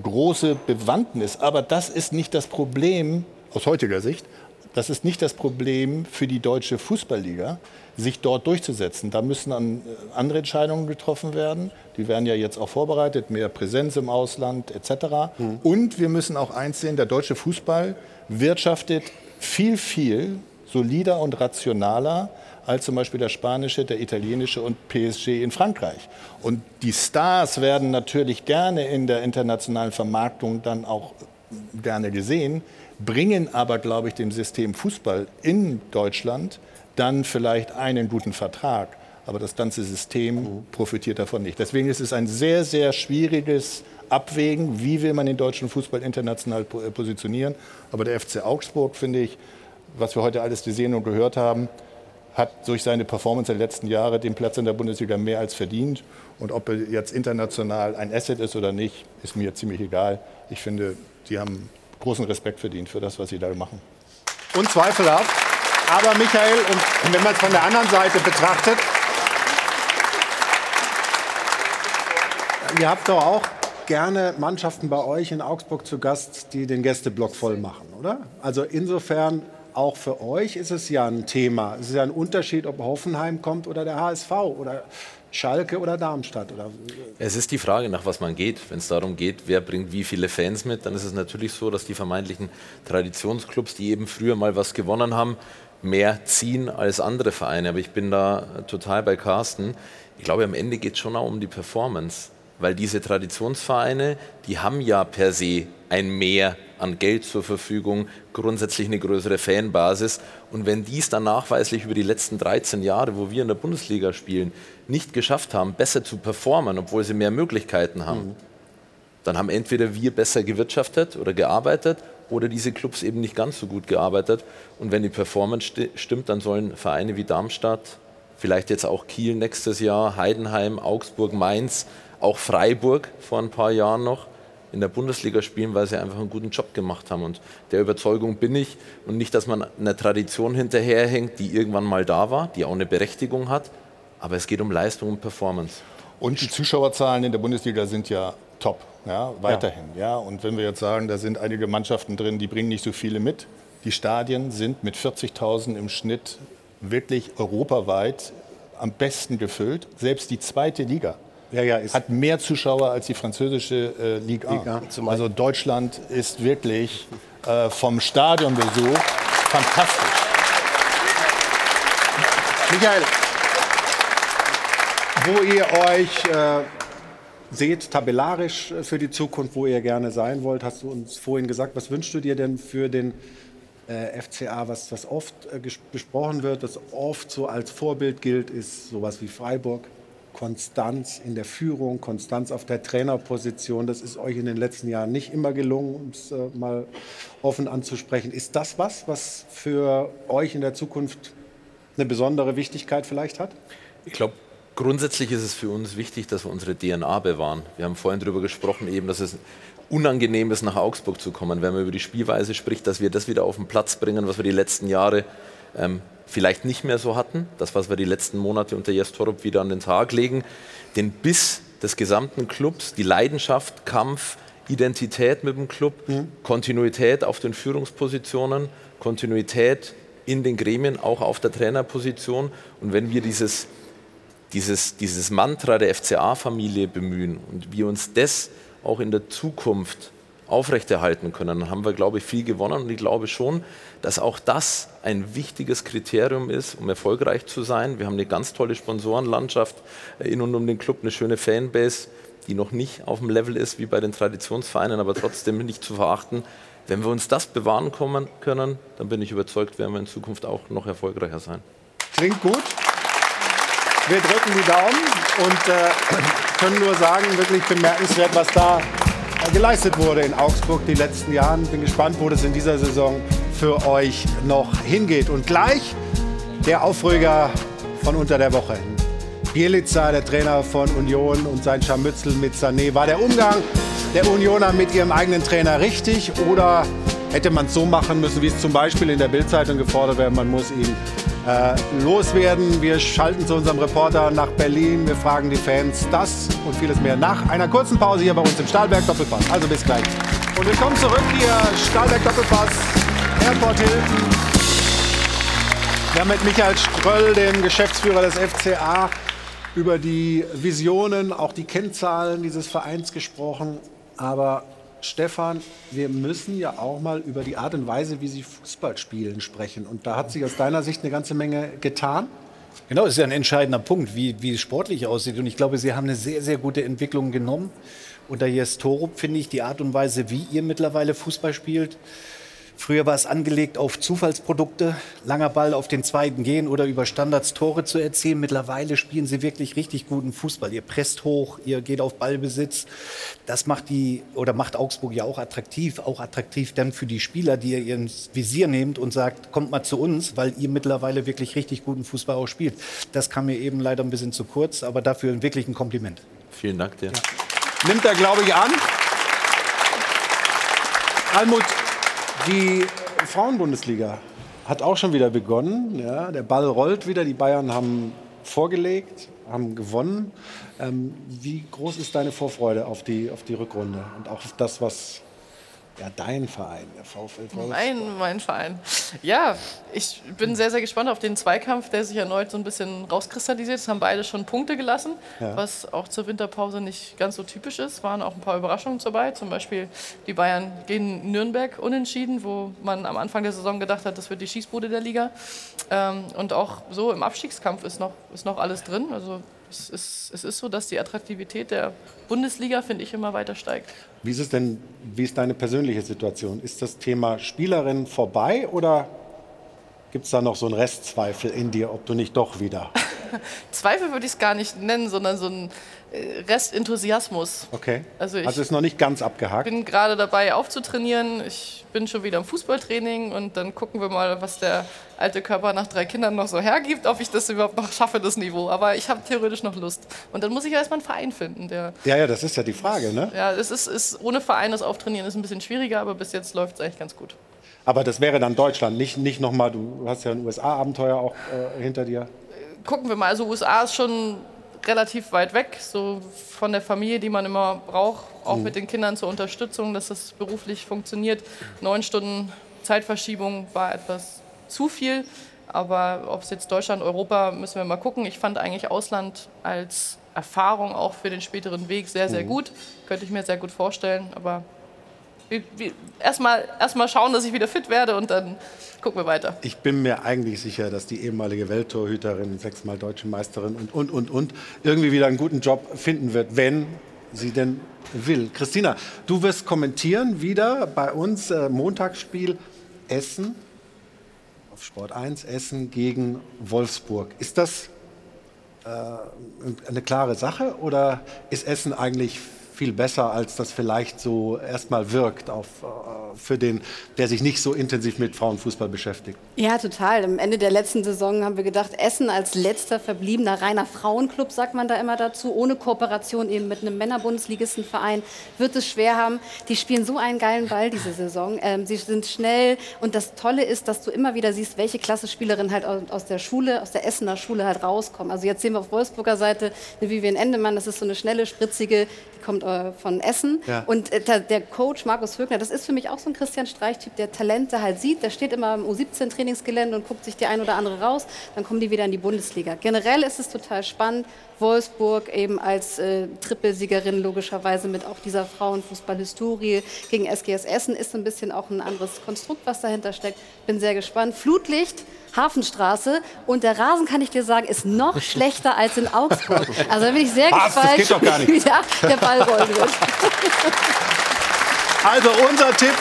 J: große Bewandtnis. Aber das ist nicht das Problem aus heutiger Sicht. Das ist nicht das Problem für die deutsche Fußballliga, sich dort durchzusetzen. Da müssen an, äh, andere Entscheidungen getroffen werden. Die werden ja jetzt auch vorbereitet, mehr Präsenz im Ausland etc. Mhm. Und wir müssen auch eins sehen, der deutsche Fußball wirtschaftet viel, viel solider und rationaler als zum Beispiel der spanische, der italienische und PSG in Frankreich. Und die Stars werden natürlich gerne in der internationalen Vermarktung dann auch gerne gesehen, bringen aber, glaube ich, dem System Fußball in Deutschland dann vielleicht einen guten Vertrag. Aber das ganze System profitiert davon nicht. Deswegen ist es ein sehr, sehr schwieriges Abwägen, wie will man den deutschen Fußball international positionieren. Aber der FC Augsburg, finde ich, was wir heute alles gesehen und gehört haben, hat durch seine Performance der letzten Jahre den Platz in der Bundesliga mehr als verdient. Und ob er jetzt international ein Asset ist oder nicht, ist mir ziemlich egal. Ich finde, sie haben großen Respekt verdient für das, was sie da machen.
A: Unzweifelhaft. Aber Michael, und wenn man es von der anderen Seite betrachtet, ihr habt doch auch gerne Mannschaften bei euch in Augsburg zu Gast, die den Gästeblock voll machen, oder? Also insofern auch für euch ist es ja ein Thema. Es ist ja ein Unterschied, ob Hoffenheim kommt oder der HSV oder Schalke oder Darmstadt? Oder?
C: Es ist die Frage, nach was man geht. Wenn es darum geht, wer bringt wie viele Fans mit, dann ist es natürlich so, dass die vermeintlichen Traditionsclubs, die eben früher mal was gewonnen haben, mehr ziehen als andere Vereine. Aber ich bin da total bei Carsten. Ich glaube, am Ende geht es schon auch um die Performance. Weil diese Traditionsvereine, die haben ja per se ein Mehr an Geld zur Verfügung, grundsätzlich eine größere Fanbasis. Und wenn die es dann nachweislich über die letzten 13 Jahre, wo wir in der Bundesliga spielen, nicht geschafft haben, besser zu performen, obwohl sie mehr Möglichkeiten haben, mhm. dann haben entweder wir besser gewirtschaftet oder gearbeitet oder diese Clubs eben nicht ganz so gut gearbeitet. Und wenn die Performance sti stimmt, dann sollen Vereine wie Darmstadt, vielleicht jetzt auch Kiel nächstes Jahr, Heidenheim, Augsburg, Mainz, auch Freiburg vor ein paar Jahren noch, in der Bundesliga spielen, weil sie einfach einen guten Job gemacht haben. Und der Überzeugung bin ich. Und nicht, dass man einer Tradition hinterherhängt, die irgendwann mal da war, die auch eine Berechtigung hat. Aber es geht um Leistung und Performance.
J: Und die Zuschauerzahlen in der Bundesliga sind ja top, ja, weiterhin. Ja. ja. Und wenn wir jetzt sagen, da sind einige Mannschaften drin, die bringen nicht so viele mit. Die Stadien sind mit 40.000 im Schnitt wirklich europaweit am besten gefüllt. Selbst die zweite Liga ja, ja, hat mehr Zuschauer als die französische äh, Liga. Liga. Also Deutschland ist wirklich äh, vom Stadionbesuch fantastisch.
A: Michael, wo ihr euch äh, seht, tabellarisch für die Zukunft, wo ihr gerne sein wollt, hast du uns vorhin gesagt. Was wünschst du dir denn für den äh, FCA, was, was oft äh, besprochen wird, was oft so als Vorbild gilt, ist sowas wie Freiburg? Konstanz in der Führung, Konstanz auf der Trainerposition. Das ist euch in den letzten Jahren nicht immer gelungen, um es äh, mal offen anzusprechen. Ist das was, was für euch in der Zukunft eine besondere Wichtigkeit vielleicht hat?
C: Ich glaube, grundsätzlich ist es für uns wichtig, dass wir unsere DNA bewahren. Wir haben vorhin darüber gesprochen, eben, dass es unangenehm ist, nach Augsburg zu kommen, wenn man über die Spielweise spricht, dass wir das wieder auf den Platz bringen, was wir die letzten Jahre ähm, vielleicht nicht mehr so hatten. Das, was wir die letzten Monate unter Jes Torup wieder an den Tag legen. Den Biss des gesamten Clubs, die Leidenschaft, Kampf, Identität mit dem Club, mhm. Kontinuität auf den Führungspositionen, Kontinuität in den Gremien, auch auf der Trainerposition. Und wenn wir dieses, dieses, dieses Mantra der FCA-Familie bemühen und wir uns das auch in der Zukunft aufrechterhalten können, dann haben wir, glaube ich, viel gewonnen. Und ich glaube schon, dass auch das ein wichtiges Kriterium ist, um erfolgreich zu sein. Wir haben eine ganz tolle Sponsorenlandschaft in und um den Club, eine schöne Fanbase, die noch nicht auf dem Level ist wie bei den Traditionsvereinen, aber trotzdem nicht zu verachten. Wenn wir uns das bewahren können, dann bin ich überzeugt, werden wir in Zukunft auch noch erfolgreicher sein.
A: Klingt gut. Wir drücken die Daumen und äh, können nur sagen, wirklich bemerkenswert, was da geleistet wurde in Augsburg die letzten Jahre. Bin gespannt, wo das in dieser Saison für euch noch hingeht. Und gleich der Aufrüger von unter der Woche. Bielica, der Trainer von Union und sein Scharmützel mit Sané. War der Umgang der Unioner mit ihrem eigenen Trainer richtig oder hätte man es so machen müssen, wie es zum Beispiel in der Bildzeitung gefordert wird, man muss ihn äh, loswerden. Wir schalten zu unserem Reporter nach Berlin. Wir fragen die Fans das und vieles mehr nach einer kurzen Pause hier bei uns im Stahlberg Doppelpass. Also bis gleich. Und wir kommen zurück hier, Stahlberg Doppelpass, Airport Hilton. Wir haben mit Michael Ströll, dem Geschäftsführer des FCA, über die Visionen, auch die Kennzahlen dieses Vereins gesprochen. Aber Stefan, wir müssen ja auch mal über die Art und Weise, wie Sie Fußball spielen, sprechen. Und da hat sich aus deiner Sicht eine ganze Menge getan.
G: Genau, das ist ja ein entscheidender Punkt, wie, wie es sportlich aussieht. Und ich glaube, Sie haben eine sehr, sehr gute Entwicklung genommen. Unter Jes Torup finde ich die Art und Weise, wie ihr mittlerweile Fußball spielt, Früher war es angelegt auf Zufallsprodukte, langer Ball auf den zweiten gehen oder über Standards Tore zu erzielen. Mittlerweile spielen sie wirklich richtig guten Fußball. Ihr presst hoch, ihr geht auf Ballbesitz. Das macht die oder macht Augsburg ja auch attraktiv, auch attraktiv dann für die Spieler, die ihr ins Visier nehmt und sagt, kommt mal zu uns, weil ihr mittlerweile wirklich richtig guten Fußball auch spielt. Das kam mir eben leider ein bisschen zu kurz, aber dafür wirklich ein Kompliment.
C: Vielen Dank dir.
A: Ja. Nimmt er, glaube ich, an. Almut, die Frauenbundesliga hat auch schon wieder begonnen. Ja, der Ball rollt wieder. Die Bayern haben vorgelegt, haben gewonnen. Ähm, wie groß ist deine Vorfreude auf die, auf die Rückrunde und auch auf das, was ja, dein Verein, der VfL Wolfsburg.
B: Mein, mein Verein. Ja, ich bin sehr, sehr gespannt auf den Zweikampf, der sich erneut so ein bisschen rauskristallisiert. Es haben beide schon Punkte gelassen, ja. was auch zur Winterpause nicht ganz so typisch ist. Waren auch ein paar Überraschungen dabei. Zum Beispiel die Bayern gegen Nürnberg unentschieden, wo man am Anfang der Saison gedacht hat, das wird die Schießbude der Liga. Ähm, und auch so im Abstiegskampf ist noch, ist noch alles drin. Also es ist, es ist so, dass die Attraktivität der Bundesliga, finde ich, immer weiter steigt.
A: Wie ist es denn, wie ist deine persönliche Situation? Ist das Thema Spielerin vorbei oder gibt es da noch so einen Restzweifel in dir, ob du nicht doch wieder?
B: Zweifel würde ich es gar nicht nennen, sondern so ein Restenthusiasmus.
A: Okay. Also, ich also ist noch nicht ganz abgehakt.
B: Ich bin gerade dabei aufzutrainieren. Ich bin schon wieder im Fußballtraining und dann gucken wir mal, was der alte Körper nach drei Kindern noch so hergibt, ob ich das überhaupt noch schaffe, das Niveau. Aber ich habe theoretisch noch Lust. Und dann muss ich erstmal einen Verein finden, der.
A: Ja, ja, das ist ja die Frage, ne?
B: Ja, es ist, ist ohne Verein das Auftrainieren ist ein bisschen schwieriger, aber bis jetzt läuft es eigentlich ganz gut.
A: Aber das wäre dann Deutschland, nicht, nicht nochmal, du hast ja ein USA-Abenteuer auch äh, hinter dir.
B: Gucken wir mal, also USA ist schon relativ weit weg, so von der Familie, die man immer braucht, auch mhm. mit den Kindern zur Unterstützung, dass das beruflich funktioniert. Neun Stunden Zeitverschiebung war etwas zu viel, aber ob es jetzt Deutschland, Europa, müssen wir mal gucken. Ich fand eigentlich Ausland als Erfahrung auch für den späteren Weg sehr, sehr mhm. gut. Könnte ich mir sehr gut vorstellen, aber erstmal erst schauen, dass ich wieder fit werde und dann gucken wir weiter.
A: Ich bin mir eigentlich sicher, dass die ehemalige Welttorhüterin, sechsmal deutsche Meisterin und, und, und, und irgendwie wieder einen guten Job finden wird, wenn sie denn will. Christina, du wirst kommentieren wieder bei uns äh, Montagsspiel Essen auf Sport 1, Essen gegen Wolfsburg. Ist das äh, eine klare Sache oder ist Essen eigentlich viel besser, als das vielleicht so erstmal wirkt auf, äh, für den, der sich nicht so intensiv mit Frauenfußball beschäftigt.
I: Ja, total. Am Ende der letzten Saison haben wir gedacht, Essen als letzter verbliebener reiner Frauenclub, sagt man da immer dazu, ohne Kooperation eben mit einem Männerbundesligistenverein, wird es schwer haben. Die spielen so einen geilen Ball diese Saison. Ähm, sie sind schnell und das Tolle ist, dass du immer wieder siehst, welche Klassespielerinnen halt aus der Schule, aus der Essener Schule halt rauskommen. Also jetzt sehen wir auf Wolfsburger Seite eine Vivian Endemann, das ist so eine schnelle, spritzige, die kommt äh, von Essen. Ja. Und äh, der Coach Markus Högner, das ist für mich auch so ein Christian Streich-Typ, der Talente halt sieht. Der steht immer im U17-Trainingsgelände und guckt sich die ein oder andere raus. Dann kommen die wieder in die Bundesliga. Generell ist es total spannend. Wolfsburg eben als äh, Trippelsiegerin logischerweise mit auch dieser Frauenfußball-Historie gegen SGS Essen ist ein bisschen auch ein anderes Konstrukt, was dahinter steckt. Bin sehr gespannt. Flutlicht Hafenstraße. Und der Rasen, kann ich dir sagen, ist noch schlechter als in Augsburg. Also da bin ich sehr Was, gespannt, wie der, der Ball rollen wird.
A: Also unser Tipp,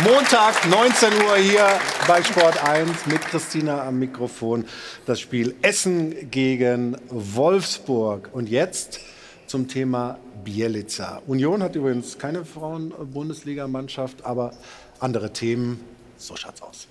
A: Montag 19 Uhr hier bei Sport 1 mit Christina am Mikrofon. Das Spiel Essen gegen Wolfsburg. Und jetzt zum Thema Bielica. Union hat übrigens keine Frauen-Bundesligamannschaft, aber andere Themen. So schaut's aus.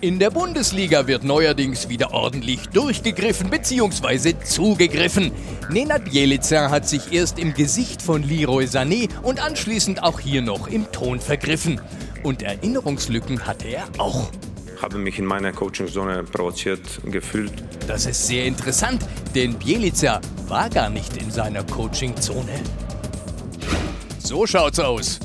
M: In der Bundesliga wird neuerdings wieder ordentlich durchgegriffen bzw. zugegriffen. Nenad Bjelica hat sich erst im Gesicht von Leroy Sané und anschließend auch hier noch im Ton vergriffen. Und Erinnerungslücken hatte er auch
N: habe mich in meiner Coachingzone provoziert gefühlt.
M: Das ist sehr interessant, denn Bielica war gar nicht in seiner Coachingzone. So schaut's aus.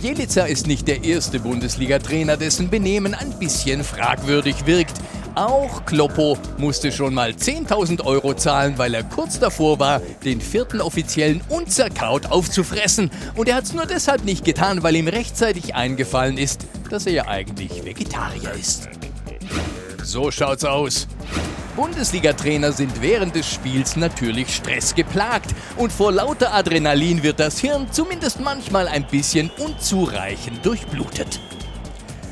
M: Bielica ist nicht der erste Bundesliga-Trainer, dessen Benehmen ein bisschen fragwürdig wirkt. Auch Kloppo musste schon mal 10.000 Euro zahlen, weil er kurz davor war, den vierten Offiziellen unzerkaut aufzufressen. Und er hat es nur deshalb nicht getan, weil ihm rechtzeitig eingefallen ist, dass er ja eigentlich Vegetarier ist. So schaut's aus. Bundesliga-Trainer sind während des Spiels natürlich stressgeplagt und vor lauter Adrenalin wird das Hirn zumindest manchmal ein bisschen unzureichend durchblutet.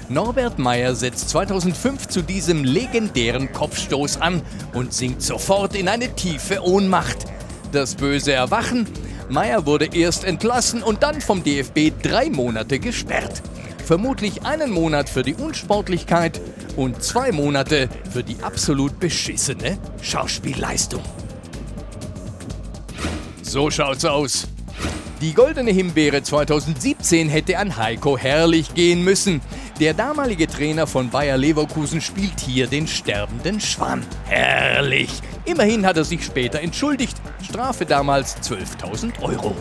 M: Norbert Meyer setzt 2005 zu diesem legendären Kopfstoß an und sinkt sofort in eine tiefe Ohnmacht. Das böse Erwachen? Meyer wurde erst entlassen und dann vom DFB drei Monate gesperrt. Vermutlich einen Monat für die Unsportlichkeit und zwei Monate für die absolut beschissene Schauspielleistung. So schaut's aus. Die Goldene Himbeere 2017 hätte an Heiko Herrlich gehen müssen. Der damalige Trainer von Bayer Leverkusen spielt hier den sterbenden Schwan. Herrlich! Immerhin hat er sich später entschuldigt. Strafe damals 12.000 Euro.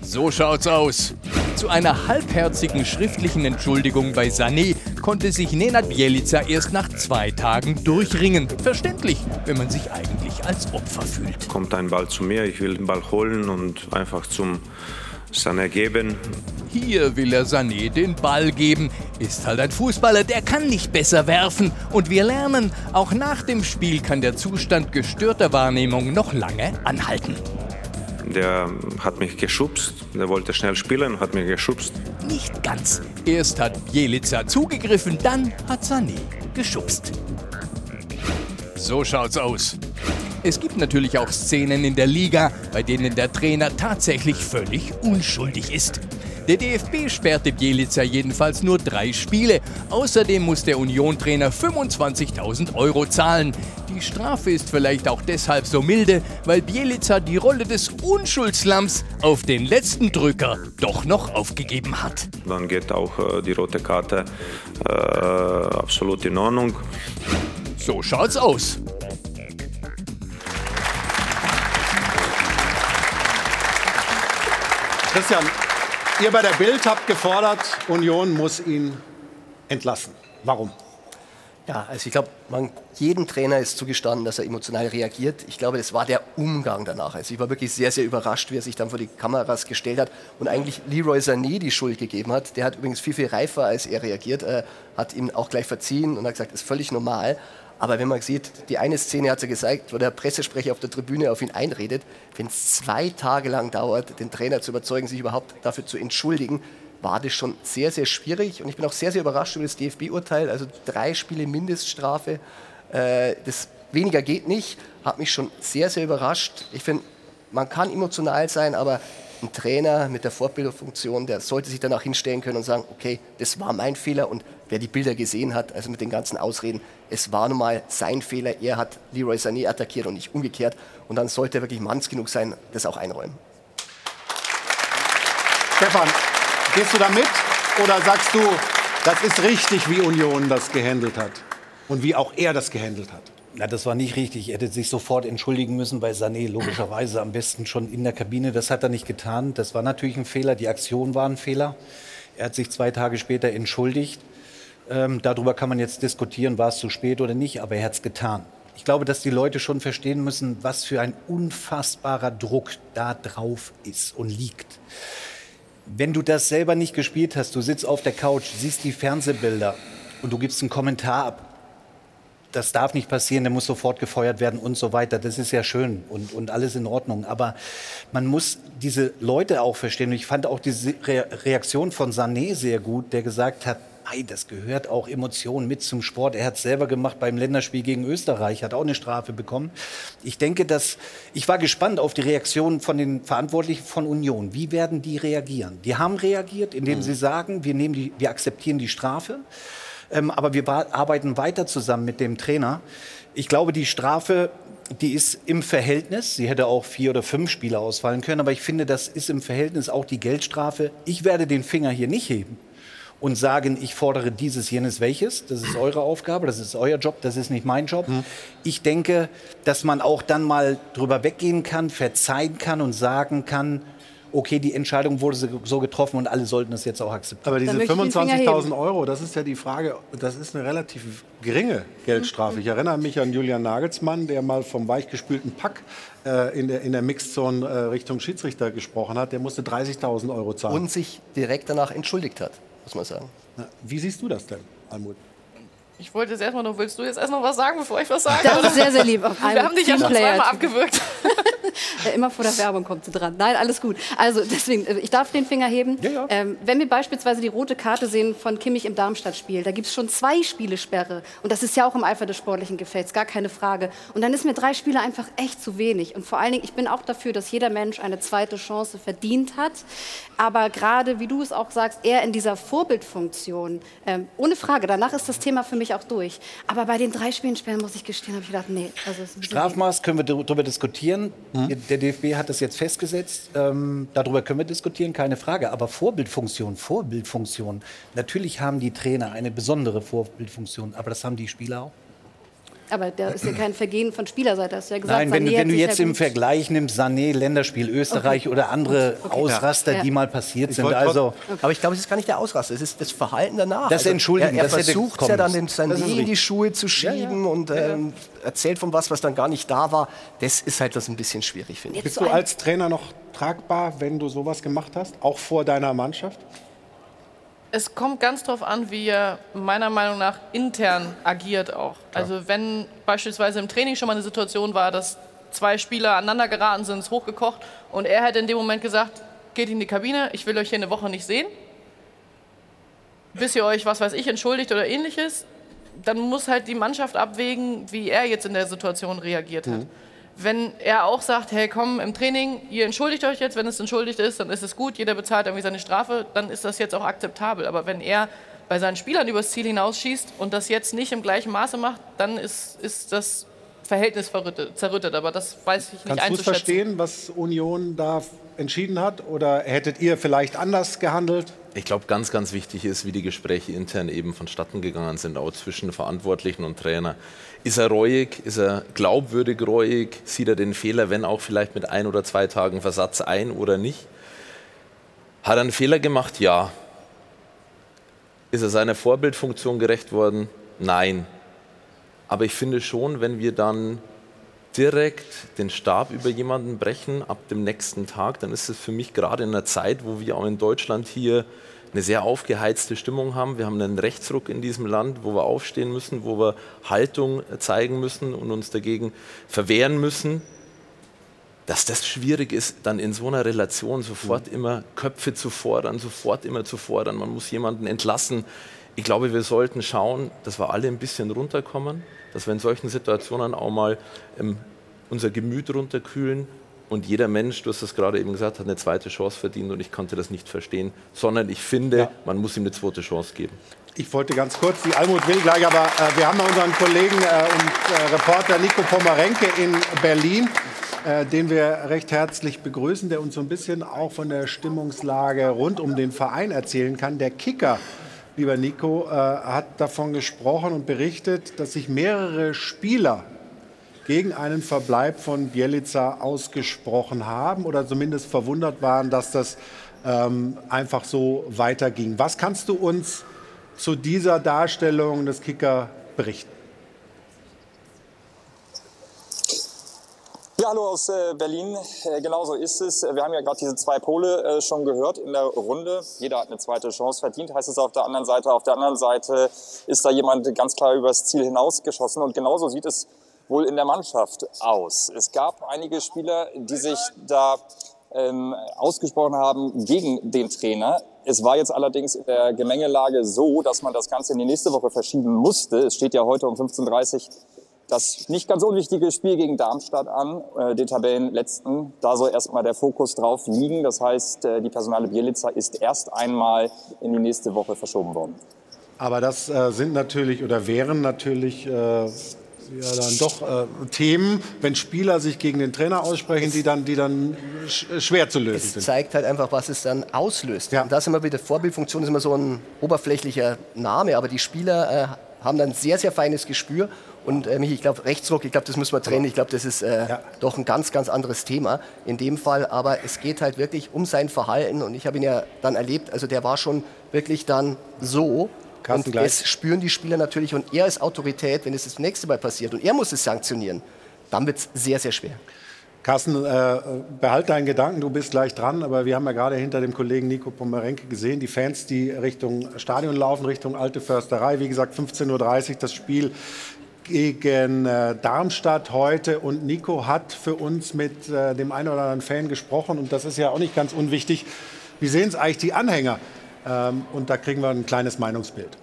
M: So schaut's aus. Zu einer halbherzigen schriftlichen Entschuldigung bei Sané konnte sich Nenad Bjelica erst nach zwei Tagen durchringen. Verständlich, wenn man sich eigentlich als Opfer fühlt.
N: Kommt ein Ball zu mir, ich will den Ball holen und einfach zum Sané geben.
M: Hier will er Sané den Ball geben. Ist halt ein Fußballer, der kann nicht besser werfen. Und wir lernen, auch nach dem Spiel kann der Zustand gestörter Wahrnehmung noch lange anhalten.
N: Der hat mich geschubst, der wollte schnell spielen, hat mich geschubst.
M: Nicht ganz. Erst hat Bielica zugegriffen, dann hat Sané geschubst. So schaut's aus. Es gibt natürlich auch Szenen in der Liga, bei denen der Trainer tatsächlich völlig unschuldig ist. Der DFB sperrte Bielica jedenfalls nur drei Spiele. Außerdem muss der Union-Trainer 25.000 Euro zahlen. Die Strafe ist vielleicht auch deshalb so milde, weil Bielica die Rolle des Unschuldslams auf den letzten Drücker doch noch aufgegeben hat.
N: Dann geht auch äh, die rote Karte äh, absolut in Ordnung.
M: So schaut's aus.
A: Christian, Ihr bei der Bild habt gefordert, Union muss ihn entlassen. Warum?
H: Ja, also ich glaube, jedem Trainer ist zugestanden, dass er emotional reagiert. Ich glaube, das war der Umgang danach. Also ich war wirklich sehr, sehr überrascht, wie er sich dann vor die Kameras gestellt hat und eigentlich Leroy Sané die Schuld gegeben hat. Der hat übrigens viel, viel reifer als er reagiert, äh, hat ihm auch gleich verziehen und hat gesagt, das ist völlig normal. Aber wenn man sieht, die eine Szene hat er gezeigt, wo der Pressesprecher auf der Tribüne auf ihn einredet, wenn es zwei Tage lang dauert, den Trainer zu überzeugen, sich überhaupt dafür zu entschuldigen, war das schon sehr, sehr schwierig. Und ich bin auch sehr, sehr überrascht über das DFB-Urteil. Also drei Spiele Mindeststrafe, äh, das weniger geht nicht, hat mich schon sehr, sehr überrascht. Ich finde, man kann emotional sein, aber ein Trainer mit der Fortbildungsfunktion, der sollte sich danach hinstellen können und sagen, okay, das war mein Fehler und wer die Bilder gesehen hat, also mit den ganzen Ausreden, es war nun mal sein Fehler, er hat Leroy Sané attackiert und nicht umgekehrt und dann sollte er wirklich manns genug sein, das auch einräumen.
A: Stefan, gehst du da mit oder sagst du, das ist richtig, wie Union das gehandelt hat und wie auch er das gehandelt hat?
G: Na, das war nicht richtig. Er hätte sich sofort entschuldigen müssen bei Sané, logischerweise am besten schon in der Kabine. Das hat er nicht getan. Das war natürlich ein Fehler. Die Aktion war ein Fehler. Er hat sich zwei Tage später entschuldigt. Ähm, darüber kann man jetzt diskutieren, war es zu spät oder nicht, aber er hat es getan. Ich glaube, dass die Leute schon verstehen müssen, was für ein unfassbarer Druck da drauf ist und liegt. Wenn du das selber nicht gespielt hast, du sitzt auf der Couch, siehst die Fernsehbilder und du gibst einen Kommentar ab, das darf nicht passieren, der muss sofort gefeuert werden und so weiter. Das ist ja schön und, und alles in Ordnung. Aber man muss diese Leute auch verstehen. Und ich fand auch diese Reaktion von Sané sehr gut, der gesagt hat, Ei, das gehört auch Emotionen mit zum Sport. Er hat es selber gemacht beim Länderspiel gegen Österreich, hat auch eine Strafe bekommen. Ich denke, dass ich war gespannt auf die Reaktion von den Verantwortlichen von Union. Wie werden die reagieren? Die haben reagiert, indem mhm. sie sagen, wir nehmen die, wir akzeptieren die Strafe. Ähm, aber wir arbeiten weiter zusammen mit dem Trainer. Ich glaube, die Strafe, die ist im Verhältnis. Sie hätte auch vier oder fünf Spieler ausfallen können. Aber ich finde, das ist im Verhältnis auch die Geldstrafe. Ich werde den Finger hier nicht heben und sagen, ich fordere dieses, jenes, welches. Das ist eure Aufgabe, das ist euer Job, das ist nicht mein Job. Hm. Ich denke, dass man auch dann mal drüber weggehen kann, verzeihen kann und sagen kann, okay, die Entscheidung wurde so getroffen und alle sollten das jetzt auch akzeptieren.
A: Aber diese 25.000 Euro, das ist ja die Frage, das ist eine relativ geringe Geldstrafe. Ich erinnere mich an Julian Nagelsmann, der mal vom weichgespülten Pack äh, in der, in der Mixzone äh, Richtung Schiedsrichter gesprochen hat. Der musste 30.000 Euro zahlen.
H: Und sich direkt danach entschuldigt hat muss man sagen.
A: Na, wie siehst du das denn, Almut?
B: Ich wollte jetzt erstmal noch, willst du jetzt erst noch was sagen, bevor ich was sage?
I: Das ist sehr, sehr lieb.
B: Wir haben dich ja schon zweimal abgewürgt.
I: ja, immer vor der Werbung kommt sie dran. Nein, alles gut. Also deswegen, äh, ich darf den Finger heben. Ja, ja. Ähm, wenn wir beispielsweise die rote Karte sehen von Kimmich im Darmstadt-Spiel, da gibt es schon zwei Spielesperre. Und das ist ja auch im Eifer des sportlichen Gefechts, gar keine Frage. Und dann ist mir drei Spiele einfach echt zu wenig. Und vor allen Dingen, ich bin auch dafür, dass jeder Mensch eine zweite Chance verdient hat. Aber gerade, wie du es auch sagst, eher in dieser Vorbildfunktion. Ähm, ohne Frage, danach ist das Thema für mich auch durch. Aber bei den drei Spielen muss ich gestehen, habe ich gedacht, nee. Also
G: Strafmaß können wir darüber diskutieren. Hm? Der DFB hat das jetzt festgesetzt. Ähm, darüber können wir diskutieren, keine Frage. Aber Vorbildfunktion, Vorbildfunktion. Natürlich haben die Trainer eine besondere Vorbildfunktion, aber das haben die Spieler auch.
I: Aber da ist ja kein Vergehen von Spielerseite, hast du ja gesagt.
G: Nein, wenn, wenn du jetzt ja im Vergleich nimmst, Sané, Länderspiel Österreich okay. oder andere okay. Ausraster, ja. die mal passiert sind. Also,
H: okay. Aber ich glaube, es ist gar nicht der Ausraster, es ist das Verhalten danach.
G: Das also, Entschuldigen,
H: er, er
G: das
H: versucht ja dann den Sané in die Schuhe zu schieben ja, und ähm, erzählt von was, was dann gar nicht da war. Das ist halt das ein bisschen schwierig, finde ich.
A: Bist du als Trainer noch tragbar, wenn du sowas gemacht hast, auch vor deiner Mannschaft?
B: Es kommt ganz darauf an, wie er meiner Meinung nach intern agiert auch. Klar. Also wenn beispielsweise im Training schon mal eine Situation war, dass zwei Spieler aneinander geraten sind, ist hochgekocht und er hätte in dem Moment gesagt, geht in die Kabine, ich will euch hier eine Woche nicht sehen, bis ihr euch, was weiß ich, entschuldigt oder ähnliches, dann muss halt die Mannschaft abwägen, wie er jetzt in der Situation reagiert hat. Mhm wenn er auch sagt, hey komm, im Training, ihr entschuldigt euch jetzt, wenn es entschuldigt ist, dann ist es gut, jeder bezahlt irgendwie seine Strafe, dann ist das jetzt auch akzeptabel. Aber wenn er bei seinen Spielern übers Ziel hinausschießt und das jetzt nicht im gleichen Maße macht, dann ist, ist das Verhältnis zerrüttet. Aber das weiß ich nicht
A: Kannst einzuschätzen. Kannst du verstehen, was Union da entschieden hat? Oder hättet ihr vielleicht anders gehandelt?
C: Ich glaube, ganz, ganz wichtig ist, wie die Gespräche intern eben vonstatten gegangen sind, auch zwischen Verantwortlichen und Trainer. Ist er reuig? Ist er glaubwürdig reuig? Sieht er den Fehler, wenn auch vielleicht mit ein oder zwei Tagen Versatz ein oder nicht? Hat er einen Fehler gemacht? Ja. Ist er seiner Vorbildfunktion gerecht worden? Nein. Aber ich finde schon, wenn wir dann direkt den Stab über jemanden brechen ab dem nächsten Tag, dann ist es für mich gerade in einer Zeit, wo wir auch in Deutschland hier eine sehr aufgeheizte Stimmung haben. Wir haben einen Rechtsruck in diesem Land, wo wir aufstehen müssen, wo wir Haltung zeigen müssen und uns dagegen verwehren müssen. Dass das schwierig ist, dann in so einer Relation sofort mhm. immer Köpfe zu fordern, sofort immer zu fordern. Man muss jemanden entlassen. Ich glaube, wir sollten schauen, dass wir alle ein bisschen runterkommen, dass wir in solchen Situationen auch mal ähm, unser Gemüt runterkühlen und jeder Mensch, du hast das gerade eben gesagt, hat eine zweite Chance verdient und ich konnte das nicht verstehen, sondern ich finde, ja. man muss ihm eine zweite Chance geben.
A: Ich wollte ganz kurz, die Almut will gleich, aber äh, wir haben noch unseren Kollegen äh, und äh, Reporter Nico Pomerenke in Berlin, äh, den wir recht herzlich begrüßen, der uns so ein bisschen auch von der Stimmungslage rund um den Verein erzählen kann. Der Kicker, lieber Nico, äh, hat davon gesprochen und berichtet, dass sich mehrere Spieler gegen einen Verbleib von Bielica ausgesprochen haben oder zumindest verwundert waren, dass das ähm, einfach so weiterging. Was kannst du uns zu dieser Darstellung des Kicker berichten?
O: Ja, hallo aus äh, Berlin. Äh, genau so ist es. Wir haben ja gerade diese zwei Pole äh, schon gehört in der Runde. Jeder hat eine zweite Chance verdient, heißt es auf der anderen Seite. Auf der anderen Seite ist da jemand ganz klar übers Ziel hinausgeschossen. Und genauso sieht es wohl in der Mannschaft aus? Es gab einige Spieler, die sich da ähm, ausgesprochen haben gegen den Trainer. Es war jetzt allerdings in der Gemengelage so, dass man das Ganze in die nächste Woche verschieben musste. Es steht ja heute um 15.30 Uhr das nicht ganz unwichtige Spiel gegen Darmstadt an, äh, den Tabellenletzten. Da soll erstmal der Fokus drauf liegen. Das heißt, äh, die Personale Bielica ist erst einmal in die nächste Woche verschoben worden.
A: Aber das äh, sind natürlich oder wären natürlich äh, ja dann doch äh, Themen, wenn Spieler sich gegen den Trainer aussprechen, die dann, die dann sch schwer zu lösen
H: es
A: sind.
H: Es zeigt halt einfach, was es dann auslöst. Ja. Und da ist immer wieder Vorbildfunktion, ist immer so ein oberflächlicher Name, aber die Spieler äh, haben dann sehr, sehr feines Gespür. Und äh, ich glaube, Rechtsruck, ich glaube, das müssen wir trennen. Ich glaube, das ist äh, ja. doch ein ganz, ganz anderes Thema in dem Fall. Aber es geht halt wirklich um sein Verhalten. Und ich habe ihn ja dann erlebt, also der war schon wirklich dann so, Carsten und gleich. das spüren die Spieler natürlich. Und er ist Autorität, wenn es das nächste Mal passiert und er muss es sanktionieren, dann wird es sehr, sehr schwer.
A: Carsten, äh, behalt deinen Gedanken, du bist gleich dran, aber wir haben ja gerade hinter dem Kollegen Nico Pomerenke gesehen, die Fans, die Richtung Stadion laufen, Richtung Alte Försterei. Wie gesagt, 15.30 Uhr das Spiel gegen äh, Darmstadt heute. Und Nico hat für uns mit äh, dem einen oder anderen Fan gesprochen und das ist ja auch nicht ganz unwichtig. Wie sehen es eigentlich die Anhänger? Ähm, und da kriegen wir ein kleines Meinungsbild.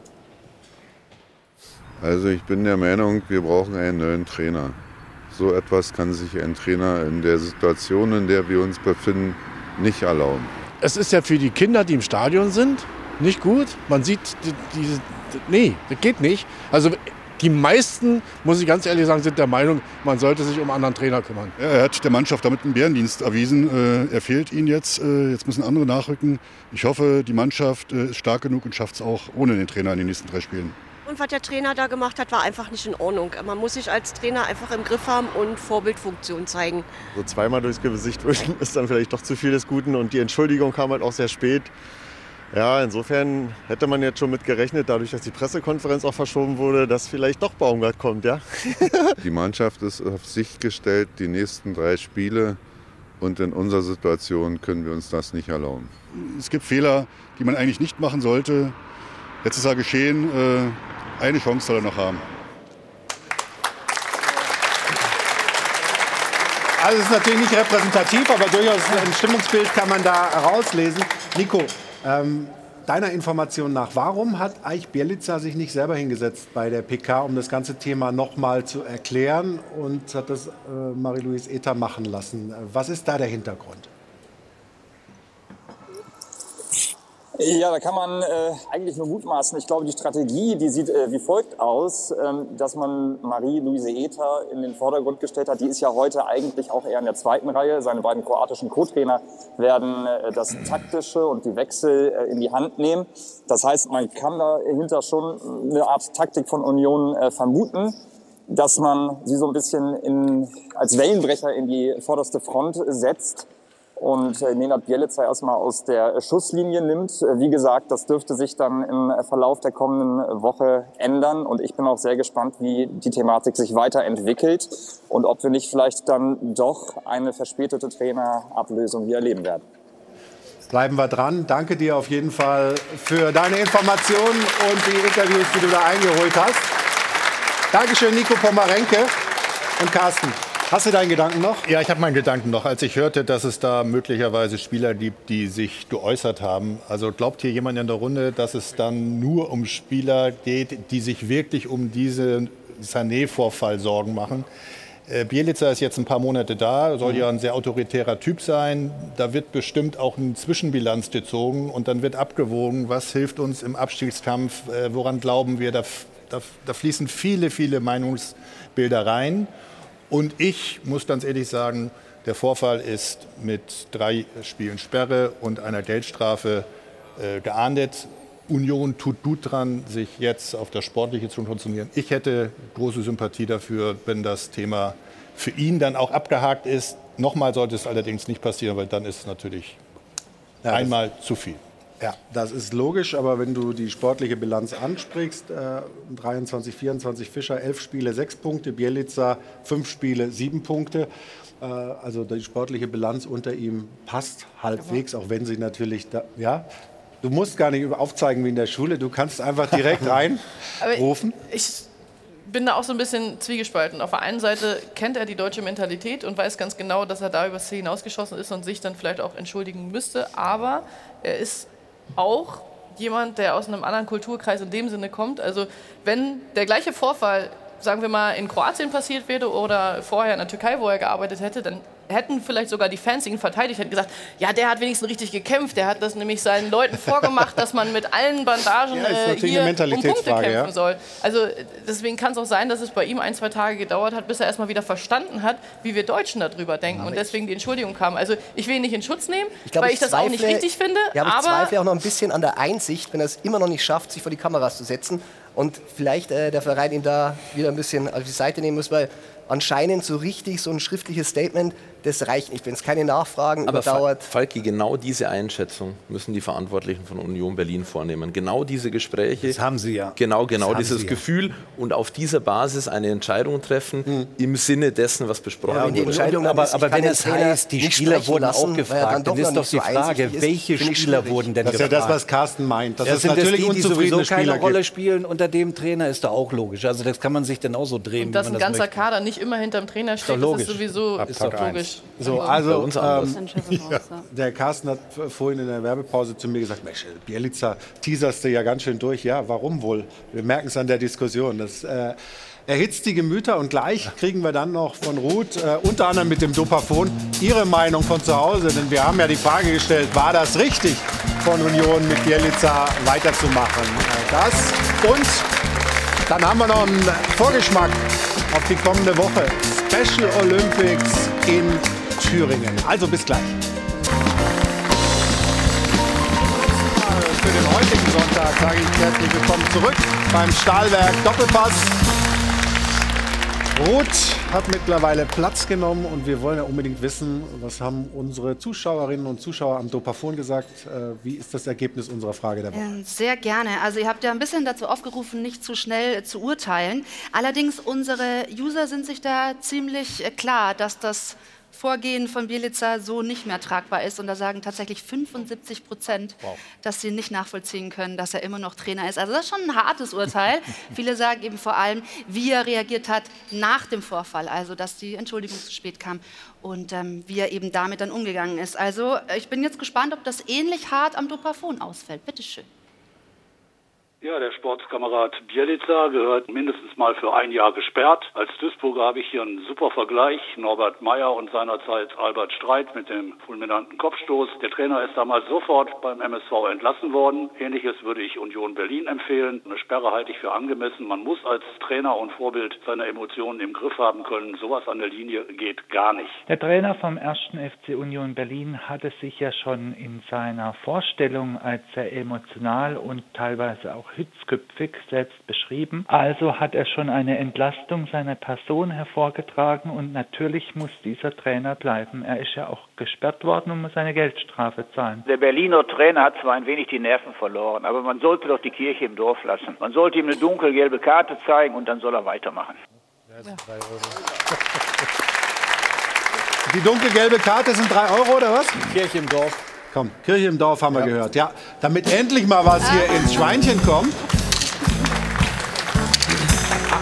P: Also ich bin der Meinung, wir brauchen einen neuen Trainer. So etwas kann sich ein Trainer in der Situation, in der wir uns befinden, nicht erlauben.
Q: Es ist ja für die Kinder, die im Stadion sind, nicht gut. Man sieht diese. Nee, das geht nicht. Also die meisten, muss ich ganz ehrlich sagen, sind der Meinung, man sollte sich um einen anderen Trainer kümmern.
R: Ja, er hat der Mannschaft damit einen Bärendienst erwiesen. Äh, er fehlt ihnen jetzt. Äh, jetzt müssen andere nachrücken. Ich hoffe, die Mannschaft äh, ist stark genug und schafft es auch ohne den Trainer in den nächsten drei Spielen.
S: Und was der Trainer da gemacht hat, war einfach nicht in Ordnung. Man muss sich als Trainer einfach im Griff haben und Vorbildfunktion zeigen.
T: So zweimal durchs Gesicht wischen ist dann vielleicht doch zu viel des Guten und die Entschuldigung kam halt auch sehr spät. Ja, insofern hätte man jetzt schon mit gerechnet, dadurch, dass die Pressekonferenz auch verschoben wurde, dass vielleicht doch Baumgart kommt, ja?
P: die Mannschaft ist auf sich gestellt, die nächsten drei Spiele. Und in unserer Situation können wir uns das nicht erlauben.
R: Es gibt Fehler, die man eigentlich nicht machen sollte. Jetzt ist er geschehen. Äh, eine Chance soll er noch haben.
A: Also es ist natürlich nicht repräsentativ, aber durchaus ein Stimmungsbild kann man da rauslesen. Nico, ähm, deiner Information nach, warum hat Eich Bielica sich nicht selber hingesetzt bei der PK, um das ganze Thema nochmal zu erklären und hat das äh, Marie-Louise Ether machen lassen? Was ist da der Hintergrund?
O: Ja, da kann man äh, eigentlich nur mutmaßen. Ich glaube, die Strategie, die sieht äh, wie folgt aus, ähm, dass man Marie-Louise Ether in den Vordergrund gestellt hat. Die ist ja heute eigentlich auch eher in der zweiten Reihe. Seine beiden kroatischen Co-Trainer werden äh, das Taktische und die Wechsel äh, in die Hand nehmen. Das heißt, man kann dahinter schon eine Art Taktik von Union äh, vermuten dass man sie so ein bisschen in, als Wellenbrecher in die vorderste Front setzt und äh, Nenad Bielica erstmal aus der Schusslinie nimmt. Äh, wie gesagt, das dürfte sich dann im Verlauf der kommenden Woche ändern und ich bin auch sehr gespannt, wie die Thematik sich weiterentwickelt und ob wir nicht vielleicht dann doch eine verspätete Trainerablösung hier erleben werden.
A: Bleiben wir dran. Danke dir auf jeden Fall für deine Informationen und die Interviews, die du da eingeholt hast. Dankeschön, Nico Pomarenke und Carsten. Hast du deinen Gedanken noch?
J: Ja, ich habe meinen Gedanken noch. Als ich hörte, dass es da möglicherweise Spieler gibt, die sich geäußert haben. Also glaubt hier jemand in der Runde, dass es dann nur um Spieler geht, die sich wirklich um diesen Sané-Vorfall Sorgen machen? Äh, Bielica ist jetzt ein paar Monate da, soll ja ein sehr autoritärer Typ sein. Da wird bestimmt auch eine Zwischenbilanz gezogen und dann wird abgewogen, was hilft uns im Abstiegskampf, äh, woran glauben wir. Da, da, da fließen viele, viele Meinungsbilder rein. Und ich muss ganz ehrlich sagen, der Vorfall ist mit drei Spielen Sperre und einer Geldstrafe äh, geahndet. Union tut gut dran, sich jetzt auf das Sportliche zu konzentrieren. Ich hätte große Sympathie dafür, wenn das Thema für ihn dann auch abgehakt ist. Nochmal sollte es allerdings nicht passieren, weil dann ist es natürlich ja, einmal zu viel.
A: Ja, das ist logisch, aber wenn du die sportliche Bilanz ansprichst, äh, 23, 24 Fischer, 11 Spiele, 6 Punkte, Bielica 5 Spiele, 7 Punkte. Äh, also die sportliche Bilanz unter ihm passt halbwegs, auch wenn sie natürlich, da, ja, du musst gar nicht aufzeigen wie in der Schule, du kannst einfach direkt reinrufen.
B: ich bin da auch so ein bisschen zwiegespalten. Auf der einen Seite kennt er die deutsche Mentalität und weiß ganz genau, dass er da übers Ziel hinausgeschossen ist und sich dann vielleicht auch entschuldigen müsste, aber er ist auch jemand, der aus einem anderen Kulturkreis in dem Sinne kommt. Also wenn der gleiche Vorfall, sagen wir mal, in Kroatien passiert wäre oder vorher in der Türkei, wo er gearbeitet hätte, dann hätten vielleicht sogar die Fans ihn verteidigt, hätten gesagt, ja, der hat wenigstens richtig gekämpft, der hat das nämlich seinen Leuten vorgemacht, dass man mit allen Bandagen
A: Ja,
B: äh, hier um Punkte kämpfen
A: ja.
B: soll. Also deswegen kann es auch sein, dass es bei ihm ein, zwei Tage gedauert hat, bis er erstmal wieder verstanden hat, wie wir Deutschen darüber denken und deswegen die Entschuldigung kam. Also ich will ihn nicht in Schutz nehmen,
H: glaub,
B: weil ich das auch nicht
H: zweifle-
B: richtig finde,
H: Ja, aber ich
B: aber
H: zweifle auch noch ein bisschen an der Einsicht, wenn er es immer noch nicht schafft, sich vor die Kameras zu setzen und vielleicht äh, der Verein ihn da wieder ein bisschen auf die Seite nehmen muss, weil anscheinend so richtig so ein schriftliches Statement, das reicht nicht. Wenn es keine Nachfragen
C: Aber
H: überdauert,
C: Falki, genau diese Einschätzung müssen die Verantwortlichen von Union Berlin vornehmen. Genau diese Gespräche. Das
G: haben sie ja.
C: Genau, genau
G: Das
C: dieses
G: ja.
C: Gefühl und auf dieser Basis eine Entscheidung treffen im Sinne dessen, was besprochen
G: Ja,
C: wurde.
G: aber, aber wenn es heißt, die Spieler wurden auch gefragt, dann, ist doch die Frage, welche Spieler wurden denn
A: Das ist ja
G: gefragt?
A: das, was Carsten meint. Das
G: Ja,
A: ist
G: sind
A: natürlich
G: das die, die sowieso
A: unzufriedene
G: keine
A: Spieler
G: Rolle
A: gibt.
G: spielen unter dem Trainer, ist doch auch logisch. Also das kann man sich dann auch so drehen,
B: Und dass
G: wie
B: ein
G: man das
B: ganzer
G: möchte.
B: Kader nicht immer hinterm Trainer steht, das
G: logisch.
B: ist sowieso ist doch
G: eins.
A: So,
B: Also-
A: also
C: Bei uns anders.
A: ähm, ja, der Carsten hat vorhin in der Werbepause zu mir gesagt, Mensch, Bielica teaserst du ja ganz schön durch. Ja, warum wohl? Wir merken es an der Diskussion. Das äh, erhitzt die Gemüter und gleich kriegen wir dann noch von Ruth, äh, unter anderem mit dem Dopafon, Ihre Meinung von zu Hause. Denn wir haben ja die Frage gestellt, war das richtig von Union mit Bielica weiterzumachen? Äh, das und dann haben wir noch einen Vorgeschmack auf die kommende Woche. Special Olympics in Thüringen. Also bis gleich. Für den heutigen Sonntag sage ich herzlich willkommen zurück beim Stahlwerk Doppelpass. Roth hat mittlerweile Platz genommen und wir wollen ja unbedingt wissen, was haben unsere Zuschauerinnen und Zuschauer am Dopafon gesagt. Äh, Wie ist das Ergebnis unserer Frage der Woche?
D: Ähm, Sehr gerne. Also ihr habt ja ein bisschen dazu aufgerufen, nicht zu schnell äh, zu urteilen. Allerdings unsere User sind sich da ziemlich äh, klar, dass das Vorgehen von Bielica so nicht mehr tragbar ist. Und da sagen tatsächlich 75 Prozent, dass sie nicht nachvollziehen können, dass er immer noch Trainer ist. Also das ist schon ein hartes Urteil. Viele sagen eben vor allem, wie er reagiert hat nach dem Vorfall, also dass die Entschuldigung zu spät kam und ähm, wie er eben damit dann umgegangen ist. Also äh, ich bin jetzt gespannt, ob das ähnlich hart am Dopafon ausfällt. Bitte schön.
U: Ja, der Sportskamerad Bielica gehört mindestens mal für ein Jahr gesperrt. Als Duisburger habe ich hier einen super Vergleich. Norbert Meyer und seinerzeit Albert Streit mit dem fulminanten Kopfstoß. Der Trainer ist damals sofort beim MSV entlassen worden. Ähnliches würde ich Union Berlin empfehlen. Eine Sperre halte ich für angemessen. Man muss als Trainer und Vorbild seine Emotionen im Griff haben können. Sowas an der Linie geht gar nicht.
V: Der Trainer vom 1. FC Union Berlin hatte sich ja schon in seiner Vorstellung als sehr emotional und teilweise auch hitzköpfig selbst beschrieben. Also hat er schon eine Entlastung seiner Person hervorgetragen und natürlich muss dieser Trainer bleiben. Er ist ja auch gesperrt worden und muss eine Geldstrafe zahlen.
W: Der Berliner Trainer hat zwar ein wenig die Nerven verloren, aber man sollte doch die Kirche im Dorf lassen. Man sollte ihm eine dunkelgelbe Karte zeigen und dann soll er weitermachen.
A: Die dunkelgelbe Karte sind 3 Euro oder was?
G: Kirche im Dorf.
A: Komm, Kirche im Dorf haben wir gehört. Ja, damit endlich mal was hier ins Schweinchen kommt.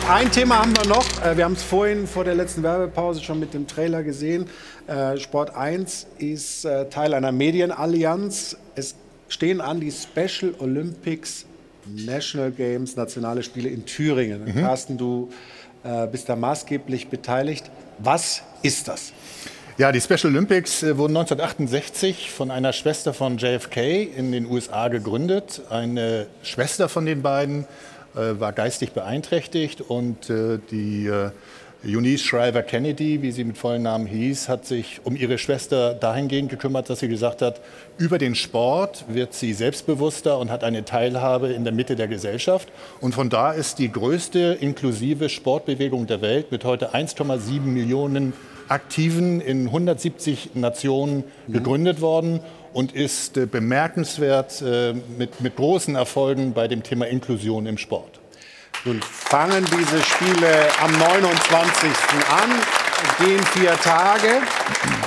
A: Ein Thema haben wir noch. Äh, Wir haben es vorhin vor der letzten Werbepause schon mit dem Trailer gesehen. Äh, Sport 1 ist äh, Teil einer Medienallianz. Es stehen an die Special Olympics National Games, nationale Spiele in Thüringen.
J: Mhm.
A: Carsten, du bist da maßgeblich beteiligt. Was ist das?
J: Ja, die Special Olympics äh, wurden 1968 von einer Schwester von JFK in den USA gegründet. Eine Schwester von den beiden äh, war geistig beeinträchtigt und äh, die Eunice Shriver Kennedy, wie sie mit vollen Namen hieß, hat sich um ihre Schwester dahingehend gekümmert, dass sie gesagt hat, über den Sport wird sie selbstbewusster und hat eine Teilhabe in der Mitte der Gesellschaft. Und von da ist die größte inklusive Sportbewegung der Welt mit heute 1,7 Millionen Aktiven in 170 Nationen gegründet worden und ist äh, bemerkenswert äh, mit, mit großen Erfolgen bei dem Thema Inklusion im Sport.
A: Nun fangen diese Spiele am 29. an, gehen vier Tage.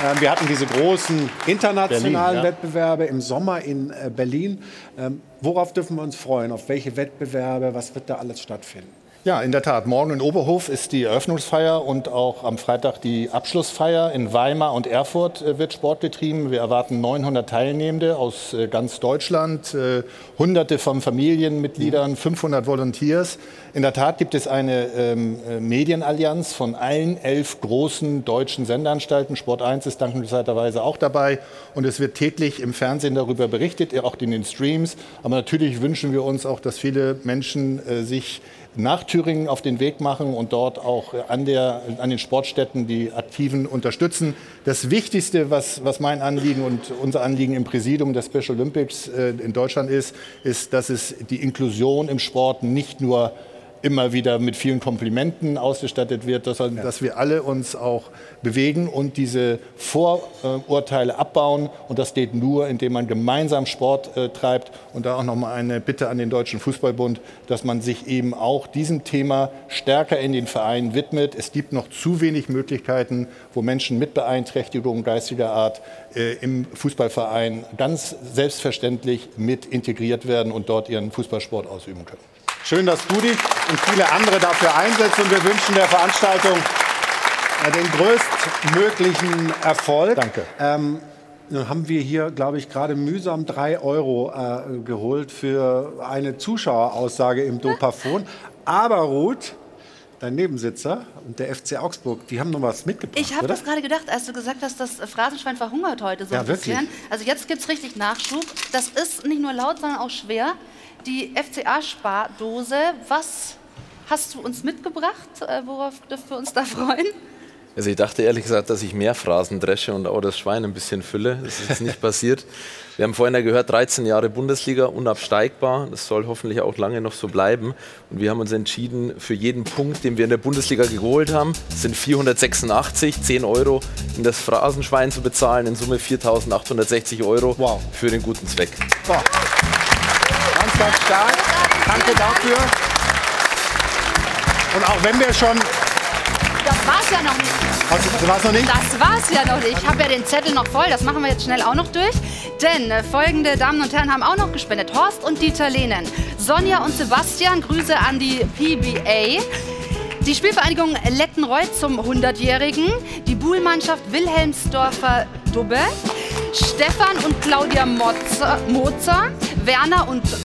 A: Ähm, Wir hatten diese großen internationalen
J: Berlin, ja.
A: Wettbewerbe im Sommer in äh, Berlin. Ähm, Worauf dürfen wir uns freuen? Auf welche Wettbewerbe? Was wird da alles stattfinden?
J: Ja, in der Tat. Morgen in Oberhof ist die Eröffnungsfeier und auch am Freitag die Abschlussfeier. In Weimar und Erfurt äh, wird Sport getrieben. Wir erwarten 900 Teilnehmende aus äh, ganz Deutschland, äh, Hunderte von Familienmitgliedern, 500 Volunteers. In der Tat gibt es eine ähm, Medienallianz von allen elf großen deutschen Sendeanstalten. Sport 1 ist dankenswerterweise auch dabei. Und es wird täglich im Fernsehen darüber berichtet, auch in den Streams. Aber natürlich wünschen wir uns auch, dass viele Menschen sich nach Thüringen auf den Weg machen und dort auch an, der, an den Sportstätten die Aktiven unterstützen. Das Wichtigste, was, was mein Anliegen und unser Anliegen im Präsidium der Special Olympics äh, in Deutschland ist, ist, dass es die Inklusion im Sport nicht nur immer wieder mit vielen Komplimenten ausgestattet wird, ja. dass wir alle uns auch bewegen und diese Vorurteile abbauen. Und das geht nur, indem man gemeinsam Sport äh, treibt. Und da auch nochmal eine Bitte an den Deutschen Fußballbund, dass man sich eben auch diesem Thema stärker in den Vereinen widmet. Es gibt noch zu wenig Möglichkeiten, wo Menschen mit Beeinträchtigungen geistiger Art äh, im Fußballverein ganz selbstverständlich mit integriert werden und dort ihren Fußballsport ausüben können.
A: Schön, dass du dich und viele andere dafür einsetzt und wir wünschen der Veranstaltung äh, den größtmöglichen Erfolg.
J: Danke.
A: Ähm, nun haben wir hier, glaube ich, gerade mühsam drei Euro äh, geholt für eine Zuschaueraussage im Dopafon. Aber Ruth, dein Nebensitzer und der FC Augsburg, die haben noch was mitgebracht.
D: Ich habe das gerade gedacht, als du gesagt hast, das Phrasenschwein verhungert heute so
A: ja,
D: ein bisschen.
A: Wirklich?
D: Also jetzt gibt es richtig Nachschub. Das ist nicht nur laut, sondern auch schwer. Die FCA-Spardose, was hast du uns mitgebracht? Äh, worauf dürfen wir uns da freuen?
C: Also ich dachte ehrlich gesagt, dass ich mehr Phrasen dresche und auch das Schwein ein bisschen fülle. Das ist jetzt nicht passiert. Wir haben vorhin ja gehört, 13 Jahre Bundesliga, unabsteigbar. Das soll hoffentlich auch lange noch so bleiben. Und wir haben uns entschieden, für jeden Punkt, den wir in der Bundesliga geholt haben, sind 486, 10 Euro in das Phrasenschwein zu bezahlen, in Summe 4.860 Euro wow. für den guten Zweck.
A: Wow. Ganz stark. Danke dafür. Und auch wenn wir schon
D: das war's ja noch nicht.
A: Das war's noch nicht?
D: Das war's ja noch nicht. Ich habe ja den Zettel noch voll. Das machen wir jetzt schnell auch noch durch. Denn äh, folgende Damen und Herren haben auch noch gespendet. Horst und Dieter Lehnen. Sonja und Sebastian, Grüße an die PBA. Die Spielvereinigung Lettenreuth zum 100-Jährigen. Die Buhlmannschaft Wilhelmsdorfer Dubbe. Stefan und Claudia Mozer, Mozer, Werner und